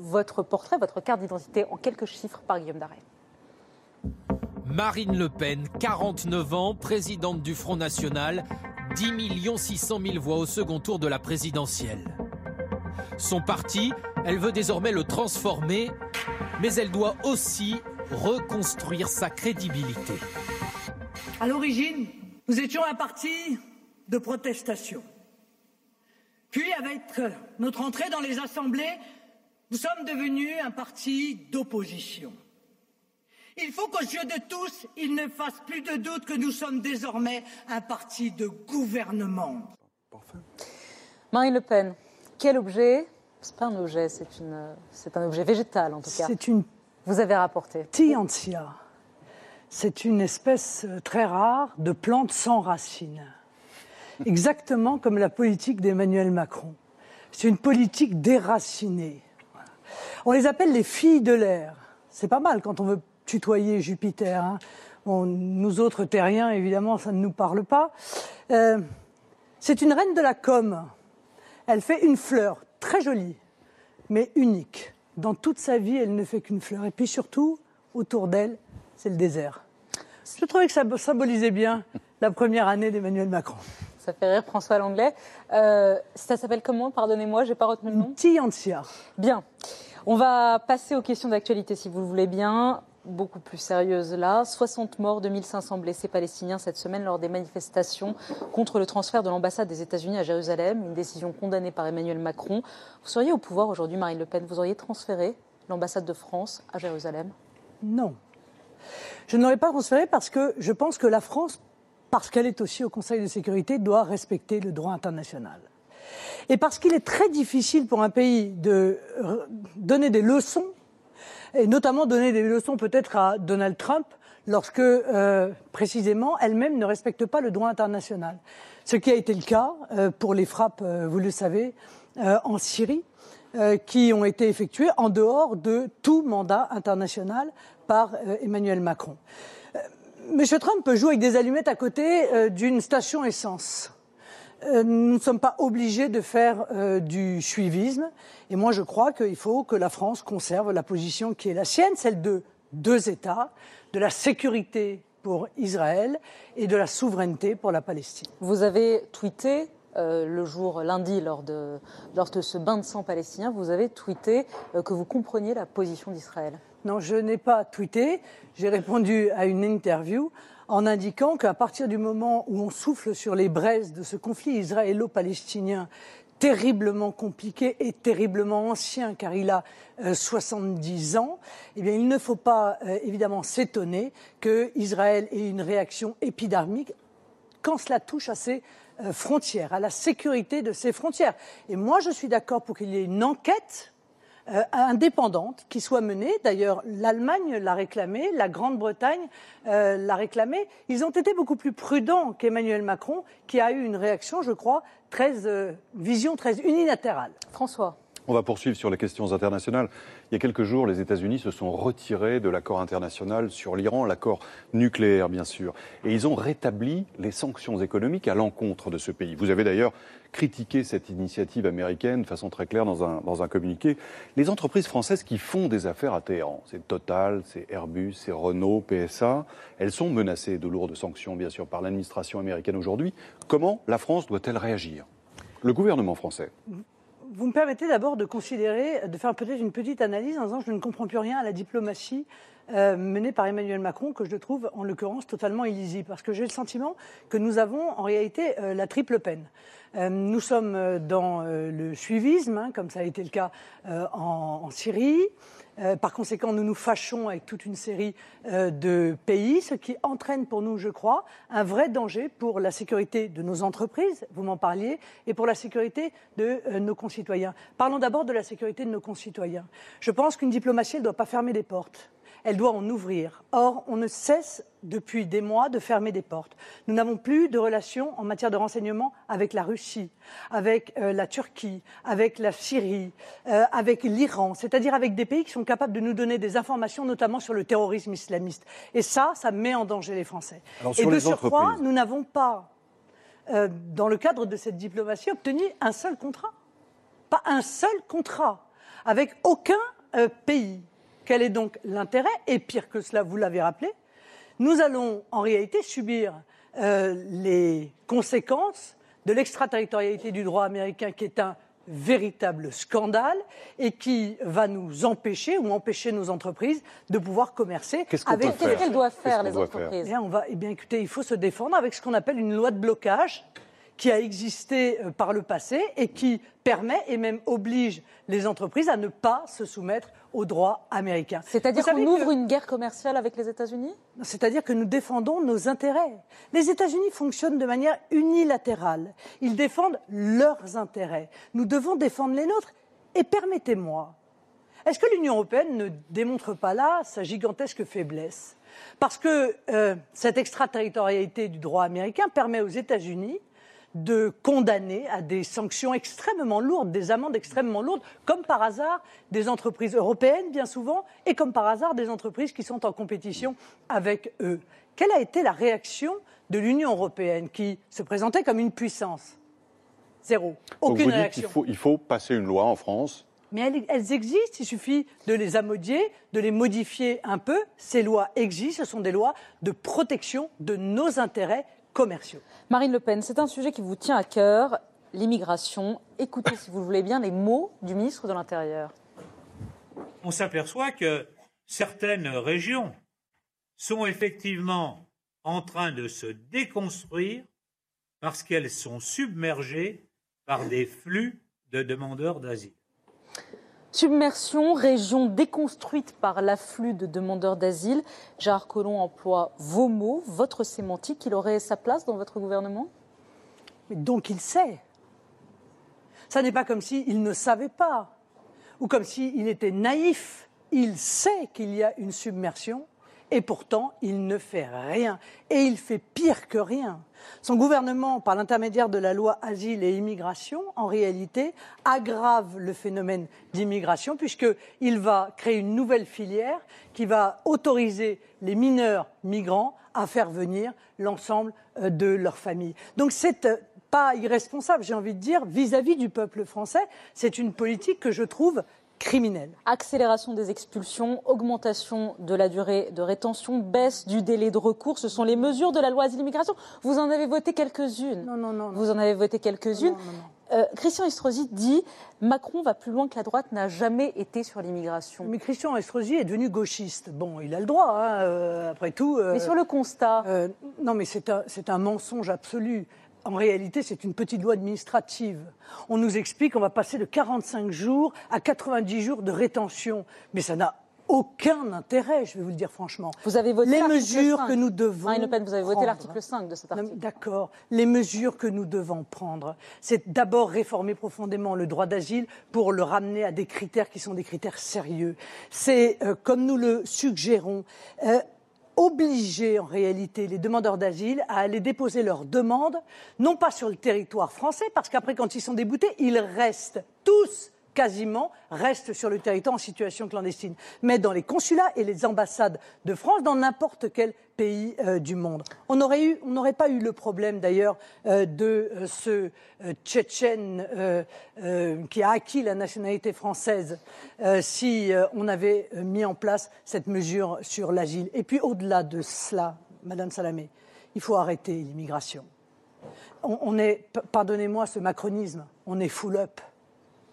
votre portrait, votre carte d'identité en quelques chiffres par Guillaume Darret. Marine Le Pen, 49 ans, présidente du Front National, 10 600 000 voix au second tour de la présidentielle. Son parti, elle veut désormais le transformer, mais elle doit aussi reconstruire sa crédibilité. À l'origine, nous étions un parti de protestation. Puis, avec notre entrée dans les assemblées, nous sommes devenus un parti d'opposition. Il faut qu'aux yeux de tous, il ne fasse plus de doute que nous sommes désormais un parti de gouvernement. Marine Le Pen, quel objet C'est pas un objet, c'est un objet végétal en tout cas. C'est une vous avez rapporté Tiantia. C'est une espèce euh, très rare de plante sans racines. Exactement comme la politique d'Emmanuel Macron. C'est une politique déracinée. On les appelle les filles de l'air. C'est pas mal quand on veut tutoyer Jupiter. Hein. nous autres terriens, évidemment, ça ne nous parle pas. Euh, c'est une reine de la com. Elle fait une fleur très jolie, mais unique dans toute sa vie, elle ne fait qu'une fleur. Et puis surtout, autour d'elle, c'est le désert. Je trouvais que ça symbolisait bien la première année d'Emmanuel Macron. Ça fait rire François Langlais. Euh, ça s'appelle comment? Pardonnez-moi, j'ai pas retenu le nom. Tiantia. Bien. On va passer aux questions d'actualité, si vous le voulez bien. Beaucoup plus sérieuses là. 60 morts, 2500 blessés palestiniens cette semaine lors des manifestations contre le transfert de l'ambassade des États-Unis à Jérusalem. Une décision condamnée par Emmanuel Macron. Vous seriez au pouvoir aujourd'hui, Marine Le Pen. Vous auriez transféré l'ambassade de France à Jérusalem? Non. Je ne l'aurais pas transféré parce que je pense que la France, parce qu'elle est aussi au Conseil de sécurité, doit respecter le droit international. Et parce qu'il est très difficile pour un pays de euh, donner des leçons, et notamment donner des leçons peut-être à Donald Trump, lorsque euh, précisément elle-même ne respecte pas le droit international. Ce qui a été le cas euh, pour les frappes, euh, vous le savez, en Syrie, qui ont été effectuées en dehors de tout mandat international par Emmanuel Macron. Monsieur Trump peut jouer avec des allumettes à côté d'une station essence. Euh, nous ne sommes pas obligés de faire euh, du suivisme. Et moi, je crois qu'il faut que la France conserve la position qui est la sienne, celle de deux États, de la sécurité pour Israël et de la souveraineté pour la Palestine. Vous avez tweeté euh, le jour lundi lors de, lors de ce bain de sang palestinien, vous avez tweeté euh, que vous compreniez la position d'Israël. Non, je n'ai pas tweeté. J'ai répondu à une interview en indiquant qu'à partir du moment où on souffle sur les braises de ce conflit israélo-palestinien terriblement compliqué et terriblement ancien, car il a euh, 70 ans, eh bien, il ne faut pas euh, évidemment s'étonner que Israël ait une réaction épidermique quand cela touche à ses euh, frontières, à la sécurité de ses frontières. Et moi, je suis d'accord pour qu'il y ait une enquête euh, indépendante qui soit menée. D'ailleurs, l'Allemagne l'a réclamé, la Grande-Bretagne euh, l'a réclamé. Ils ont été beaucoup plus prudents qu'Emmanuel Macron, qui a eu une réaction, je crois, très euh, vision très unilatérale. François. On va poursuivre sur les questions internationales. Il y a quelques jours, les États-Unis se sont retirés de l'accord international sur l'Iran, l'accord nucléaire bien sûr, et ils ont rétabli les sanctions économiques à l'encontre de ce pays. Vous avez d'ailleurs critiqué cette initiative américaine de façon très claire dans un, dans un communiqué. Les entreprises françaises qui font des affaires à Téhéran, c'est Total, c'est Airbus, c'est Renault, PSA, elles sont menacées de lourdes sanctions bien sûr par l'administration américaine aujourd'hui. Comment la France doit-elle réagir? Le gouvernement français Vous me permettez d'abord de considérer, de faire peut-être une petite analyse en disant je ne comprends plus rien à la diplomatie euh, menée par Emmanuel Macron, que je trouve en l'occurrence totalement illisible, parce que j'ai le sentiment que nous avons en réalité euh, la triple peine. Euh, nous sommes dans le suivisme, hein, comme ça a été le cas en, en Syrie. Euh, par conséquent, nous nous fâchons avec toute une série euh, de pays, ce qui entraîne pour nous, je crois, un vrai danger pour la sécurité de nos entreprises, vous m'en parliez, et pour la sécurité de euh, nos concitoyens. Parlons d'abord de la sécurité de nos concitoyens. Je pense qu'une diplomatie ne doit pas fermer des portes. Elle doit en ouvrir. Or, on ne cesse depuis des mois de fermer des portes. Nous n'avons plus de relations en matière de renseignement avec la Russie, avec euh, la Turquie, avec la Syrie, euh, avec l'Iran, c'est-à-dire avec des pays qui sont capables de nous donner des informations, notamment sur le terrorisme islamiste. Et ça, ça met en danger les Français. Alors, Et de surcroît, entreprises. nous n'avons pas, euh, dans le cadre de cette diplomatie, obtenu un seul contrat. Pas un seul contrat avec aucun pays. Quel est donc l'intérêt? Et pire que cela, vous l'avez rappelé, nous allons en réalité subir euh, les conséquences de l'extraterritorialité du droit américain qui est un véritable scandale et qui va nous empêcher ou empêcher nos entreprises de pouvoir commercer Qu'est-ce qu'on avec Qu'est-ce qu'elles doivent faire, qu'on les doit faire? Entreprises eh bien, on va, eh bien, écoutez, il faut se défendre avec ce qu'on appelle une loi de blocage qui a existé euh, par le passé et qui permet et même oblige les entreprises à ne pas se soumettre au droit américain. C'est-à-dire qu'on que- ouvre une guerre commerciale avec les États-Unis? C'est-à-dire que nous défendons nos intérêts. Les États-Unis fonctionnent de manière unilatérale. Ils défendent leurs intérêts. Nous devons défendre les nôtres. Et permettez-moi, est-ce que l'Union européenne ne démontre pas là sa gigantesque faiblesse? Parce que euh, cette extraterritorialité du droit américain permet aux États-Unis de condamner à des sanctions extrêmement lourdes, des amendes extrêmement lourdes, comme par hasard des entreprises européennes bien souvent, et comme par hasard des entreprises qui sont en compétition avec eux. Quelle a été la réaction de l'Union européenne qui se présentait comme une puissance? Zéro. Aucune vous réaction. faut, il faut passer une loi en France Mais elles, elles existent, il suffit de les amodier, de les modifier un peu. Ces lois existent, ce sont des lois de protection de nos intérêts commerciaux. Marine Le Pen, c'est un sujet qui vous tient à cœur, l'immigration. Écoutez, si vous le voulez bien, les mots du ministre de l'Intérieur. On s'aperçoit que certaines régions sont effectivement en train de se déconstruire parce qu'elles sont submergées par des flux de demandeurs d'asile. Submersion, région déconstruite par l'afflux de demandeurs d'asile. Gérard Collomb emploie vos mots, votre sémantique. Il aurait sa place dans votre gouvernement? Donc il sait. Ça n'est pas comme s'il ne savait pas, ou comme s'il était naïf. Il sait qu'il y a une submersion et pourtant, il ne fait rien. Et il fait pire que rien. Son gouvernement, par l'intermédiaire de la loi Asile et Immigration, en réalité, aggrave le phénomène d'immigration, puisqu'il va créer une nouvelle filière qui va autoriser les mineurs migrants à faire venir l'ensemble euh, de leur famille. Donc c'est euh, pas irresponsable, j'ai envie de dire, vis à -vis du peuple français. C'est une politique que je trouve criminels. Accélération des expulsions, augmentation de la durée de rétention, baisse du délai de recours, ce sont les mesures de la loi asile-immigration. Vous en avez voté quelques-unes. Non, non, non. Vous en avez voté quelques-unes. Euh, Christian Estrosi dit Macron va plus loin que la droite n'a jamais été sur l'immigration. Mais Christian Estrosi est devenu gauchiste. Bon, il a le droit, hein, euh, après tout. Euh, mais sur le constat. non, mais c'est un, un mensonge absolu. En réalité, c'est une petite loi administrative. On nous explique qu'on va passer de 45 jours à 90 jours de rétention. Mais ça n'a aucun intérêt, je vais vous le dire franchement. Vous avez voté les mesures que nous devons Marine Le Pen, vous avez voté l'article 5 de cet article. D'accord. Les mesures que nous devons prendre, c'est d'abord réformer profondément le droit d'asile pour le ramener à des critères qui sont des critères sérieux. C'est, euh, comme nous le suggérons, euh, obliger en réalité les demandeurs d'asile à aller déposer leurs demandes, non pas sur le territoire français, parce qu'après, quand ils sont déboutés, ils restent tous quasiment restent sur le territoire en situation clandestine, mais dans les consulats et les ambassades de France, dans n'importe quel pays euh, du monde. On n'aurait pas eu le problème d'ailleurs euh, de euh, ce Tchétchène qui a acquis la nationalité française si on avait mis en place cette mesure sur l'asile. Et puis au-delà de cela, Madame Salamé, il faut arrêter l'immigration. on est, pardonnez-moi ce macronisme, on est full up.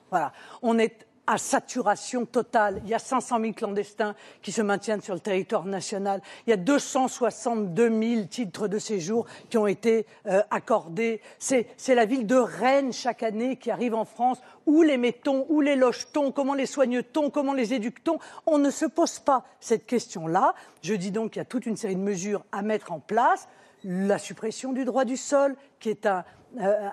Voilà. On est à saturation totale. Il y a 500 000 clandestins qui se maintiennent sur le territoire national. Il y a 262 000 titres de séjour qui ont été euh, accordés. C'est la ville de Rennes chaque année qui arrive en France. Où les mettons? Où les loge-t-on Comment les soigne-t-on? Comment les éduque-t-on? On ne se pose pas cette question-là. Je dis donc qu'il y a toute une série de mesures à mettre en place. La suppression du droit du sol, qui est un, euh,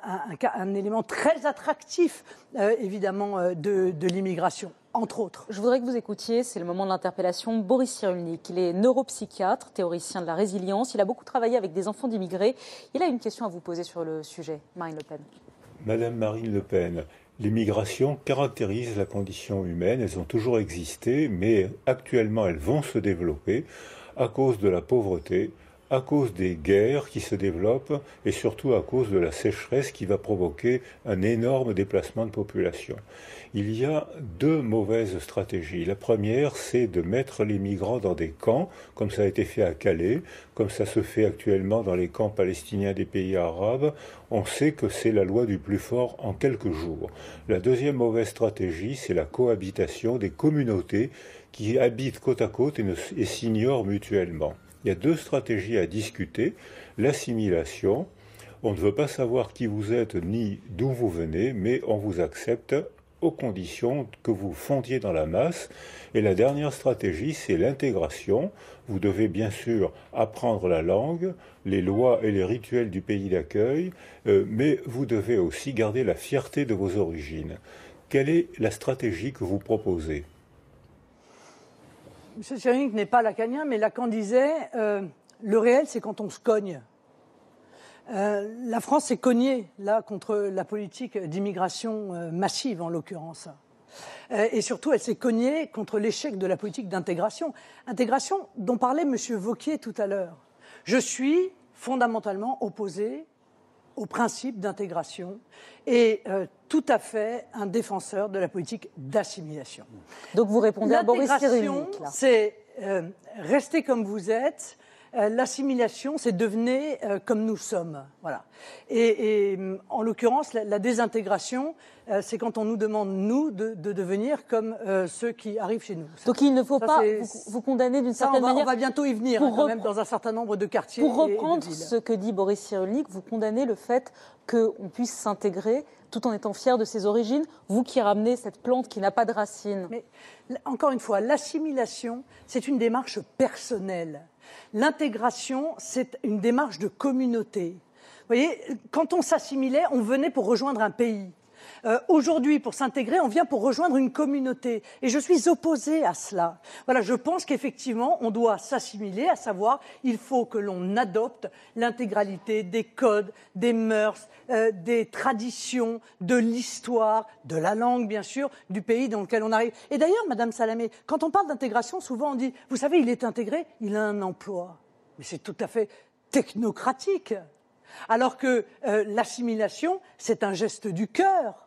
un, élément très attractif, euh, évidemment, euh, de, l'immigration entre autres. Je voudrais que vous écoutiez, c'est le moment de l'interpellation, Boris Cyrulnik. Il est neuropsychiatre, théoricien de la résilience. Il a beaucoup travaillé avec des enfants d'immigrés. Il a une question à vous poser sur le sujet, Marine Le Pen. Madame Marine Le Pen, les migrations caractérisent la condition humaine. Elles ont toujours existé, mais actuellement elles vont se développer à cause de la pauvreté, à cause des guerres qui se développent et surtout à cause de la sécheresse qui va provoquer un énorme déplacement de population. Il y a deux mauvaises stratégies. La première, c'est de mettre les migrants dans des camps, comme ça a été fait à Calais, comme ça se fait actuellement dans les camps palestiniens des pays arabes. On sait que c'est la loi du plus fort en quelques jours. La deuxième mauvaise stratégie, c'est la cohabitation des communautés qui habitent côte à côte et, s'ignorent mutuellement. Il y a deux stratégies à discuter. L'assimilation, on ne veut pas savoir qui vous êtes ni d'où vous venez, mais on vous accepte aux conditions que vous fondiez dans la masse. Et la dernière stratégie, c'est l'intégration. Vous devez bien sûr apprendre la langue, les lois et les rituels du pays d'accueil, euh, mais vous devez aussi garder la fierté de vos origines. Quelle est la stratégie que vous proposez? M. Cyrulnik n'est pas lacanien, mais Lacan disait euh, le réel, c'est quand on se cogne. Euh, la France s'est cognée là contre la politique d'immigration euh, massive en l'occurrence. et surtout, elle s'est cognée contre l'échec de la politique d'intégration. Intégration dont parlait M. Vauquier tout à l'heure. Je suis fondamentalement opposé au principe d'intégration et euh, tout à fait un défenseur de la politique d'assimilation. Donc vous répondez à Boris Cyrulnik. c'est euh, rester comme vous êtes, l'assimilation, c'est devenir euh, comme nous sommes. Voilà. Et, et, en l'occurrence, la, la désintégration, euh, c'est quand on nous demande, nous, de, de devenir comme euh, ceux qui arrivent chez nous. Donc il ne faut Ça, pas vous, vous condamner d'une on certaine va, on manière. va bientôt y venir, hein, quand même, dans un certain nombre de quartiers. Pour et- et de reprendre ce que dit Boris Cyrulnik, vous condamnez le fait qu'on puisse s'intégrer tout en étant fier de ses origines, vous qui ramenez cette plante qui n'a pas de racines. Mais encore une fois, l'assimilation, c'est une démarche personnelle. L'intégration, c'est une démarche de communauté. Vous voyez, quand on s'assimilait, on venait pour rejoindre un pays. Euh, Aujourd'hui, pour s'intégrer, on vient pour rejoindre une communauté. Et je suis opposée à cela. Voilà, je pense qu'effectivement, on doit s'assimiler, à savoir, il faut que l'on adopte l'intégralité des codes, des mœurs, euh, des traditions, de l'histoire, de la langue, bien sûr, du pays dans lequel on arrive. Et d'ailleurs, Madame Salamé, quand on parle d'intégration, souvent on dit, vous savez, il est intégré, il a un emploi. Mais c'est tout à fait technocratique. Alors que euh, l'assimilation, c'est un geste du cœur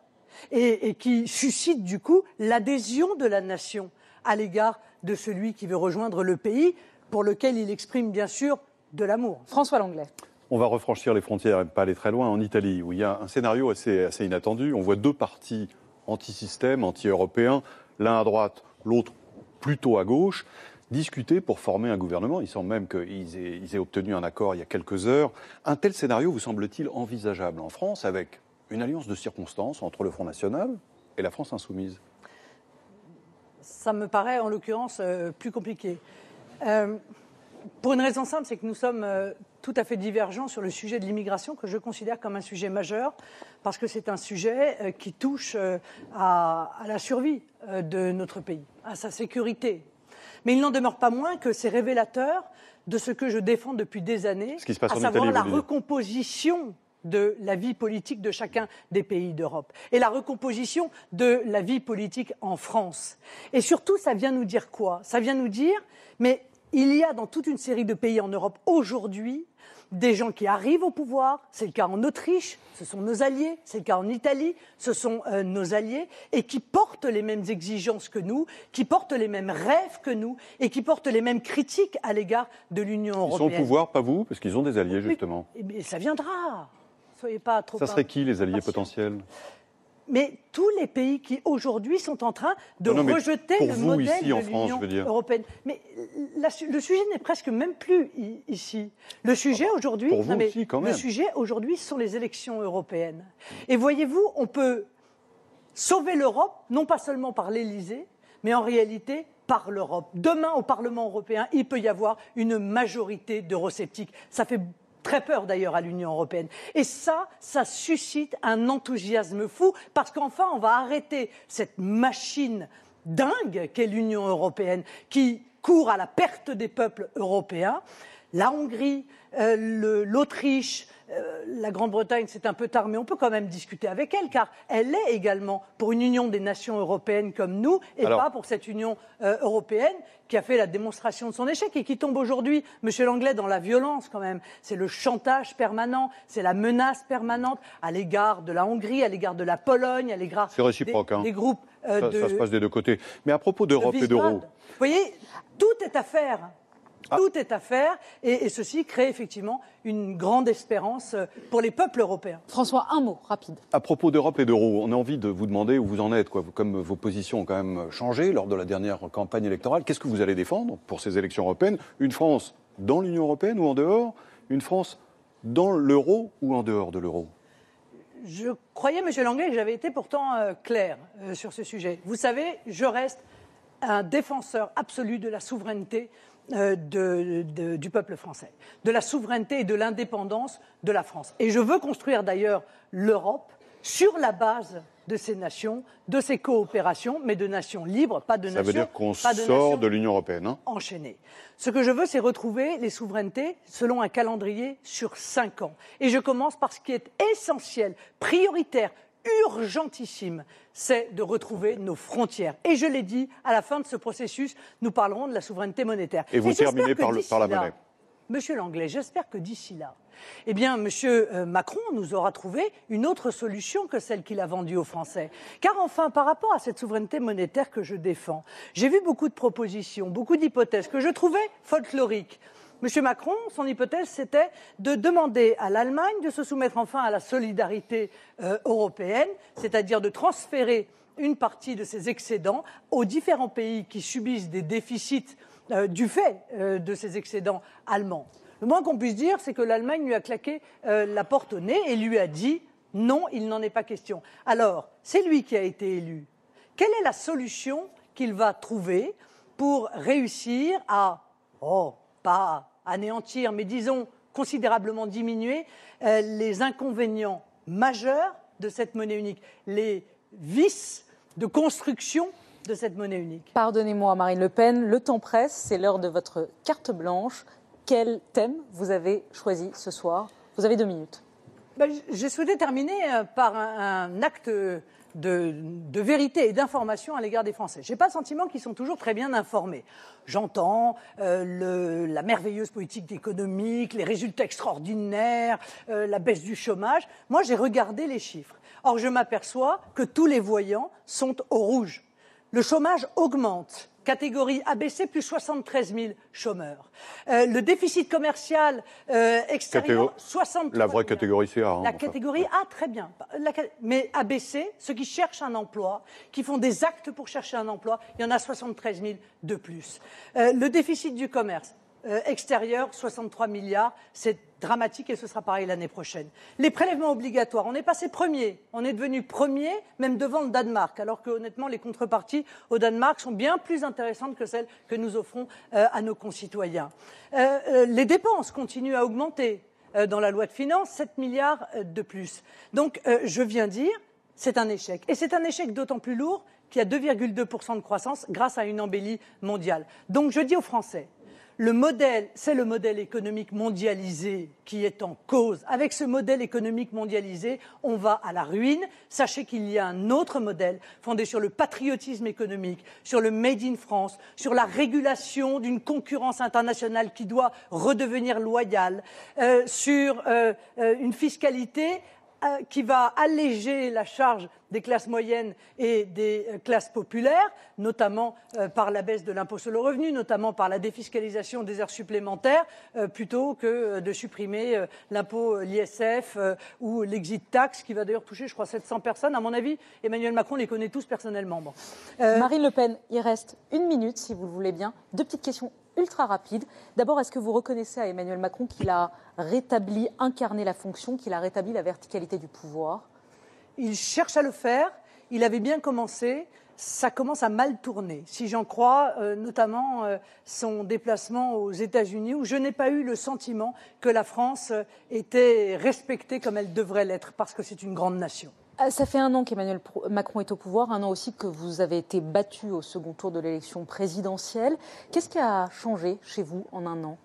et, et qui suscite du coup l'adhésion de la nation à l'égard de celui qui veut rejoindre le pays pour lequel il exprime bien sûr de l'amour. François Langlais. On va refranchir les frontières et pas aller très loin en Italie, où il y a un scénario assez, assez inattendu. On voit deux partis anti-système, anti-européens, l'un à droite, l'autre plutôt à gauche, discuter pour former un gouvernement. Il semble même qu'ils aient, ils aient obtenu un accord il y a quelques heures. Un tel scénario vous semble-t-il envisageable en France avec une alliance de circonstances entre le Front National et la France insoumise Ça me paraît en l'occurrence euh, plus compliqué. Euh, pour une raison simple, c'est que nous sommes euh, tout à fait divergents sur le sujet de l'immigration, que je considère comme un sujet majeur, parce que c'est un sujet qui touche à, à la survie de notre pays, à sa sécurité. Mais il n'en demeure pas moins que c'est révélateur de ce que je défends depuis des années, Ce qui se passe à en savoir Italie, la recomposition de la vie politique de chacun des pays d'Europe et la recomposition de la vie politique en France. Et surtout, ça vient nous dire quoi? Ça vient nous dire, mais il y a dans toute une série de pays en Europe aujourd'hui des gens qui arrivent au pouvoir, c'est le cas en Autriche, ce sont nos alliés, c'est le cas en Italie, ce sont euh, nos alliés, et qui portent les mêmes exigences que nous, qui portent les mêmes rêves que nous, et qui portent les mêmes critiques à l'égard de l'Union Ils sont européenne. au pouvoir, pas vous, parce qu'ils ont des alliés justement. Ça viendra. Soyez pas trop. Ça serait qui les alliés potentiels Mais tous les pays qui aujourd'hui sont en train de Non, non, mais rejeter le vous, modèle ici, de l'Union européenne. Mais la- le sujet n'est presque même plus ici. Le sujet aujourd'hui, le sujet aujourd'hui sont les élections européennes. Et voyez-vous, on peut sauver l'Europe non pas seulement par l'Élysée, mais en réalité par l'Europe. Demain, au Parlement européen, il peut y avoir une majorité d'eurosceptiques. Ça fait très peur d'ailleurs à l'Union européenne. Et ça, ça suscite un enthousiasme fou parce qu'enfin, on va arrêter cette machine dingue qu'est l'Union européenne qui court à la perte des peuples européens. La Hongrie, euh, l'Autriche, euh, la Grande-Bretagne, c'est un peu tard, mais on peut quand même discuter avec elle, car elle est également pour une union des nations européennes comme nous, et Alors- pas pour cette union euh, européenne qui a fait la démonstration de son échec et qui tombe aujourd'hui, Monsieur Langlais, dans la violence quand même. C'est le chantage permanent, c'est la menace permanente à l'égard de la Hongrie, à l'égard de la Pologne, à l'égard des, hein. des groupes euh, ça, de, ça se passe des deux côtés. Mais à propos d'Europe de et d'euro. Vous voyez, tout est à faire. Ah. Tout est à faire et, et ceci crée effectivement une grande espérance euh, pour les peuples européens. François, un mot rapide. À propos d'Europe et d'euro, on a envie de vous demander où vous en êtes, quoi. Comme vos positions ont quand même changé lors de la dernière campagne électorale, qu'est-ce que vous allez défendre pour ces élections européennes? Une France dans l'Union européenne ou en dehors? Une France dans l'euro ou en dehors de l'euro? Je croyais, Monsieur Langlais, que j'avais été pourtant euh, clair euh, sur ce sujet. Vous savez, je reste un défenseur absolu de la souveraineté euh, de- de- du peuple français, de la souveraineté et de l'indépendance de la France. Et je veux construire d'ailleurs l'Europe sur la base de ces nations, de ces coopérations, mais de nations libres, pas de Ça nations. veut dire qu'on de sort de l'Union européenne. hein enchaîner. Ce que je veux, c'est retrouver les souverainetés selon un calendrier sur cinq ans. Et je commence par ce qui est essentiel, prioritaire, urgentissime, c'est de retrouver nos frontières. Et je l'ai dit, à la fin de ce processus, nous parlerons de la souveraineté monétaire. Et vous terminez par le- d'ici par la là, monnaie. Monsieur Langlais, j'espère que d'ici là, eh bien, Monsieur euh, Macron nous aura trouvé une autre solution que celle qu'il a vendue aux Français. Car enfin, par rapport à cette souveraineté monétaire que je défends, j'ai vu beaucoup de propositions, beaucoup d'hypothèses que je trouvais folkloriques. M. Macron, son hypothèse, c'était de demander à l'Allemagne de se soumettre enfin à la solidarité euh, européenne, c'est-à-dire de transférer une partie de ses excédents aux différents pays qui subissent des déficits euh, du fait euh, de ces excédents allemands. Le moins qu'on puisse dire, c'est que l'Allemagne lui a claqué la porte au nez et lui a dit non, il n'en est pas question. Alors, c'est lui qui a été élu. Quelle est la solution qu'il va trouver pour réussir à, oh, pas anéantir, mais disons considérablement diminuer euh, les inconvénients majeurs de cette monnaie unique, les vices de construction de cette monnaie unique. Pardonnez-moi, Marine Le Pen, le temps presse, c'est l'heure de votre carte blanche. Quel thème vous avez choisi ce soir? Vous avez deux minutes. Ben, j'ai souhaité terminer euh, par un acte de, vérité et d'information à l'égard des Français. Je n'ai pas le sentiment qu'ils sont toujours très bien informés. J'entends euh, la merveilleuse politique économique, les résultats extraordinaires, euh, la baisse du chômage. Moi, j'ai regardé les chiffres. Or, je m'aperçois que tous les voyants sont au rouge. Le chômage augmente catégorie ABC, plus 73 000 chômeurs. Euh, le déficit commercial euh, extérieur, 63 La vraie catégorie CA. Hein, la catégorie A, très bien. mais ABC, ceux qui cherchent un emploi, qui font des actes pour chercher un emploi, il y en a 73 000 de plus. Euh, le déficit du commerce, euh, extérieur, 63 milliards. C'est dramatique et ce sera pareil l'année prochaine. Les prélèvements obligatoires, on est passé premier. On est devenu premier, même devant le Danemark, alors que honnêtement, les contreparties au Danemark sont bien plus intéressantes que celles que nous offrons euh, à nos concitoyens. Euh, les dépenses continuent à augmenter. dans la loi de finances, 7 milliards de plus. Donc, je viens dire, c'est un échec. Et c'est un échec d'autant plus lourd qu'il y a 2,2% de croissance grâce à une embellie mondiale. Donc, je dis aux Français, le modèle, c'est le modèle économique mondialisé qui est en cause. Avec ce modèle économique mondialisé, on va à la ruine. Sachez qu'il y a un autre modèle fondé sur le patriotisme économique, sur le Made in France, sur la régulation d'une concurrence internationale qui doit redevenir loyale, euh, sur euh, euh, une fiscalité qui va alléger la charge des classes moyennes et des euh, classes populaires, notamment euh, par la baisse de l'impôt sur le revenu, notamment par la défiscalisation des heures supplémentaires, plutôt que de supprimer l'impôt l'ISF ou l'exit tax, qui va d'ailleurs toucher, je crois, 700 personnes. À mon avis, Emmanuel Macron les connaît tous personnellement. Marine Le Pen, il reste une minute, si vous le voulez bien. Deux petites questions ultra rapide. D'abord, est-ce que vous reconnaissez à Emmanuel Macron qu'il a rétabli, incarné la fonction, qu'il a rétabli la verticalité du pouvoir? Il cherche à le faire. Il avait bien commencé. Ça commence à mal tourner, si j'en crois, euh, notamment euh, son déplacement aux États-Unis, où je n'ai pas eu le sentiment que la France euh, était respectée comme elle devrait l'être, parce que c'est une grande nation. Euh, ça fait un an qu'Emmanuel Macron est au pouvoir, un an aussi que vous avez été battu au second tour de l'élection présidentielle. Qu'est-ce qui a changé chez vous en un an?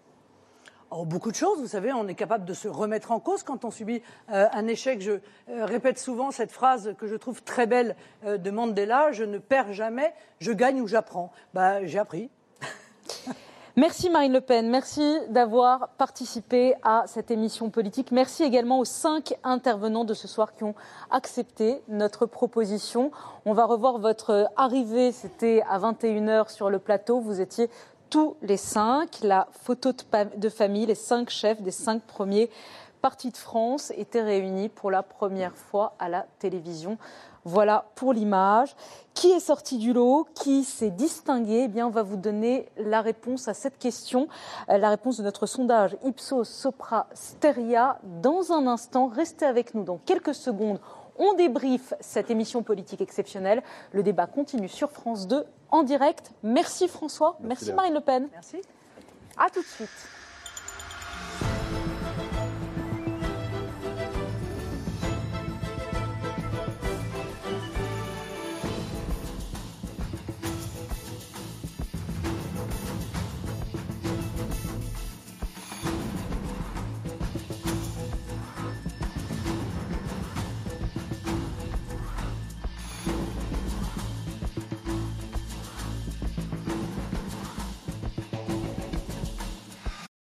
Oh, beaucoup de choses, vous savez, on est capable de se remettre en cause quand on subit euh, un échec. Je euh, répète souvent cette phrase que je trouve très belle de Mandela je ne perds jamais, je gagne ou j'apprends. Bah, j'ai appris. Merci Marine Le Pen, merci d'avoir participé à cette émission politique. Merci également aux cinq intervenants de ce soir qui ont accepté notre proposition. On va revoir votre arrivée, c'était à 21h sur le plateau. Vous étiez tous les cinq. La photo de famille, les cinq chefs des cinq premiers partis de France étaient réunis pour la première fois à la télévision. Voilà pour l'image. Qui est sorti du lot? Qui s'est distingué? Eh bien, on va vous donner la réponse à cette question, euh, la réponse de notre sondage Ipsos Sopra Steria dans un instant. Restez avec nous dans quelques secondes. On débriefe cette émission politique exceptionnelle. Le débat continue sur France 2 en direct. Merci François. Merci, Marine Le Pen. Merci. À tout de suite.